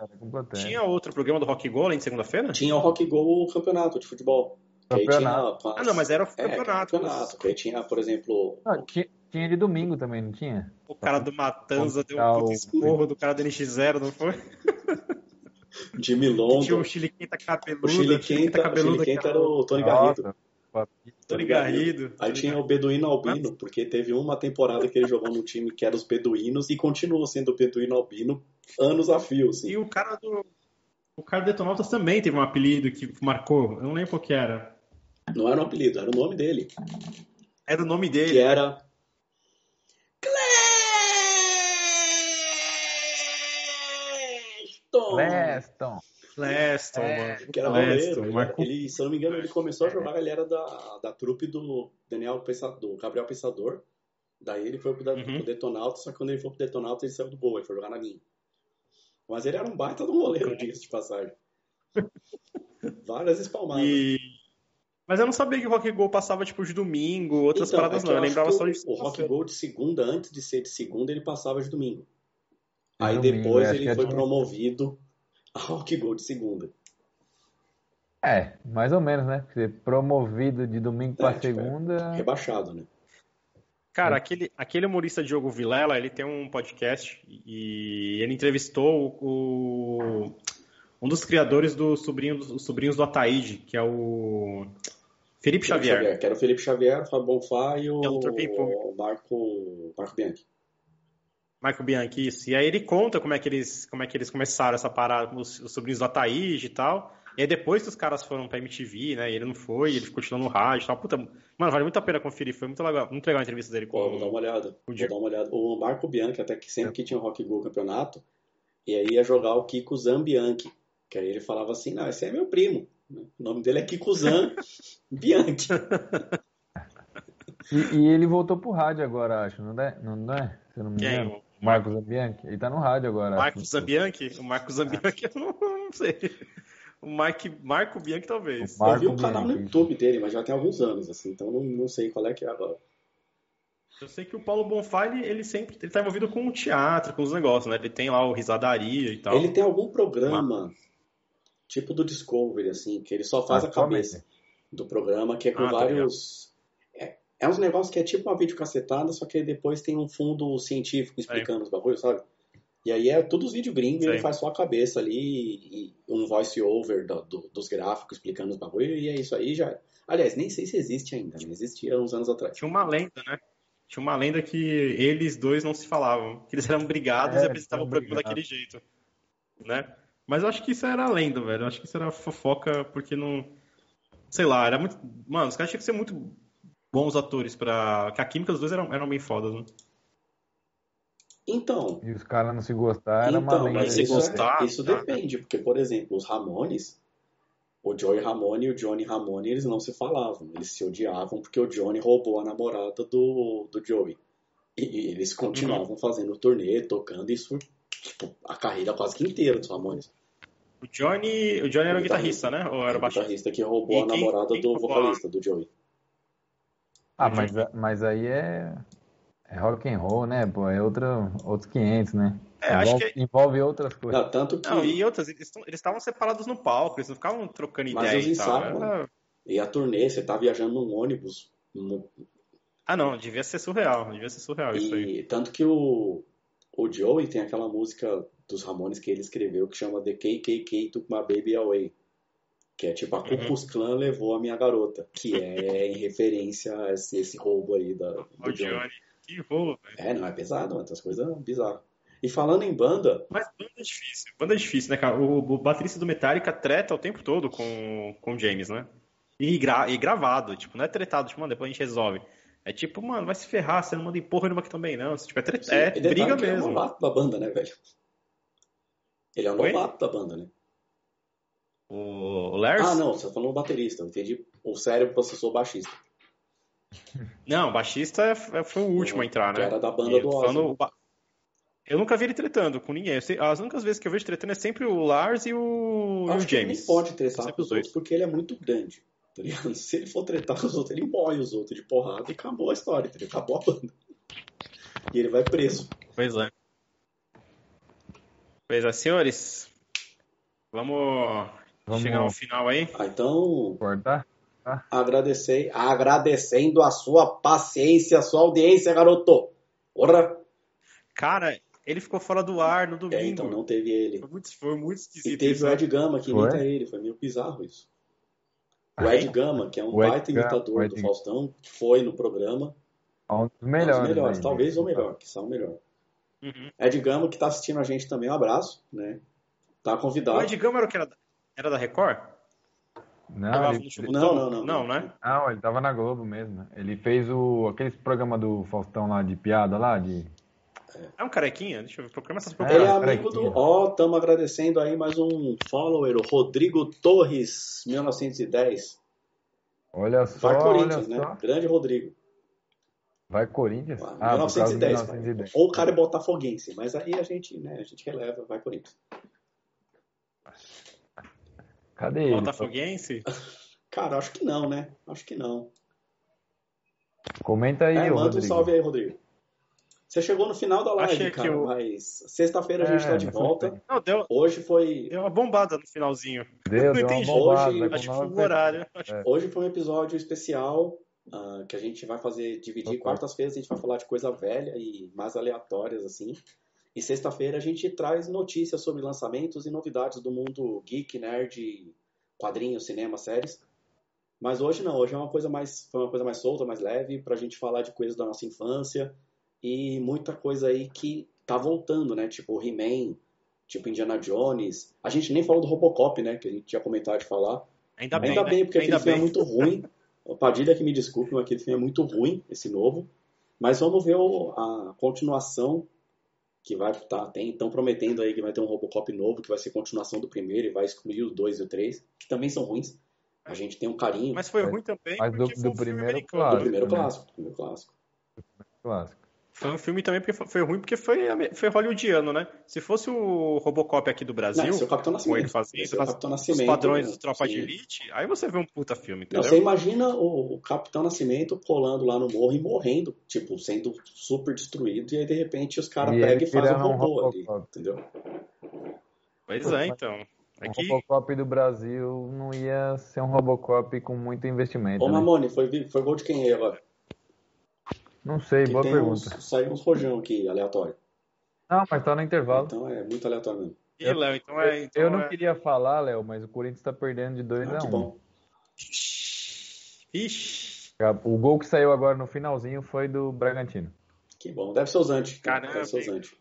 tinha, outro programa do Rock Go além de segunda-feira? Tinha o Rock Go campeonato de futebol. Campeonato. Tinha, ah, não, mas era o campeonato. É, campeonato. Que aí tinha, por exemplo. Não, tinha, tinha de domingo também, não tinha? O cara do Matanza deu um puto esporro do cara do NX0, não foi? De Milongo. Tinha o Chiliquenta cabeludo. O Chiliquenta, cabeludo, o Chiliquenta era o Tony Garrido. Tony Garrido. Aí tinha o Beduíno Albino, porque teve uma temporada que ele jogou num time que era os Beduínos e continuou sendo o Beduíno Albino anos a fio. Assim. E o cara do. O cara do Detonautas também teve um apelido que marcou. Eu não lembro qual que era. Não era um apelido, era o nome dele. Era o nome dele. Que era. Cleston! Cleston! Leston, é, mano. Que era Leston, Ele, se eu não me engano, ele começou a jogar, ele era da, da trupe do Daniel Pensador, Gabriel Pensador. Daí ele foi pro, uhum. pro Detonautas, só que quando ele foi pro Detonautas ele saiu do boa, ele foi jogar na linha. Mas ele era um baita do goleiro, diga-se de passagem. Várias espalmadas. E... Mas eu não sabia que o Rock Go passava tipo de domingo, outras então, paradas é não. Eu, eu lembrava só de O Rock Go de segunda, antes de ser de segunda, ele passava de domingo. Aí domingo, depois ele foi promovido Rock Go de segunda. É, mais ou menos, né? Ser promovido de domingo para é, tipo, segunda. É rebaixado, né? Cara, aquele, aquele humorista Diogo Vilela, ele tem um podcast e ele entrevistou o, um dos criadores do sobrinho, dos sobrinhos do Ataíde, que é o Felipe, Felipe Xavier. Xavier. Que era o Felipe Xavier, o Fábio Bonfá e o, é o Marco, Marco Bianchi. Michael Bianchi, isso. E aí ele conta como é que eles, como é que eles começaram essa parada, os, os sobrinhos do Ataíde e tal. E aí depois que os caras foram pra MTV, né? E ele não foi, ele continuou no rádio e tal. Puta, mano, vale muito a pena conferir. Foi muito legal, muito legal a entrevista dele com Pô, vou dar uma olhada. Vou dar uma olhada. O Marco Bianchi, até que sempre que tinha o Rock Go campeonato, e aí ia jogar o Kiko Zambianchi. Que aí ele falava assim, não, esse é meu primo. O nome dele é Kikuzan Bianchi. E, e, ele voltou pro rádio agora, acho, não é? Não, não é? Se eu não me engano. Marcos Zambianchi. Ele tá no rádio agora. Marcos Zambianchi? O Marcos Zambianchi eu não, não sei. O Mike, Marco Bianchi, talvez. eu vi o canal no YouTube dele, mas já tem alguns anos, assim, então não, não sei qual é que é agora. Eu sei que o Paulo Bonfá, ele, ele sempre ele tá envolvido com o teatro, com os negócios, né? Ele tem lá o Risadaria e tal. Ele tem algum programa, tipo do Discovery, assim, que ele só faz ah, a cabeça do programa, que é com ah, tá vários... É, uns negócios que é tipo uma videocacetada, só que depois tem um fundo científico explicando é. os bagulhos, sabe? E aí é todos os vídeos gringos, ele faz só a cabeça ali e um voice over do, do, dos gráficos explicando os bagulho, e é isso aí já. Aliás, nem sei se existe ainda, né? Existia uns anos atrás. Tinha uma lenda, né? Tinha uma lenda que eles dois não se falavam, que eles eram brigados é, e apresentavam o programa daquele jeito. Né? Mas eu acho que isso era lenda, velho. Eu acho que isso era fofoca porque não. Sei lá, era muito. Mano, os caras tinham que ser muito bons atores para Que a química dos dois eram, eram bem fodas, né? Então. E os caras não se gostaram, então, mas isso, gostar, isso tá. depende, porque, por exemplo, os Ramones, o Joey Ramone e o Johnny Ramone, eles não se falavam, eles se odiavam porque o Johnny roubou a namorada do, do Joey. E, e eles continuavam uhum. fazendo turnê, tocando isso, tipo, a carreira quase que inteira dos Ramones. O Johnny, o Johnny era o guitarrista, né? Ou era o baixista? guitarrista que roubou e a quem, namorada quem do vocalista, do Joey. Ah, mas, mas aí é é rock and roll, né? Pô, é outra, outros 500, né? É, envolve, acho que... envolve outras coisas. Não, tanto que... Não, e outras, eles estavam separados no palco, eles não ficavam trocando Mas ideia e tal. Era... E a turnê, você tá viajando num ônibus. No... Ah, não, devia ser surreal, devia ser surreal e isso aí. Tanto que o, o Joey tem aquela música dos Ramones que ele escreveu que chama The KKK Took My Baby Away. Que é tipo, a Ku Klux Klan levou a minha garota. Que é em referência a esse, esse roubo aí da, do o Johnny. Johnny. Que rolo, velho. É, não, é pesado, mano. Essas coisas bizarras. E falando em banda. Mas banda é difícil. Banda é difícil, né, cara? O, o baterista do Metallica treta o tempo todo com, com o James, né? E, gra, e gravado, tipo, não é tretado, tipo, mano, depois a gente resolve. É tipo, mano, vai se ferrar, você não manda em porra nenhuma aqui também, não. Tipo, é, treta, é briga mesmo. Ele é o novato da banda, né, velho? Ele é o novato da banda, né? O Lars? Ah, não, você tá falando o baterista. Eu entendi o cérebro processou o baixista. Não, o baixista é, é, foi o último a entrar, né? era da banda e do Ozzy. Eu nunca vi ele tretando com ninguém. As únicas vezes que eu vejo tretando é sempre o Lars e o, Acho e o James. ele pode tretar com os outros porque ele é muito grande. Tá Se ele for tretar com os outros, ele morre os outros de porrada e acabou a história, tá acabou a banda. E ele vai preso. Pois é. Pois é, senhores. Vamos, vamos chegar ao final aí. Ah, então. Cortar? Ah. Agradecer, agradecendo a sua paciência, a sua audiência, garoto. Porra! Cara, ele ficou fora do ar no domingo. É, então não teve ele. Foi muito, foi muito esquisito. E teve isso. o Ed Gama que imita ele, foi meio bizarro isso. O Ed Gama, que é um baita imitador do Faustão, foi no programa. Um dos melhores. Um dos melhores talvez o melhor, que são o melhor. Uhum. Ed Gama, que tá assistindo a gente também, um abraço, né? Tá convidado. O Ed Gama era o que? Era, era da Record? Não, ele... não, não, não, não, né? Não, ele tava na Globo mesmo. Ele fez o aquele programa do Faustão lá de piada lá de é um carequinha? Deixa eu ver. Procura essas Ele é amigo do. Ó, oh, estamos agradecendo aí mais um follower, o Rodrigo Torres, 1910. Olha só. Vai Corinthians, né? Só. Grande Rodrigo. Vai Corinthians? Ah, 1910, 1910. Ou o cara é botafoguense, mas aí a gente, né, a gente releva, vai Corinthians. Cadê ele? Botafoguense? Cara, acho que não, né? Acho que não. Comenta aí, é, manda Rodrigo. um salve aí, Rodrigo. Você chegou no final da live, Achei cara, eu... mas sexta-feira a gente é, tá de volta. Não, deu, hoje foi... Deu uma bombada no finalzinho. Deu, não deu entendi. Bombada, hoje, acho que foi o horário. É. Hoje foi um episódio especial uh, que a gente vai fazer, dividir quartas-feiras, a gente vai falar de coisa velha e mais aleatórias, assim. E sexta-feira a gente traz notícias sobre lançamentos e novidades do mundo geek, nerd, quadrinhos, cinema, séries. Mas hoje não, hoje é uma coisa mais, foi uma coisa mais solta, mais leve, pra gente falar de coisas da nossa infância e muita coisa aí que tá voltando, né? Tipo He-Man, tipo Indiana Jones. A gente nem falou do Robocop, né? Que a gente tinha comentado de falar. Ainda bem, Ainda né? bem porque Ainda aquele bem. filme é muito ruim. O Padilha que me desculpe, mas aquele filme é muito ruim, esse novo. Mas vamos ver a continuação que vai tá, tem estão prometendo aí que vai ter um Robocop novo que vai ser continuação do primeiro e vai excluir o 2 e o 3, que também são ruins. A gente tem um carinho. Mas foi ruim também. Mas do, do primeiro clássico. Do primeiro clássico. Do primeiro clássico. clássico. Foi um filme também porque foi ruim porque foi, foi hollywoodiano, né? Se fosse o Robocop aqui do Brasil, não, é o Capitão Nascimento. Fazia, esse é o Capitão Nascimento. Os padrões do Tropa sim. de Elite, aí você vê um puta filme, entendeu? Não, você imagina o, o, Capitão Nascimento colando lá no morro e morrendo, tipo, sendo super destruído, e aí de repente os caras pegam e fazem um robô ali, entendeu? Pois é, então. Aqui... O Robocop do Brasil não ia ser um Robocop com muito investimento. Ô, né? Mamone, foi, foi gol de quem aí agora? Não sei, boa pergunta. Uns, saiu uns rojão aqui, aleatório. Não, mas tá no intervalo. Então é muito aleatório mesmo. E, Léo, então é. Então eu não é... queria falar, Léo, mas o Corinthians tá perdendo de 2 ah, a 1 um. bom. Ixi. O gol que saiu agora no finalzinho foi do Bragantino. Que bom. Deve ser o Zante. Caramba. Deve ser o Zante.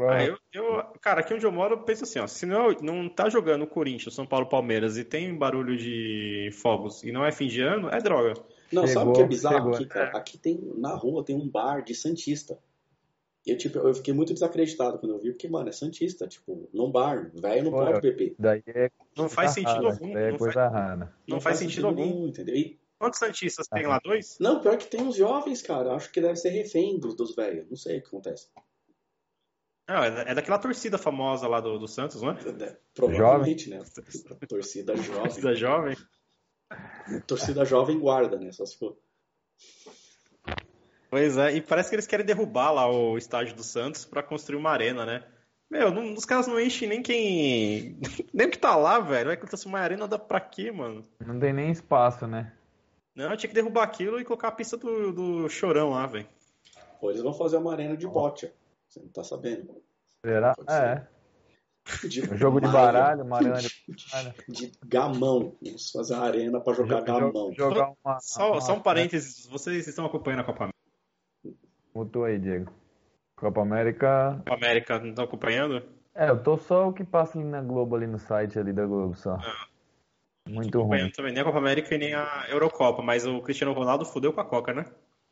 Ah, eu, eu, cara, aqui onde eu moro, eu penso assim, ó, se não, não tá jogando o Corinthians, São Paulo, Palmeiras e tem barulho de fogos e não é fim de ano, é droga. Não, chegou, sabe o que é bizarro chegou. aqui, cara? Aqui tem, na rua, tem um bar de Santista. Eu, tipo, eu fiquei muito desacreditado quando eu vi, porque, mano, é Santista, tipo, num bar, velho não Pô, pode beber. Daí é não faz sentido rara, algum. Daí é não coisa faz, rara. Não, não faz, sentido, sentido algum. Entendeu? E, Quantos Santistas tem lá? Dois? Não, pior que tem uns jovens, cara. Acho que deve ser refém dos, dos velhos. Não sei o que acontece. Não, é daquela torcida famosa lá do, do Santos, não é? é provavelmente, jovem. né? Torcida jovem. torcida jovem. Torcida jovem guarda, né? Só se for. Pois é, e parece que eles querem derrubar lá o estádio do Santos para construir uma arena, né? Meu, não, os caras não enchem nem quem. nem o que tá lá, velho. Vai construir uma arena dá pra quê, mano? Não tem nem espaço, né? Não, tinha que derrubar aquilo e colocar a pista do, do chorão lá, velho. Ou eles vão fazer uma arena de bote. Você não tá sabendo. Será? É. De um jogo de baralho, uma arena de. De gamão. Vamos fazer uma arena pra jogar gamão. Jogar uma, só, uma, só um parênteses, vocês estão acompanhando a Copa América? Mutou aí, Diego. Copa América. Copa América, não estão acompanhando? É, eu tô só o que passa ali na Globo, ali no site ali da Globo só. Ah. Muito ruim. Também, nem a Copa América e nem a Eurocopa, mas o Cristiano Ronaldo fudeu com a Coca, né?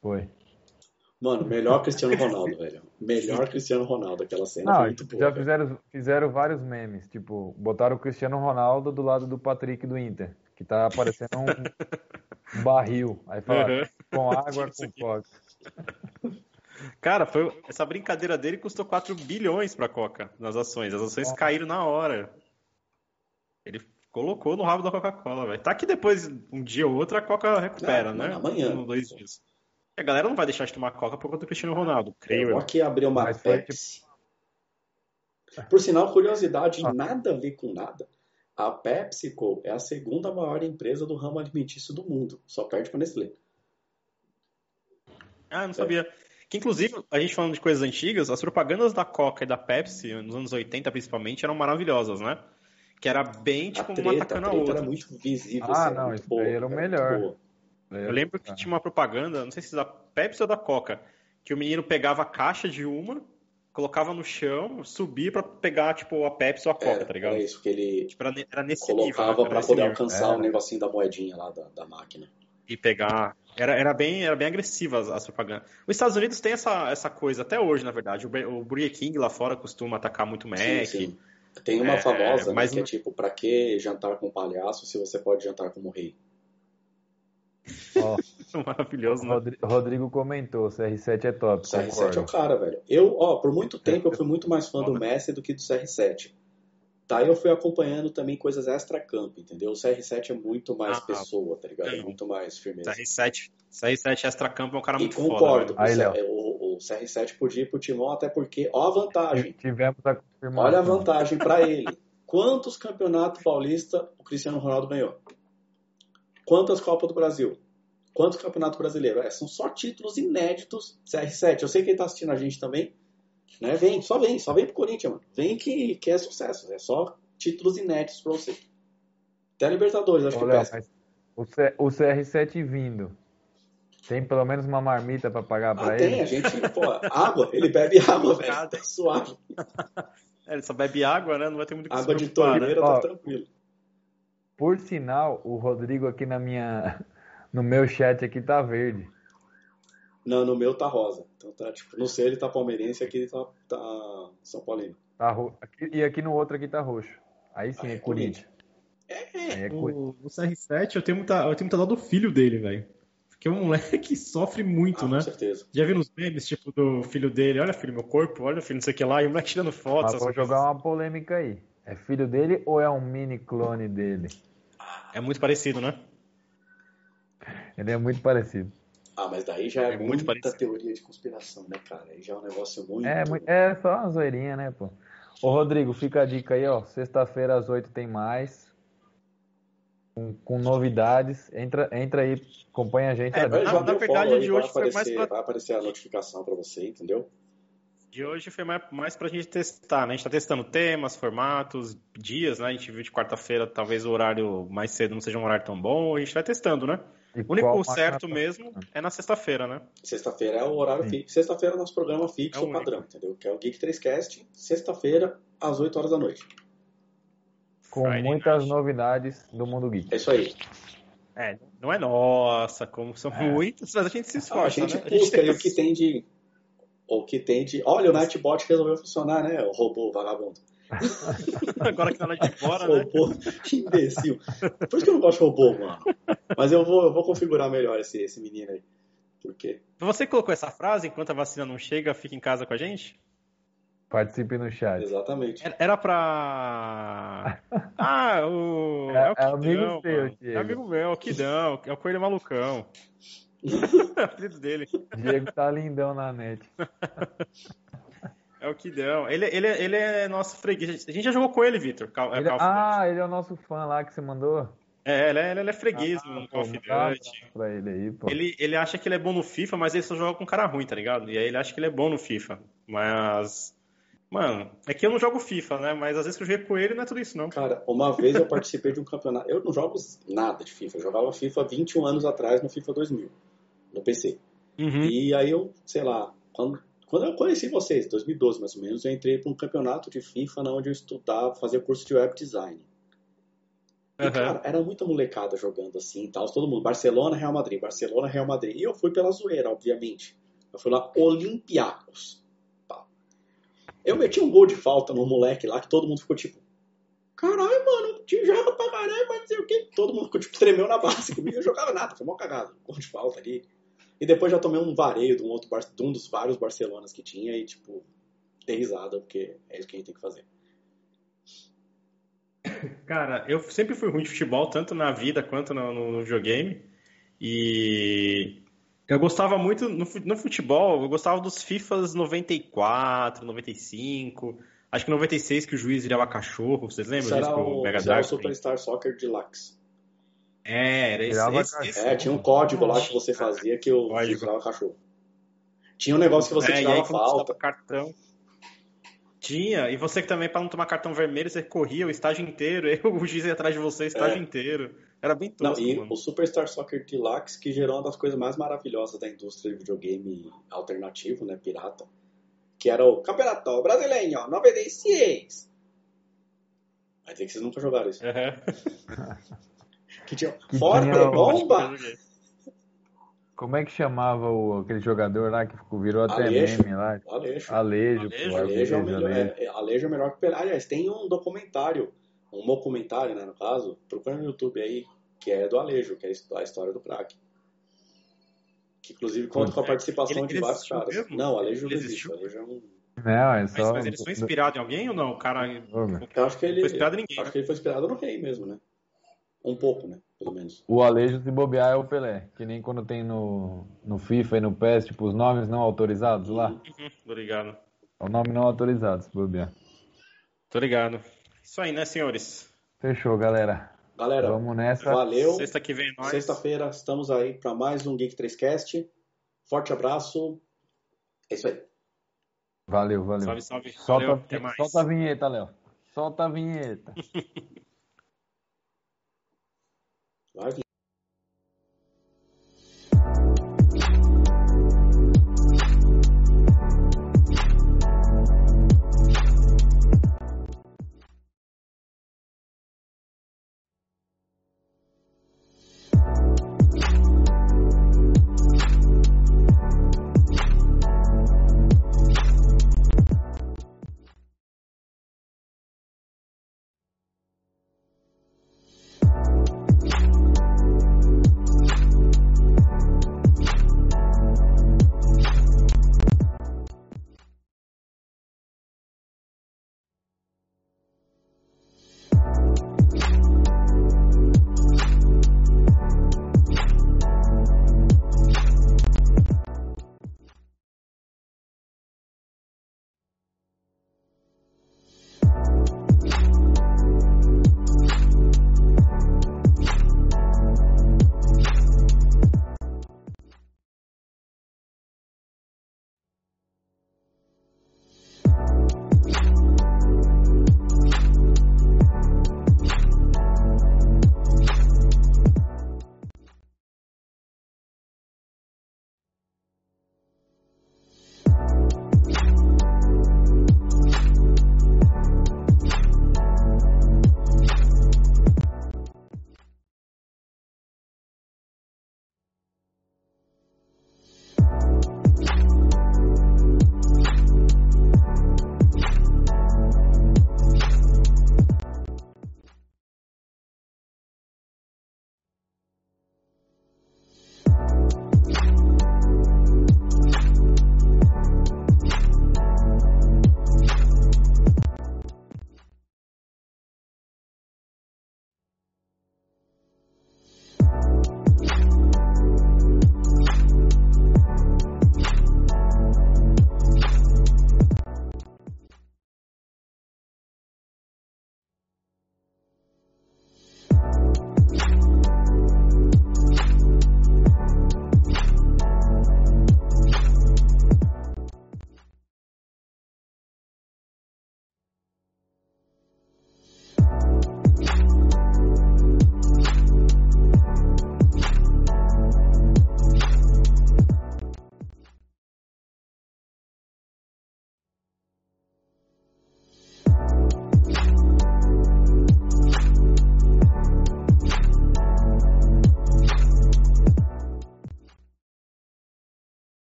Foi. Mano, melhor Cristiano Ronaldo, velho. Melhor Cristiano Ronaldo, aquela cena Não, foi muito boa. Já fizeram, fizeram vários memes, tipo, botaram o Cristiano Ronaldo do lado do Patrick do Inter, que tá aparecendo um, barril. Aí fala, Uhum. com água, com Coca. Cara, foi, essa brincadeira dele custou 4 bilhões pra Coca nas ações. As ações caíram na hora. Ele colocou no rabo da Coca-Cola, velho. Tá que depois, um dia ou outro, a Coca recupera, Ah, né? amanhã. Um, dois dias. E a galera não vai deixar de tomar Coca por conta do Cristiano Ronaldo, creio Eu aqui abriu uma Mas foi, Pepsi. Por sinal, curiosidade, Ah. nada a ver com nada. A PepsiCo é a segunda maior empresa do ramo alimentício do mundo. Só perde pra Nestlé. Ah, eu não sabia. Que inclusive, a gente falando de coisas antigas, as propagandas da Coca e da Pepsi, nos anos 80 principalmente, eram maravilhosas, né? Que era bem A tipo uma treta, a atacando a treta outra. era muito visível. Ah, assim, não, muito isso boa, era o muito melhor. boa. Eu lembro que tinha uma propaganda, não sei se da Pepsi ou da Coca, que o menino pegava a caixa de uma, colocava no chão, subia pra pegar, tipo, a Pepsi ou a Coca, Era, tá ligado? era isso que ele Tipo, era, era nesse nível. colocava né? Era pra poder nível. alcançar o negocinho da moedinha lá da, da máquina. E pegar. Era, era, bem, era bem agressiva as, as propagandas. Os Estados Unidos tem essa, essa coisa, até hoje, na verdade. O, o Burger King lá fora costuma atacar muito Mac. Sim, sim. Tem uma É, famosa, né, mas que é tipo, pra que jantar com palhaço se você pode jantar como rei? Ó, Maravilhoso, né? Rodri- Rodrigo comentou, CR7 é top, O CR7 é o concordo. cara, velho. Eu, ó, por muito tempo eu fui muito mais fã do Messi do que do CR7. Daí eu fui acompanhando também coisas extra-campo, entendeu? O CR7 é muito mais Ah, pessoa, tá ligado? É muito mais firmeza. CR7, CR7 Extra Campo é um cara E muito concordo, foda. Aí, o, Léo. C- o, o CR7 podia ir pro Timão, até porque, ó a vantagem. Tivemos a confirmação. Olha a vantagem pra ele. Quantos campeonatos paulista o Cristiano Ronaldo ganhou? Quantas Copas do Brasil? Quantos campeonatos brasileiros? É, são só títulos inéditos CR7. Eu sei que ele tá assistindo a gente também. Né? Vem, só vem, só vem pro Corinthians, mano. Vem que, que é sucesso. É só títulos inéditos pra você. Até Libertadores, acho Ô, que mas o, C- o CR7 vindo, tem pelo menos uma marmita pra pagar pra Ah, ele? tem, a gente, pô, água, ele bebe água, velho. Tá suave. É, ele só bebe água, né? Não vai ter muito que Água se de preocupar, né? torneira, Ó, tá tranquilo. Por sinal, o Rodrigo aqui na minha, no meu chat aqui tá verde. Não, no meu tá rosa. Então tá, tipo, no seu ele tá palmeirense, aqui ele tá, tá São Paulino. Tá ro... aqui, e aqui no outro aqui tá roxo. Aí sim, Ah, é é Corinthians. É, É, Cor- O, o CR7, eu tenho muita, eu tenho muita dó do filho dele, velho. Porque é um moleque sofre muito, ah, né? com certeza. Já viu nos memes, tipo, do filho dele, olha filho, meu corpo, olha filho, não sei o que lá, e o moleque tirando fotos. Vou jogar coisas. uma polêmica aí. É filho dele ou é um mini clone dele? É muito parecido, né? Ele é muito parecido. Ah, mas daí já é, É muito muita parecido. teoria de conspiração, né, cara? Aí já é um negócio muito. É, é só uma zoeirinha, né, pô? Ô, Rodrigo, fica a dica aí, ó. Sexta-feira às 8 tem mais. Com, com novidades. Entra, entra aí, acompanha a gente. É? Vai, na- verdade, de hoje foi mais aparecer, vai aparecer a notificação pra você, entendeu? De hoje foi mais, mais pra gente testar, né? A gente tá testando temas, formatos, dias, né? A gente viu de quarta-feira, talvez o horário mais cedo não seja um horário tão bom, a gente vai testando, né? E O único certo mesmo é na sexta-feira, né? Sexta-feira é o horário Sim. fixo. Sexta-feira é o nosso programa É fixo o único. padrão, entendeu? Que é o Geek 3Cast, sexta-feira, às 8 horas da noite. Com Friday muitas night. novidades do mundo geek. É isso aí. É, não é nossa, como são muitas, mas a gente se Ah, a esforça, gente né? busca aí o que tem de. O que tem de. Olha, o Nightbot resolveu funcionar, né? O robô vagabundo. Agora que tá lá de fora, né? Robô imbecil. Por isso que eu não gosto de robô, mano. Mas eu vou, eu vou configurar melhor esse, esse menino aí. Por quê? Você colocou essa frase, enquanto a vacina não chega, fica em casa com a gente? Participe no chat. Exatamente. Era- Era pra. Ah, o. É- o é amigo seu. É amigo meu, é o Kidão, é o Coelho Malucão. É o apelido dele. Diego tá lindão na net. É o Kidão. Ele, ele, ele é nosso freguês. A gente já jogou com ele, Vitor. É Ele- Duty. ah, ele é o nosso fã lá que você mandou. É, ele é, ele é freguês no Call of Duty. pra ele aí, pô. Ele, ele acha que ele é bom no FIFA, mas ele só joga com cara ruim, tá ligado? E aí ele acha que ele é bom no FIFA. Mas. Mano, é que eu não jogo FIFA, né? Mas às vezes que eu joguei com ele não é tudo isso, não. Cara, uma vez eu participei de um campeonato. Eu não jogo nada de FIFA. Eu jogava FIFA 21 anos atrás no FIFA 2000, no PC. Uhum. E aí eu, sei lá, quando, quando eu conheci vocês, 2012 mais ou menos, eu entrei para um campeonato de FIFA na onde eu estudava, fazia curso de web design. E, Aham. cara, era muita molecada jogando assim e tal. Todo mundo, Barcelona, Real Madrid, Barcelona, Real Madrid. E eu fui pela zoeira, obviamente. Eu fui lá, Olympiacos. Eu meti um gol de falta no moleque lá que todo mundo ficou tipo, caralho, mano, time joga pra caralho, mas não sei o quê. Todo mundo ficou tipo, tremeu na base comigo. Eu jogava nada, foi mó cagado. Gol de falta ali. E depois já tomei um vareio de um, outro, de um dos vários Barcelonas que tinha e, tipo, dei risada, porque é isso que a gente tem que fazer. Cara, eu sempre fui ruim de futebol, tanto na vida quanto no, no- videogame. E eu gostava muito no, no futebol, eu gostava dos FIFAs 94, 95. Acho que 96 que o juiz virava cachorro, vocês lembram Isso disso? era com o, Mega era o? Superstar Soccer Deluxe. É, era esse. Esse, esse- É, tinha um código lá que você fazia que juiz virava cachorro. Tinha um negócio que você É, e tirava aí, quando você falta. cartão. Tinha, e você que também, pra não tomar cartão vermelho, você corria o estágio inteiro, aí o juiz ia atrás de você o estágio É. inteiro. Era bem Não, tosco, e mano. o Superstar Soccer Deluxe, que gerou uma das coisas mais maravilhosas da indústria de videogame alternativo, né, pirata, que era o Campeonato Brasileiro, ó, 96. Vai dizer que vocês nunca jogaram isso. Aham. Que tinha Que Forte tinha Bomba! Como é que chamava o, aquele jogador lá que ficou, virou até Aleixo. meme lá? Alejo. Alejo, Alejo, pô, Alejo é, o Alejo, melhor, Alejo. é, é, Alejo é melhor que Pelé. Aliás, tem um documentário, um documentário, né, no caso, procura no YouTube aí, que é do Alejo, que é a história do craque. Que inclusive conta com a participação Ele- de ele vários existiu caras. mesmo? Não, Alejo não Ele existe. existiu? Alejo é um... Não, é Mas, só. mas eles são inspirados em alguém ou não? O cara. Eu acho que ele. Foi inspirado em ninguém, Acho né? que ele foi inspirado no rei mesmo, né? Um pouco, né? Pelo menos. O Alejo, se bobear, é o Pelé. Que nem quando tem no, no FIFA e no PES, tipo, os nomes não autorizados lá. Uhum, tô ligado. É o nome não autorizado, se bobear. Tô ligado. Isso aí, né, senhores? Fechou, galera. Galera, Vamos nessa. valeu. Sexta que vem é nós. Sexta-feira estamos aí para mais um Geek 3Cast. Forte abraço. É isso aí. Valeu, valeu. Salve, salve. Solta, Valeu, até mais. solta a vinheta, Léo. Solta a vinheta. Vai vir.